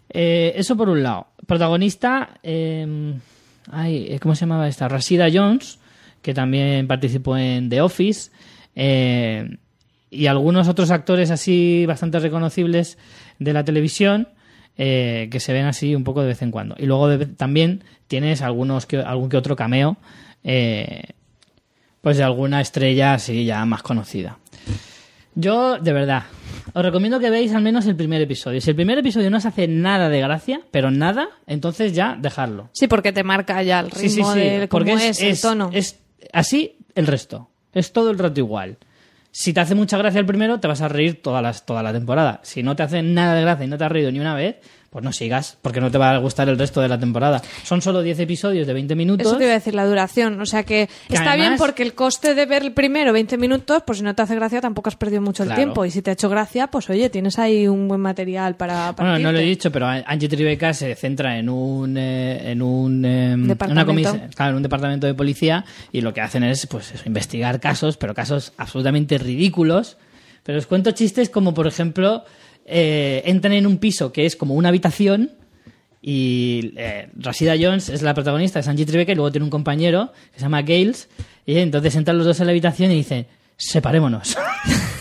S1: Eh, eso por un lado. Protagonista, eh, ay, ¿cómo se llamaba esta? Rashida Jones, que también participó en The Office. y algunos otros actores así bastante reconocibles de la televisión eh, que se ven así un poco de vez en cuando. Y luego de- también tienes algunos que, algún que otro cameo eh, pues de alguna estrella así ya más conocida. Yo, de verdad, os recomiendo que veáis al menos el primer episodio. Si el primer episodio no os hace nada de gracia, pero nada, entonces ya dejarlo.
S2: Sí, porque te marca ya el ritmo
S1: Sí, sí, sí,
S2: de cómo
S1: porque
S2: es, el tono.
S1: es así el resto. Es todo el rato igual. Si te hace mucha gracia el primero, te vas a reír toda, las, toda la temporada. Si no te hace nada de gracia y no te has reído ni una vez, pues no sigas, porque no te va a gustar el resto de la temporada. Son solo 10 episodios de 20 minutos.
S2: Eso te iba a decir, la duración. O sea que,
S1: Que
S2: está bien porque el coste de ver el primero 20 minutos, pues si no te hace gracia tampoco has perdido mucho el tiempo. Y si te ha hecho gracia, pues oye, tienes ahí un buen material para, para
S1: Bueno, no lo he dicho, pero Angie Tribeca se centra en un eh, en un eh, una comisa- claro, en un departamento de policía y lo que hacen es pues eso, investigar casos, pero casos absolutamente ridículos. Pero os cuento chistes como por ejemplo eh, entran en un piso que es como una habitación y eh, Rashida Jones es la protagonista, es Angie Tribeca y luego tiene un compañero que se llama Gales y entonces entran los dos en la habitación y dicen separémonos.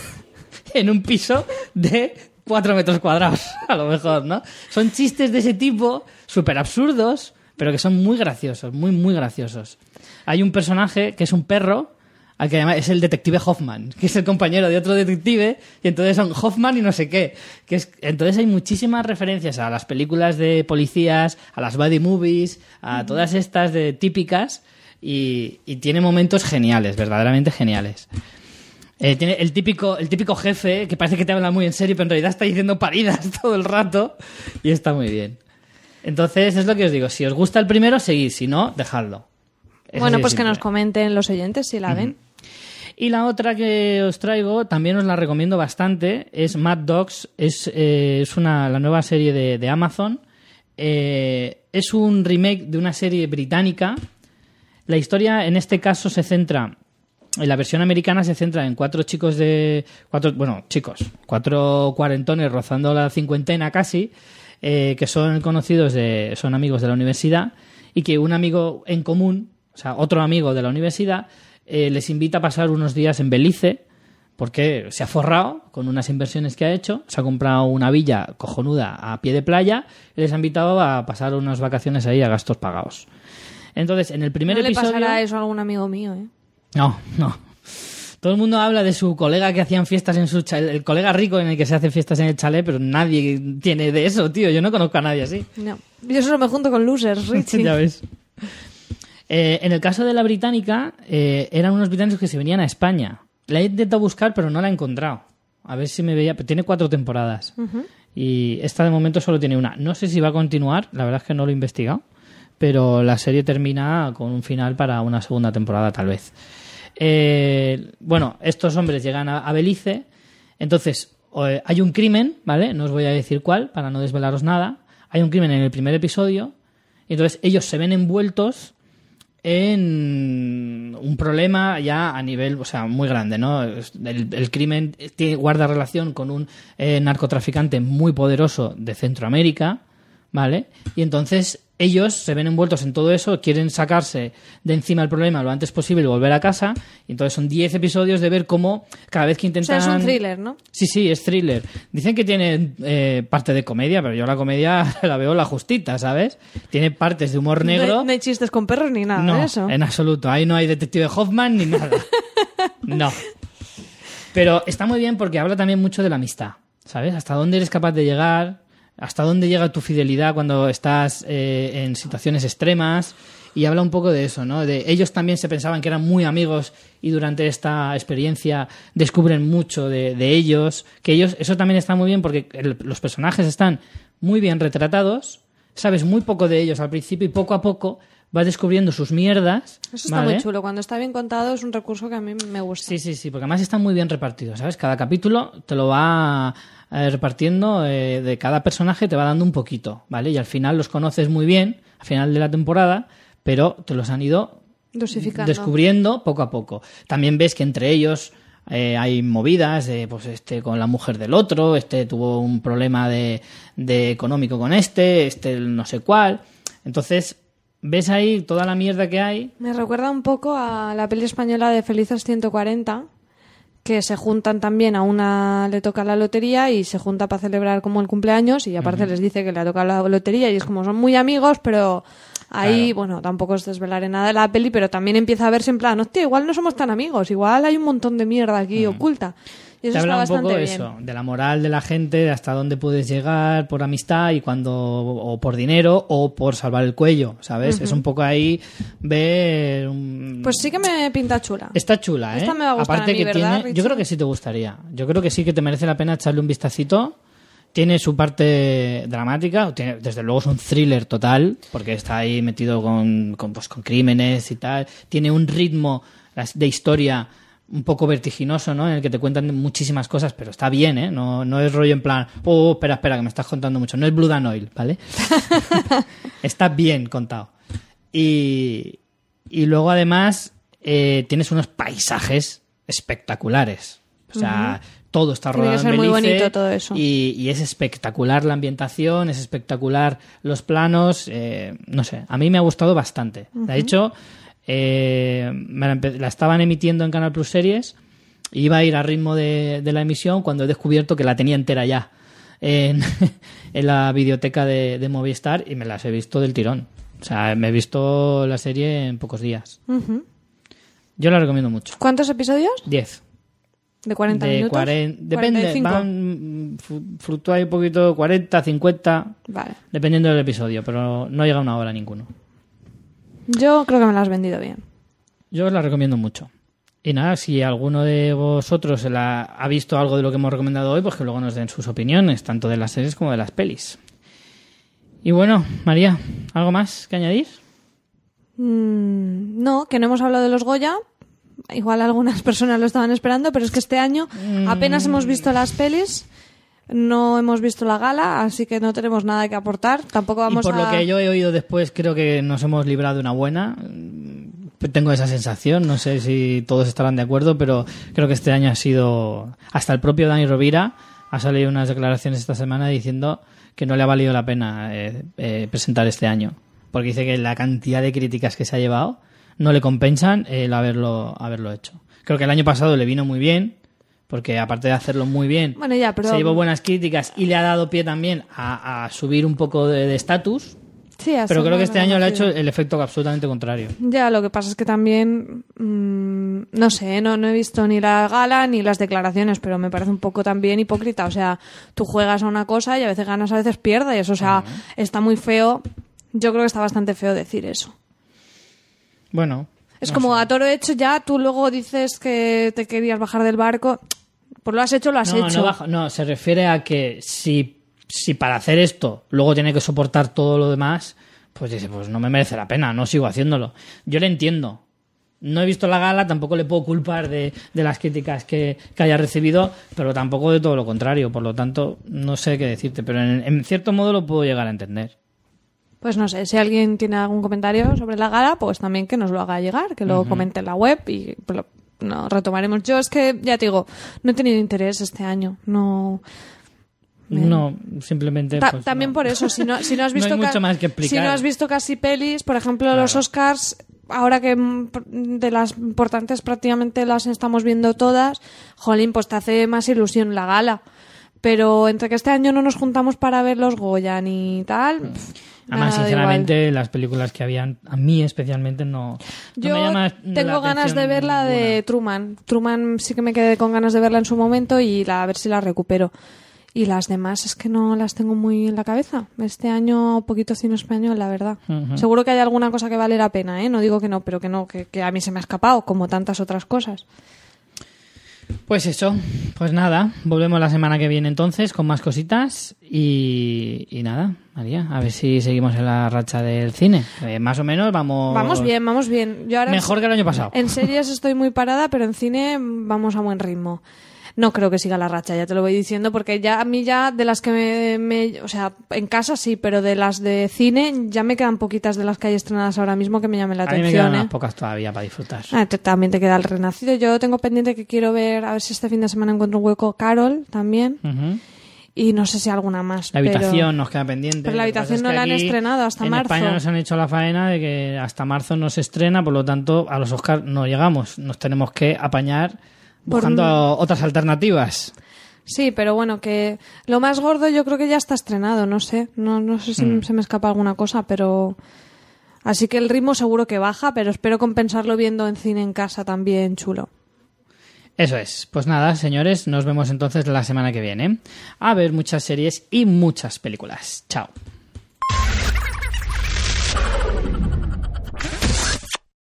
S1: en un piso de cuatro metros cuadrados, a lo mejor, ¿no? Son chistes de ese tipo, súper absurdos, pero que son muy graciosos, muy, muy graciosos. Hay un personaje que es un perro, al que es el detective Hoffman, que es el compañero de otro detective, y entonces son Hoffman y no sé qué. Que es, entonces hay muchísimas referencias a las películas de policías, a las buddy movies, a todas estas de típicas, y, y tiene momentos geniales, verdaderamente geniales. Eh, tiene el típico, el típico jefe que parece que te habla muy en serio, pero en realidad está diciendo paridas todo el rato y está muy bien. Entonces, es lo que os digo. Si os gusta el primero, seguid. Si no, dejadlo. Es
S2: Bueno, pues que nos comenten los oyentes si la ven.
S1: Y la otra que os traigo, también os la recomiendo bastante, es Mad Dogs. Es, eh, es una, la nueva serie de, de Amazon. Eh, es un remake de una serie británica. La historia, en este caso, se centra. En la versión americana se centra en cuatro chicos de. Cuatro, bueno, chicos. Cuatro cuarentones rozando la cincuentena casi. eh, que son conocidos de. son amigos de la universidad. Y que un amigo en común, o sea, otro amigo de la universidad, eh, les invita a pasar unos días en Belice. Porque se ha forrado con unas inversiones que ha hecho, se ha comprado una villa cojonuda a pie de playa y les ha invitado a pasar unas vacaciones ahí a gastos pagados. Entonces, en el primer
S2: no le
S1: episodio.
S2: pasará eso a algún amigo mío, ¿eh?
S1: No, no. Todo el mundo habla de su colega que hacían fiestas en su chalet, el colega rico en el que se hace fiestas en el chalet, pero nadie tiene de eso, tío. Yo no conozco a nadie así.
S2: No. Yo solo me junto con losers, Richie.
S1: ya ves. Eh, en el caso de la británica, eh, eran unos británicos que se venían a España. La he intentado buscar, pero no la he encontrado. A ver si me veía. pero Tiene cuatro temporadas. Y esta de momento solo tiene una. No sé si va a continuar, la verdad es que no lo he investigado. Pero la serie termina con un final para una segunda temporada, tal vez. Eh, bueno, estos hombres llegan a, a Belice. Entonces, eh, hay un crimen, ¿vale? No os voy a decir cuál, para no desvelaros nada. Hay un crimen en el primer episodio. Y entonces ellos se ven envueltos en un problema ya a nivel, o sea, muy grande, ¿no? El crimen tiene, guarda relación con un eh, narcotraficante muy poderoso de Centroamérica, ¿vale? Y entonces ellos se ven envueltos en todo eso, quieren sacarse de encima el problema lo antes posible y volver a casa. Y entonces son 10 episodios de ver cómo cada vez que
S2: O sea,
S1: intentan...
S2: es un thriller, ¿no?
S1: Sí, sí, es thriller. Dicen que tiene eh, parte de comedia, pero yo la comedia la veo la justita, ¿sabes? Tiene partes de humor negro.
S2: No hay, no hay chistes con perros ni nada
S1: No,
S2: de eso.
S1: en absoluto. Ahí no hay detective Hoffman ni nada. no. Pero está muy bien porque habla también mucho de la amistad, ¿sabes? Hasta dónde eres capaz de llegar, hasta dónde llega tu fidelidad cuando estás eh, en situaciones extremas. Y habla un poco de eso, ¿no? De ellos también se pensaban que eran muy amigos y durante esta experiencia descubren mucho de, ellos. Que ellos, eso también está muy bien porque los personajes están muy bien retratados, sabes muy poco de ellos al principio y poco a poco vas descubriendo sus mierdas.
S2: Eso está
S1: ¿vale?
S2: muy chulo. Cuando está bien contado es un recurso que a mí me gusta.
S1: Sí, sí, sí, porque además están muy bien repartidos, ¿sabes? Cada capítulo te lo va eh, repartiendo eh, de cada personaje, te va dando un poquito, ¿vale? Y al final los conoces muy bien, al final de la temporada, pero te los han ido
S2: Dosificando.
S1: descubriendo poco a poco. También ves que entre ellos eh, hay movidas, pues este con la mujer del otro, este tuvo un problema de, de económico con este, este no sé cuál. Entonces, ves ahí toda la mierda que hay.
S2: Me recuerda un poco a la peli española de Felices 140, que se juntan también a una le toca la lotería y se junta para celebrar como el cumpleaños y aparte les dice que le ha tocado la lotería y es como son muy amigos, pero ahí, bueno, tampoco os desvelaré nada de la peli, pero también empieza a verse en plan, hostia, igual no somos tan amigos, igual hay un montón de mierda aquí oculta. Y eso
S1: te habla un poco
S2: bien.
S1: eso, de la moral de la gente, de hasta dónde puedes llegar por amistad y cuando, o por dinero o por salvar el cuello, ¿sabes? Es un poco ahí ver un-
S2: Pues sí que me pinta chula.
S1: Está chula, ¿eh?
S2: Esta me va a gustar
S1: Aparte
S2: a mí,
S1: que
S2: ¿verdad,
S1: tiene, yo creo que sí te gustaría. Yo creo que sí que te merece la pena echarle un vistacito. Tiene su parte dramática, tiene- desde luego es un thriller total, porque está ahí metido con, con, pues, con crímenes y tal. Tiene un ritmo de historia un poco vertiginoso, ¿no? En el que te cuentan muchísimas cosas, pero está bien, ¿eh? No, no es rollo en plan, oh, espera, espera, que me estás contando mucho. No es Blood and Oil, ¿vale? está bien contado. Y, y luego además eh, tienes unos paisajes espectaculares. O sea, todo está
S2: Tiene que
S1: rodado
S2: ser
S1: en
S2: muy bonito todo eso.
S1: Y, y es espectacular la ambientación, es espectacular los planos. eh, no sé, a mí me ha gustado bastante. De hecho, eh, la, estaban emitiendo en Canal Plus Series. Iba a ir a ritmo de, de la emisión cuando he descubierto que la tenía entera ya en, en la videoteca de, de Movistar y me las he visto del tirón. O sea, me he visto la serie en pocos días. Yo la recomiendo mucho.
S2: ¿Cuántos episodios?
S1: 10.
S2: ¿De 40
S1: de
S2: minutos?
S1: 40 depende,
S2: 45.
S1: van fluctúa un poquito 40, 50,
S2: Vale.
S1: dependiendo del episodio, pero no llega a una hora ninguno.
S2: Yo creo que me la has vendido bien.
S1: Yo os la recomiendo mucho. Y nada, si alguno de vosotros se la ha visto algo de lo que hemos recomendado hoy, pues que luego nos den sus opiniones, tanto de las series como de las pelis. Y bueno, María, ¿algo más que añadir?
S2: Mm, no, que no hemos hablado de los Goya. Igual algunas personas lo estaban esperando, pero es que este año apenas hemos visto las pelis, no hemos visto la gala, así que no tenemos nada que aportar. Tampoco vamos
S1: y por
S2: a...
S1: lo que yo he oído después, creo que nos hemos librado de una buena. Mm, Tengo esa sensación, no sé si todos estarán de acuerdo, pero creo que este año ha sido. Hasta el propio Dani Rovira ha salido unas declaraciones esta semana diciendo que no le ha valido la pena eh, eh, presentar este año. Porque dice que la cantidad de críticas que se ha llevado no le compensan el haberlo, haberlo hecho. Creo que el año pasado le vino muy bien, porque aparte de hacerlo muy bien,
S2: Bueno, ya, pero...
S1: se llevó buenas críticas y le ha dado pie también a, a subir un poco de estatus.
S2: Sí, así
S1: Pero creo que este año le ha hecho el efecto absolutamente contrario.
S2: Ya, lo que pasa es que también, mm, no sé, no, no he visto ni la gala ni las declaraciones, pero me parece un poco también hipócrita. O sea, tú juegas a una cosa y a veces ganas, a veces pierdes. O sea, está muy feo. Yo creo que está bastante feo decir eso.
S1: Bueno.
S2: Es
S1: no
S2: como
S1: sé.
S2: a toro hecho ya, tú luego dices que te querías bajar del barco. Pues lo has hecho, lo has
S1: no,
S2: hecho.
S1: no, baja- no, se refiere a que si, si para hacer esto luego tiene que soportar todo lo demás, pues dice, pues no me merece la pena, no sigo haciéndolo. Yo le entiendo. No he visto la gala, tampoco le puedo culpar de, de las críticas que, que haya recibido, pero tampoco de todo lo contrario. Por lo tanto, no sé qué decirte, pero en, en cierto modo lo puedo llegar a entender.
S2: Pues no sé, si alguien tiene algún comentario sobre la gala, pues también que nos lo haga llegar, que lo comente en la web y no, retomaremos. Yo es que, ya te digo, no he tenido interés este año. No. Me-
S1: No, simplemente.
S2: Ta-
S1: pues,
S2: también
S1: no.
S2: por eso, si no, si no has
S1: No
S2: visto
S1: mucho
S2: ca-
S1: más que explicar.
S2: si no has visto casi pelis, por ejemplo, los. Oscars, ahora que mm, de las importantes prácticamente las estamos viendo todas, jolín, pues te hace más ilusión la gala. Pero entre que este año no nos juntamos para ver los Goya ni tal. pf,
S1: Además, sinceramente, las películas que habían, a mí especialmente, no. no
S2: Yo
S1: me llama
S2: tengo
S1: la
S2: ganas de ver la de. Truman. Truman sí que me quedé con ganas de verla en su momento y la, a ver si la recupero. Y las demás es que no las tengo muy en la cabeza. Este año poquito cine español, la verdad. Seguro que hay alguna cosa que vale la pena, ¿eh? No digo que no, pero que no, que, que a mí se me ha escapado, como tantas otras cosas.
S1: Pues eso, pues nada, volvemos la semana que viene entonces con más cositas y, y nada, María, a ver si seguimos en la racha del cine. Eh, más o menos vamos...
S2: Vamos bien, vamos bien. Yo ahora
S1: Mejor que el año pasado.
S2: En series estoy muy parada, pero en cine vamos a buen ritmo. No creo que siga la racha, ya te lo voy diciendo, porque ya a mí ya de las que me, me- o sea, en casa sí, pero de las de cine ya me quedan poquitas de las que hay estrenadas ahora mismo que me llamen la
S1: A mí me
S2: atención.
S1: quedan
S2: ¿eh?
S1: unas pocas todavía para disfrutar.
S2: Ah, te- también te queda el renacido. Yo tengo pendiente que quiero ver, a ver si este fin de semana encuentro un hueco. Carol también.
S1: Ujú.
S2: Y no sé si alguna más.
S1: La
S2: pero-
S1: habitación nos queda pendiente.
S2: Pero la habitación
S1: es
S2: no
S1: que
S2: la han estrenado hasta
S1: en
S2: marzo.
S1: España nos han hecho la faena de que hasta marzo no se estrena, por lo tanto a los Oscars no llegamos. Nos tenemos que apañar
S2: Por
S1: buscando otras alternativas.
S2: Sí, pero bueno, que lo más gordo yo creo que ya está estrenado, no sé. No, no sé si
S1: Mm.
S2: se me escapa alguna cosa, pero... Así que el ritmo seguro que baja, pero espero compensarlo viendo en cine en casa también chulo.
S1: Eso es. Pues nada, señores, nos vemos entonces la semana que viene. A ver muchas series y muchas películas. Chao.